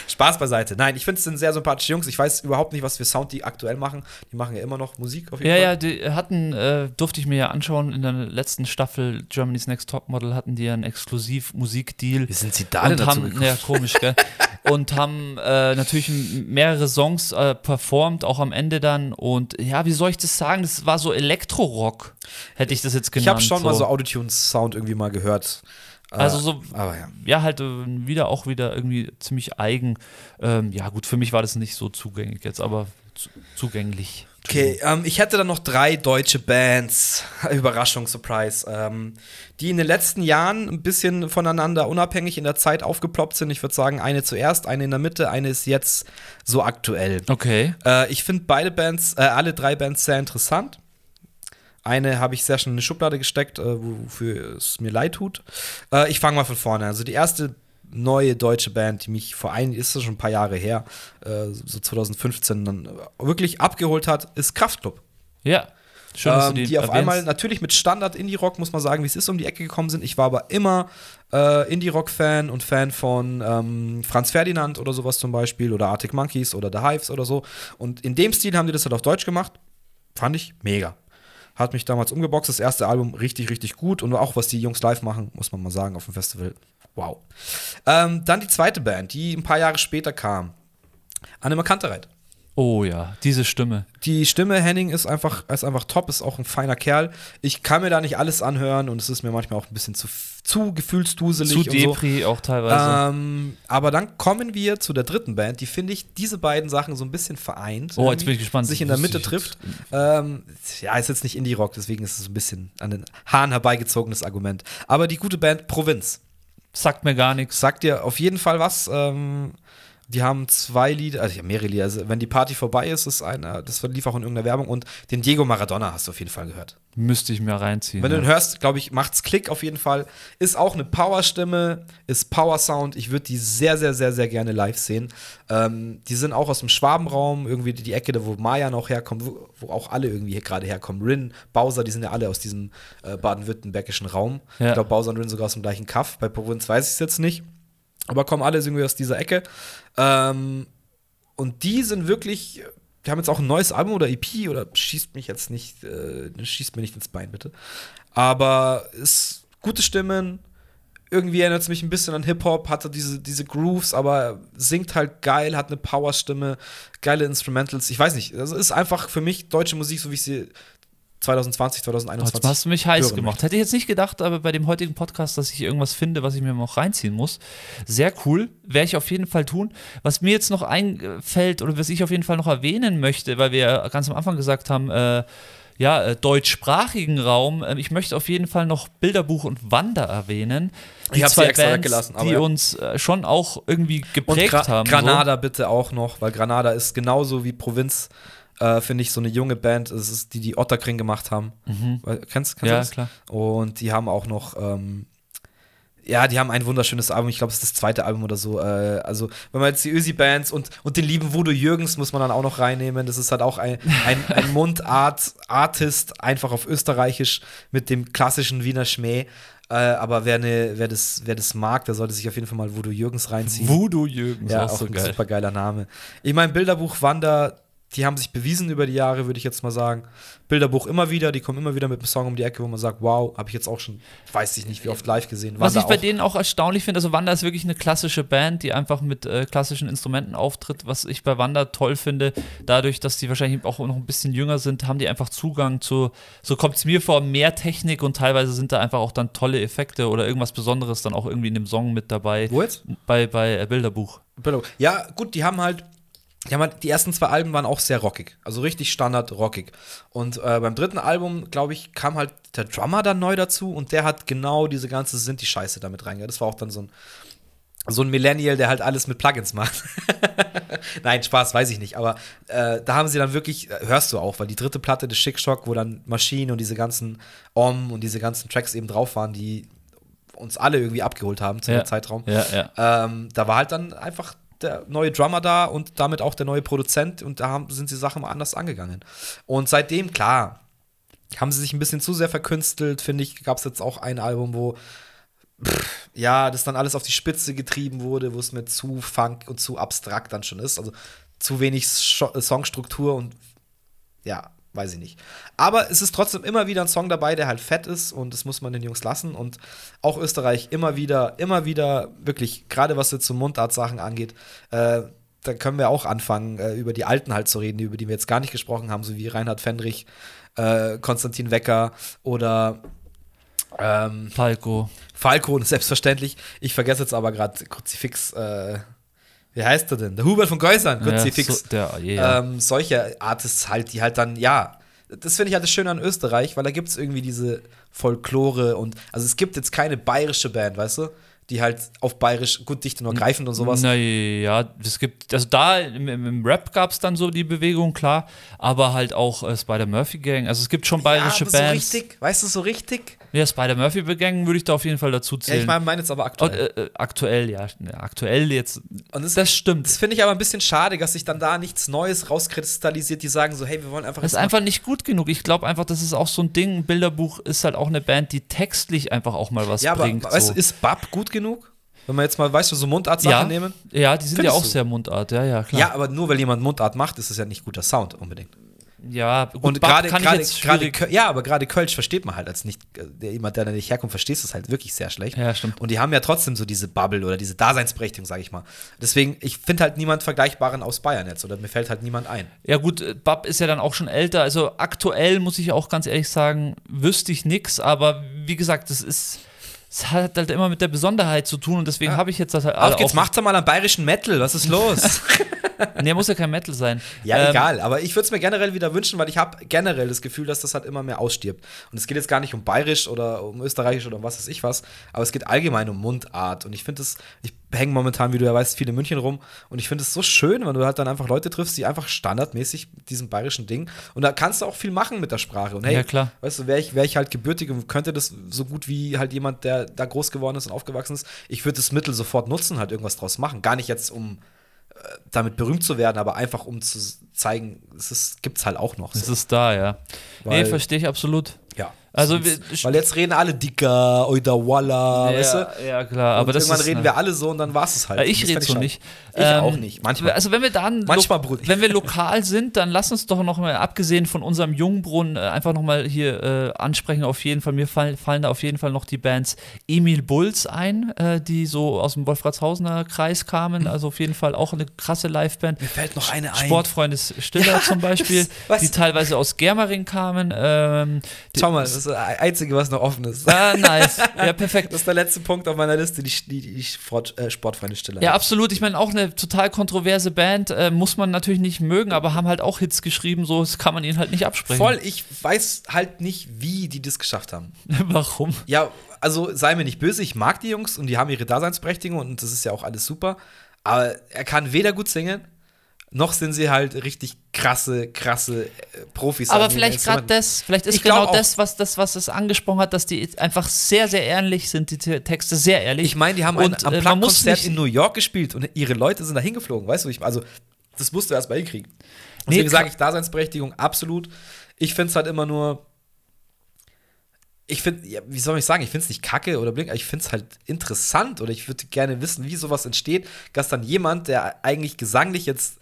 Spaß beiseite. Nein, ich finde es sind sehr sympathische Jungs. Ich weiß überhaupt nicht, was für Sound die aktuell machen. Die machen ja immer noch Musik auf jeden Ja, Fall. ja, die hatten, äh, durfte ich mir ja anschauen, in der letzten Staffel Germany's Next Topmodel hatten die ja einen Exklusiv-Musikdeal. Wie sind sie da und haben, ja, komisch, gell? und haben äh, natürlich mehrere Songs äh, performt, auch am Ende dann. Und ja, wie soll ich das sagen? Das war so Elektro-Rock, hätte ich das jetzt genannt. Ich habe schon mal so Autotune-Sound irgendwie mal gehört. Äh, Also so, Aber ja. ja, halt äh, wieder auch wieder irgendwie ziemlich eigen. Ähm, ja, gut, für mich war das nicht so zugänglich jetzt, aber zu, zugänglich. Okay, ähm, ich hätte dann noch drei deutsche Bands, Überraschung, Surprise, ähm, die in den letzten Jahren ein bisschen voneinander unabhängig in der Zeit aufgeploppt sind. Ich würde sagen, eine zuerst, eine in der Mitte, eine ist jetzt so aktuell. Okay. Äh, ich finde beide Bands, äh, alle drei Bands sehr interessant. Eine habe ich sehr schon in eine Schublade gesteckt, äh, wofür es mir leid tut. Äh, ich fange mal von vorne. an. Also die erste neue deutsche Band, die mich vor ein, ist das schon ein paar Jahre her, äh, so 2015 dann wirklich abgeholt hat, ist Kraftklub. Ja. Schön, dass Ähm, du die, die, auf erwähnst. einmal natürlich mit Standard Indie-Rock, muss man sagen, wie es ist, um die Ecke gekommen sind. Ich war aber immer äh, Indie-Rock-Fan und Fan von ähm, Franz Ferdinand oder sowas zum Beispiel oder Arctic Monkeys oder The Hives oder so. Und in dem Stil haben die das halt auf Deutsch gemacht. Fand ich mega. Hat mich damals umgeboxt. Das erste Album richtig, richtig gut. Und auch was die Jungs live machen, muss man mal sagen, auf dem Festival. Wow. Ähm, dann die zweite Band, die ein paar Jahre später kam. Anne Kantereit. Oh ja, diese Stimme. Die Stimme Henning ist einfach, ist einfach top, ist auch ein feiner Kerl. Ich kann mir da nicht alles anhören und es ist mir manchmal auch ein bisschen zu, zu gefühlsduselig. Zu und so. Depri auch teilweise. Ähm, aber dann kommen wir zu der dritten Band, die finde ich diese beiden Sachen so ein bisschen vereint. Oh, jetzt bin ich gespannt. Sich in der Mitte trifft. Ähm, ja, ist jetzt nicht Indie-Rock, deswegen ist es ein bisschen an den Haaren herbeigezogenes Argument. Aber die gute Band Provinz Sagt mir gar nichts. sagt dir auf jeden Fall was. Ähm, die haben zwei Lieder, also ja, mehrere Lieder. Also, wenn die Party vorbei ist, ist einer, das lief auch in irgendeiner Werbung und den Diego Maradona hast du auf jeden Fall gehört. Müsste ich mir reinziehen. Wenn du ja. den hörst, glaube ich, macht's Klick auf jeden Fall. Ist auch eine Power-Stimme, ist Power-Sound. Ich würde die sehr, sehr, sehr, sehr gerne live sehen. Ähm, die sind auch aus dem Schwabenraum, irgendwie die Ecke, da wo Maya noch herkommt, wo, wo auch alle irgendwie gerade herkommen. Rin, Bowser, die sind ja alle aus diesem äh, baden-württembergischen Raum. Ja. Ich glaube, Bowser und Rin sogar aus dem gleichen Kaff. Bei Provinz weiß ich es jetzt nicht. Aber kommen alle irgendwie aus dieser Ecke. Ähm, und die sind wirklich, die haben jetzt auch ein neues Album oder EP oder schießt mich jetzt nicht, äh, schießt mir nicht ins Bein, bitte. Aber ist gute Stimmen. Irgendwie erinnert es mich ein bisschen an Hip-Hop, hatte diese, diese Grooves, aber singt halt geil, hat eine Powerstimme, geile Instrumentals. Ich weiß nicht, also ist einfach für mich deutsche Musik, so wie ich sie 2020, 2021. Jetzt hast du mich heiß gemacht. Hätte ich jetzt nicht gedacht, aber bei dem heutigen Podcast, dass ich irgendwas finde, was ich mir noch reinziehen muss. Sehr cool. Werde ich auf jeden Fall tun. Was mir jetzt noch einfällt oder was ich auf jeden Fall noch erwähnen möchte, weil wir ja ganz am Anfang gesagt haben, äh, ja, äh, deutschsprachigen Raum. Äh, ich möchte auf jeden Fall noch Bilderbuch und Wander erwähnen. Die Ich hab sie extra Bands, weggelassen, aber die ja. uns äh, schon auch irgendwie geprägt Gra haben. Granada bitte auch noch, weil Granada ist genauso wie Provinz, äh, finde ich, so eine junge Band. Es ist die, die Otterkring gemacht haben. Weil- Kennst, kennst Mhm. Ja, du das? klar. Und die haben auch noch, ähm, ja, die haben ein wunderschönes Album. Ich glaube, es ist das zweite Album oder so. Äh, also, wenn man jetzt die Ösi-Bands und, und den lieben Voodoo Jürgens muss man dann auch noch reinnehmen. Das ist halt auch ein, ein, ein Mundart-Artist, einfach auf Österreichisch mit dem klassischen Wiener Schmäh. Äh, aber wer, ne, wer, das, wer das mag, der sollte sich auf jeden Fall mal Voodoo Jürgens reinziehen. Voodoo Jürgens, Ja, auch auch so ein geil. super geiler Name. Ich meine, Bilderbuch Wander, die haben sich bewiesen über die Jahre, würde ich jetzt mal sagen. Bilderbuch immer wieder, die kommen immer wieder mit einem Song um die Ecke, wo man sagt, wow, habe ich jetzt auch schon, weiß ich nicht, wie oft live gesehen. Was Wander ich bei denen auch erstaunlich finde, also Wanda ist wirklich eine klassische Band, die einfach mit äh, klassischen Instrumenten auftritt. Was ich bei Wanda toll finde, dadurch, dass die wahrscheinlich auch noch ein bisschen jünger sind, haben die einfach Zugang zu, so kommt es mir vor, mehr Technik und teilweise sind da einfach auch dann tolle Effekte oder irgendwas Besonderes dann auch irgendwie in dem Song mit dabei. Wo jetzt? Bei, bei äh, Bilderbuch. Bilderbuch. Ja, gut, die haben halt, die haben halt, die ersten zwei Alben waren auch sehr rockig. Also richtig Standard rockig. Und äh, beim dritten Album, glaube ich, kam halt der Drummer dann neu dazu und der hat genau diese ganze Sinti-Scheiße damit reingehört. Das war auch dann so ein, so ein Millennial, der halt alles mit Plugins macht. Nein, Spaß, weiß ich nicht. Aber äh, da haben sie dann wirklich, äh, hörst du auch, weil die dritte Platte des Schickschock, wo dann Maschinen und diese ganzen Om und diese ganzen Tracks eben drauf waren, die uns alle irgendwie abgeholt haben zu Ja. dem Zeitraum. Ja, ja. Ähm, da war halt dann einfach der neue Drummer da und damit auch der neue Produzent und da haben, sind sie Sachen mal anders angegangen. Und seitdem, klar, haben sie sich ein bisschen zu sehr verkünstelt, finde ich, gab es jetzt auch ein Album, wo pff, ja, das dann alles auf die Spitze getrieben wurde, wo es mir zu funk und zu abstrakt dann schon ist. Also zu wenig Scho- Songstruktur und ja, weiß ich nicht. Aber es ist trotzdem immer wieder ein Song dabei, der halt fett ist und das muss man den Jungs lassen. Und auch Österreich immer wieder, immer wieder, wirklich, gerade was jetzt so Mundart-Sachen angeht, äh, da können wir auch anfangen, äh, über die Alten halt zu reden, über die wir jetzt gar nicht gesprochen haben, so wie Reinhard Fendrich, äh, Konstantin Wecker oder ähm, Falco. Falco, selbstverständlich. Ich vergesse jetzt aber gerade Kruzifix, äh, wie heißt er denn? Der Hubert von Geusern, Kruzifix. Ja, so, der, yeah. Ähm, solche Artists halt, die halt dann, ja, das finde ich halt das Schöne an Österreich, weil da gibt es irgendwie diese Folklore und, also es gibt jetzt keine bayerische Band, weißt du, die halt auf bayerisch gut dicht und ergreifend und sowas. Naja, es gibt, also da im, im im Rap gab es dann so die Bewegung, klar, aber halt auch äh, Spider-Murphy Gang. Also es gibt schon bayerische ja, aber Bands. so richtig, weißt du, so richtig? Ja, Spider-Murphy Gang würde ich da auf jeden Fall dazu Ja, zählen. ich meine mein jetzt aber Und, aktuell. äh, äh, aktuell, ja, ja, aktuell jetzt. Und das, Das stimmt. das finde ich aber ein bisschen schade, dass sich dann da nichts Neues rauskristallisiert, die sagen so, hey, wir wollen einfach Das ist einfach nicht gut genug. Ich glaube einfach, das ist auch so ein Ding. Ein Bilderbuch ist halt auch eine Band, die textlich einfach auch mal was Ja, aber bringt. weißt so. du, ist Bab gut genug? Wenn wir jetzt mal, weißt du, so Mundart-Sachen ja, nehmen? ja, die sind Findest ja auch du? sehr Mundart, ja, ja, klar. Ja, aber nur weil jemand Mundart macht, ist es ja nicht guter Sound unbedingt. Ja, gut, Und gerade, gerade, ja, aber gerade Kölsch versteht man halt als nicht, der, jemand, der da nicht herkommt, versteht es halt wirklich sehr schlecht. Ja, stimmt. Und die haben ja trotzdem so diese Bubble oder diese Daseinsberechtigung, sage ich mal. Deswegen, ich finde halt niemand Vergleichbaren aus Bayern jetzt oder mir fällt halt niemand ein. Ja gut, äh, Bab ist ja dann auch schon älter. Also aktuell muss ich auch ganz ehrlich sagen, wüsste ich nix. Aber wie gesagt, das ist, es hat halt immer mit der Besonderheit zu tun und deswegen habe ich jetzt das halt Auf geht's, macht's doch mal am bayerischen Metal, was ist los? Nee, muss ja kein Metal sein. ja, Ähm, egal, aber ich würde es mir generell wieder wünschen, weil ich habe generell das Gefühl, dass das halt immer mehr ausstirbt. Und es geht jetzt gar nicht um bayerisch oder um österreichisch oder um was weiß ich was, aber es geht allgemein um Mundart. Und ich finde es, ich hänge momentan, wie du ja weißt, viel in München rum und ich finde es so schön, wenn du halt dann einfach Leute triffst, die einfach standardmäßig mit diesem bayerischen Ding und da kannst du auch viel machen mit der Sprache. Und hey, Ja, klar. weißt du, wäre ich, wär ich halt gebürtig und könnte das so gut wie halt jemand, der da groß geworden ist und aufgewachsen ist, ich würde das Mittel sofort nutzen, halt irgendwas draus machen. Gar nicht jetzt, um äh, damit berühmt zu werden, aber einfach um zu zeigen, es ist, gibt's halt auch noch. Es So. ist da, ja. nee, Weil- verstehe ich absolut. Also wir- weil jetzt reden alle dicker, oder Walla, ja, weißt du? ja, klar. Aber und das irgendwann reden äh, wir alle so und dann war es halt. Ich rede so schade. nicht. Ich Ähm, auch nicht, manchmal. Also wenn wir dann Manchmal, wenn wir lokal sind, dann lass uns doch noch mal abgesehen von unserem Jungbrunnen äh, einfach noch mal hier äh, ansprechen. Auf jeden Fall mir fallen, fallen da auf jeden Fall noch die Bands Emil Bulls ein, äh, die so aus dem Wolfratshausener Kreis kamen. Also auf jeden Fall auch eine krasse Liveband. Mir fällt noch eine ein. Sportfreunde Stiller Ja, zum Beispiel, das- die teilweise aus Germering kamen. Ähm, die, Schau mal, das ist das Einzige, was noch offen ist. Ah, nice. Ja, perfekt. Das ist der letzte Punkt auf meiner Liste, die, die, die Sport, äh, Sportfreunde Stille. Ja, absolut. Ich meine, auch eine total kontroverse Band äh, muss man natürlich nicht mögen, aber haben halt auch Hits geschrieben, so das kann man ihnen halt nicht absprechen. Voll, ich weiß halt nicht, wie die das geschafft haben. Warum? Ja, also sei mir nicht böse, ich mag die Jungs und die haben ihre Daseinsberechtigung und das ist ja auch alles super. Aber er kann weder gut singen, noch sind sie halt richtig krasse, krasse äh, Profis. Aber den vielleicht gerade das, vielleicht ist Ich genau das, was das, was es angesprochen hat, dass die einfach sehr, sehr ehrlich sind, die Te- Texte sehr ehrlich. Ich meine, die haben ein Und, äh, man muss Unplugged-Konzert nicht- in New York gespielt und ihre Leute sind da hingeflogen. Weißt du, ich, also das musst du erst mal hinkriegen. Nee, Deswegen klar. sage ich Daseinsberechtigung absolut. Ich finde es halt immer nur. Ich finde, ja, wie soll ich sagen, ich finde es nicht kacke oder blink, aber ich finde es halt interessant oder ich würde gerne wissen, wie sowas entsteht, dass dann jemand, der eigentlich gesanglich jetzt.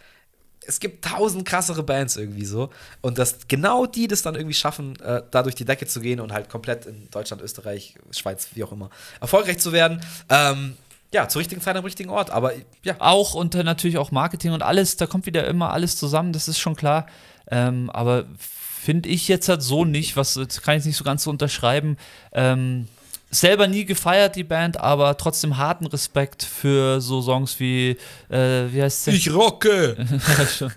Es gibt tausend krassere Bands irgendwie so. Und dass genau die das dann irgendwie schaffen, äh, da durch die Decke zu gehen und halt komplett in Deutschland, Österreich, Schweiz, wie auch immer, erfolgreich zu werden. Ähm, ja, zur richtigen Zeit am richtigen Ort. Aber ja, auch und natürlich auch Marketing und alles, da kommt wieder immer alles zusammen, das ist schon klar. Ähm, aber finde ich jetzt halt so nicht, was kann ich nicht so ganz so unterschreiben. Ähm, selber nie gefeiert, die Band, aber trotzdem harten Respekt für so Songs wie, äh, wie heißt es? rocke! Ja, schon.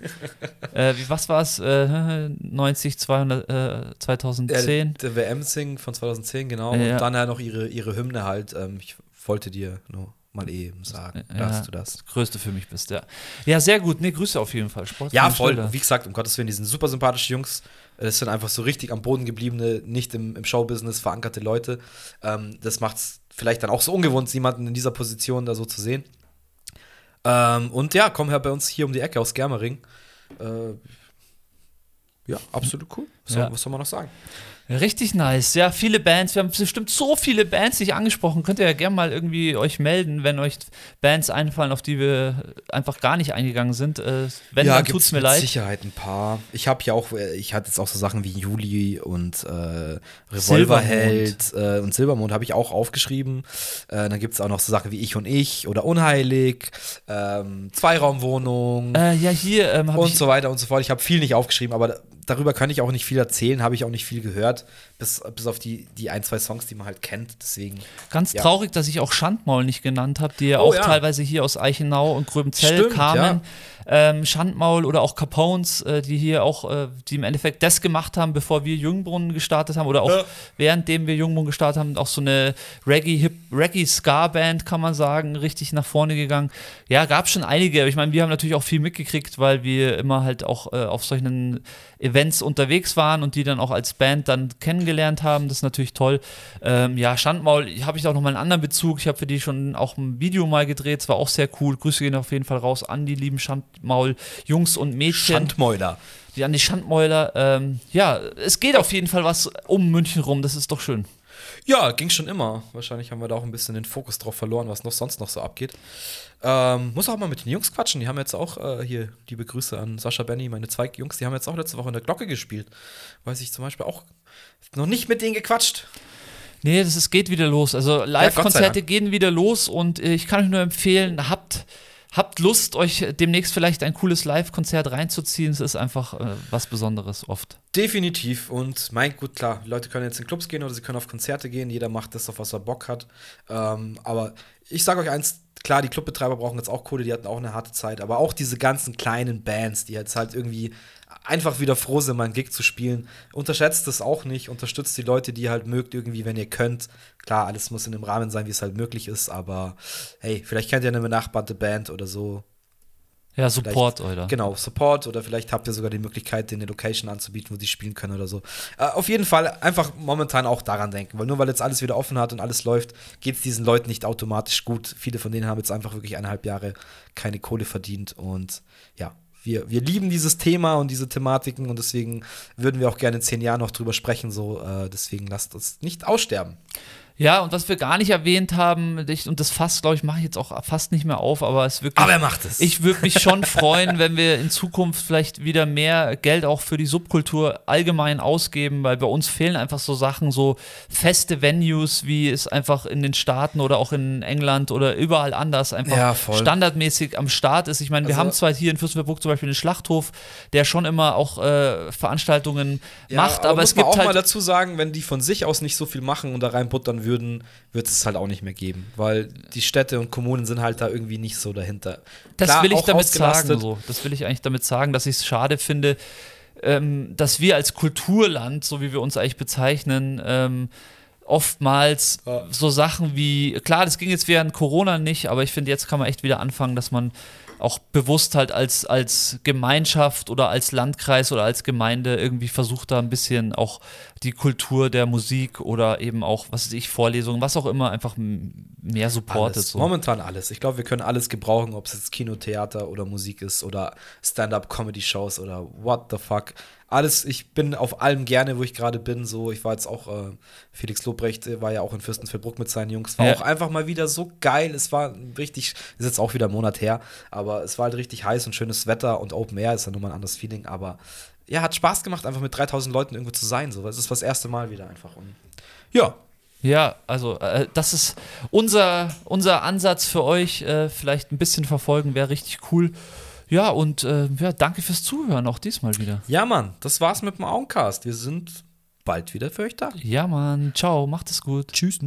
äh, wie, was war es? Äh, 90, 200, äh, 2010? Der, der WM-Sing von 2010, genau. Ja. Und dann ja noch ihre, ihre Hymne halt. Ähm, ich wollte dir nur mal eben sagen, Ja, dass du das. Größte für mich bist, ja. Ja, sehr gut. Nee, Grüße auf jeden Fall. Sport Ja, voll. Wie gesagt, um Gottes Willen, die sind super sympathische Jungs. Das sind einfach so richtig am Boden gebliebene, nicht im, im Showbusiness verankerte Leute. Ähm, das macht es vielleicht dann auch so ungewohnt, jemanden in dieser Position da so zu sehen. Ähm, und ja, komm her bei uns hier um die Ecke aus Germering. Äh, ja, absolut cool. Was, Ja. soll, was soll man noch sagen? Richtig nice. Ja, viele Bands. Wir haben bestimmt so viele Bands nicht angesprochen. Könnt ihr ja gerne mal irgendwie euch melden, wenn euch Bands einfallen, auf die wir einfach gar nicht eingegangen sind. Äh, wenn, dann gibt's tut's mir mit leid. Sicherheit ein paar. Ich habe ja auch, äh, ich hatte jetzt auch so Sachen wie Juli und äh. Revolverheld äh, und Silbermond habe ich auch aufgeschrieben. Äh, dann gibt es auch noch so Sachen wie Ich und Ich oder Unheilig, ähm, Zweiraumwohnung Äh, ja, hier ähm, und so weiter und so fort. Ich habe viel nicht aufgeschrieben, aber darüber kann ich auch nicht viel erzählen, habe ich auch nicht viel gehört, bis, bis auf die, die ein, zwei Songs, die man halt kennt. Deswegen. Ganz Ja. traurig, dass ich auch Schandmaul nicht genannt habe, die ja Oh, auch ja. teilweise hier aus Eichenau und Gröbenzell Stimmt, kamen. ja. Ähm, Schandmaul oder auch Capones, äh, die hier auch, äh, die im Endeffekt das gemacht haben, bevor wir Jungbrunnen gestartet haben oder auch Ja. währenddem wir Jungbrunnen gestartet haben, auch so eine Reggae-Ska-Band, kann man sagen, richtig nach vorne gegangen. Ja, gab schon einige, aber ich meine, wir haben natürlich auch viel mitgekriegt, weil wir immer halt auch äh, auf solchen Events unterwegs waren und die dann auch als Band dann kennengelernt haben. Das ist natürlich toll. Ähm, ja, Schandmaul habe ich auch nochmal einen anderen Bezug. Ich habe für die schon auch ein Video mal gedreht. Es war auch sehr cool. Grüße gehen auf jeden Fall raus an die lieben Schandmaul Jungs und Mädchen Schandmäuler. die an die Schandmäuler. Ähm, ja, es geht auf jeden Fall was um München rum, das ist doch schön. Ja, ging schon immer. Wahrscheinlich haben wir da auch ein bisschen den Fokus drauf verloren, was noch sonst noch so abgeht. Ähm, muss auch mal mit den Jungs quatschen. Die haben jetzt auch äh, hier, liebe Grüße an Sascha Benny, meine zwei Jungs, die haben jetzt auch letzte Woche in der Glocke gespielt. Weiß ich zum Beispiel auch noch nicht mit denen gequatscht. Nee, das ist, geht wieder los. Also Live-Konzerte gehen wieder los und äh, ich kann euch nur empfehlen, habt habt Lust, euch demnächst vielleicht ein cooles Live-Konzert reinzuziehen. Es ist einfach äh, was Besonderes oft. Definitiv. Und mein gut, klar, Leute können jetzt in Clubs gehen oder sie können auf Konzerte gehen. Jeder macht das, auf was er Bock hat. Ähm, aber ich sage euch eins, klar, die Clubbetreiber brauchen jetzt auch Kohle, die hatten auch eine harte Zeit. Aber auch diese ganzen kleinen Bands, die jetzt halt irgendwie einfach wieder froh sind, mal einen Gig zu spielen. Unterschätzt das auch nicht. Unterstützt die Leute, die ihr halt mögt, irgendwie, wenn ihr könnt. Klar, alles muss in dem Rahmen sein, wie es halt möglich ist, aber hey, vielleicht kennt ihr eine benachbarte Band oder so. Ja, Support, oder? Genau, Support oder vielleicht habt ihr sogar die Möglichkeit, den eine Location anzubieten, wo die spielen können oder so. Äh, auf jeden Fall einfach momentan auch daran denken, weil nur weil jetzt alles wieder offen hat und alles läuft, geht es diesen Leuten nicht automatisch gut. Viele von denen haben jetzt einfach wirklich eineinhalb Jahre keine Kohle verdient und ja, wir, wir lieben dieses Thema und diese Thematiken und deswegen würden wir auch gerne in zehn Jahren noch drüber sprechen. So, äh, deswegen lasst uns nicht aussterben. Ja, und was wir gar nicht erwähnt haben, ich, und das fast, glaube ich, mache ich jetzt auch fast nicht mehr auf, aber es wirklich. Aber er macht es. Ich würde mich schon freuen, wenn wir in Zukunft vielleicht wieder mehr Geld auch für die Subkultur allgemein ausgeben, weil bei uns fehlen einfach so Sachen, so feste Venues, wie es einfach in den Staaten oder auch in England oder überall anders einfach Ja, standardmäßig am Start ist. Ich meine, wir Also- haben zwar hier in Fürstenfeldbruck zum Beispiel den Schlachthof, der schon immer auch äh, Veranstaltungen macht, aber, muss es man gibt auch mal halt. dazu sagen, wenn die von sich aus nicht so viel machen und da reinbuttern würden, wird es halt auch nicht mehr geben, weil die Städte und Kommunen sind halt da irgendwie nicht so dahinter. Das Klar, will ich damit sagen. So. Das will ich eigentlich damit sagen, dass ich es schade finde, ähm, dass wir als Kulturland, so wie wir uns eigentlich bezeichnen, ähm, oftmals Ja. so Sachen wie, klar, das ging jetzt während Corona nicht, aber ich finde, jetzt kann man echt wieder anfangen, dass man auch bewusst halt als, als Gemeinschaft oder als Landkreis oder als Gemeinde irgendwie versucht, da ein bisschen auch die Kultur der Musik oder eben auch, was weiß ich, Vorlesungen, was auch immer, einfach mehr supportet. So. Momentan alles. Ich glaube, wir können alles gebrauchen, ob es jetzt Kino, Theater oder Musik ist oder Stand-up-Comedy-Shows oder what the fuck. Alles, ich bin auf allem gerne, wo ich gerade bin. So, ich war jetzt auch, äh, Felix Lobrecht äh, war ja auch in Fürstenfeldbruck mit seinen Jungs. War Ja. auch einfach mal wieder so geil. Es war richtig, ist jetzt auch wieder ein Monat her, aber es war halt richtig heiß und schönes Wetter und Open Air ist ja nochmal ein anderes Feeling. Aber ja, hat Spaß gemacht, einfach mit 3000 Leuten irgendwo zu sein. So, das ist das erste Mal wieder einfach. Und ja, Ja, also äh, das ist unser, unser Ansatz für euch. Äh, vielleicht ein bisschen verfolgen wäre richtig cool. Ja, und äh, ja, danke fürs Zuhören, auch diesmal wieder. ja, Mann, das war's mit dem Augencast. Wir sind bald wieder für euch da. Ja, Mann, ciao, macht es gut. Tschüss.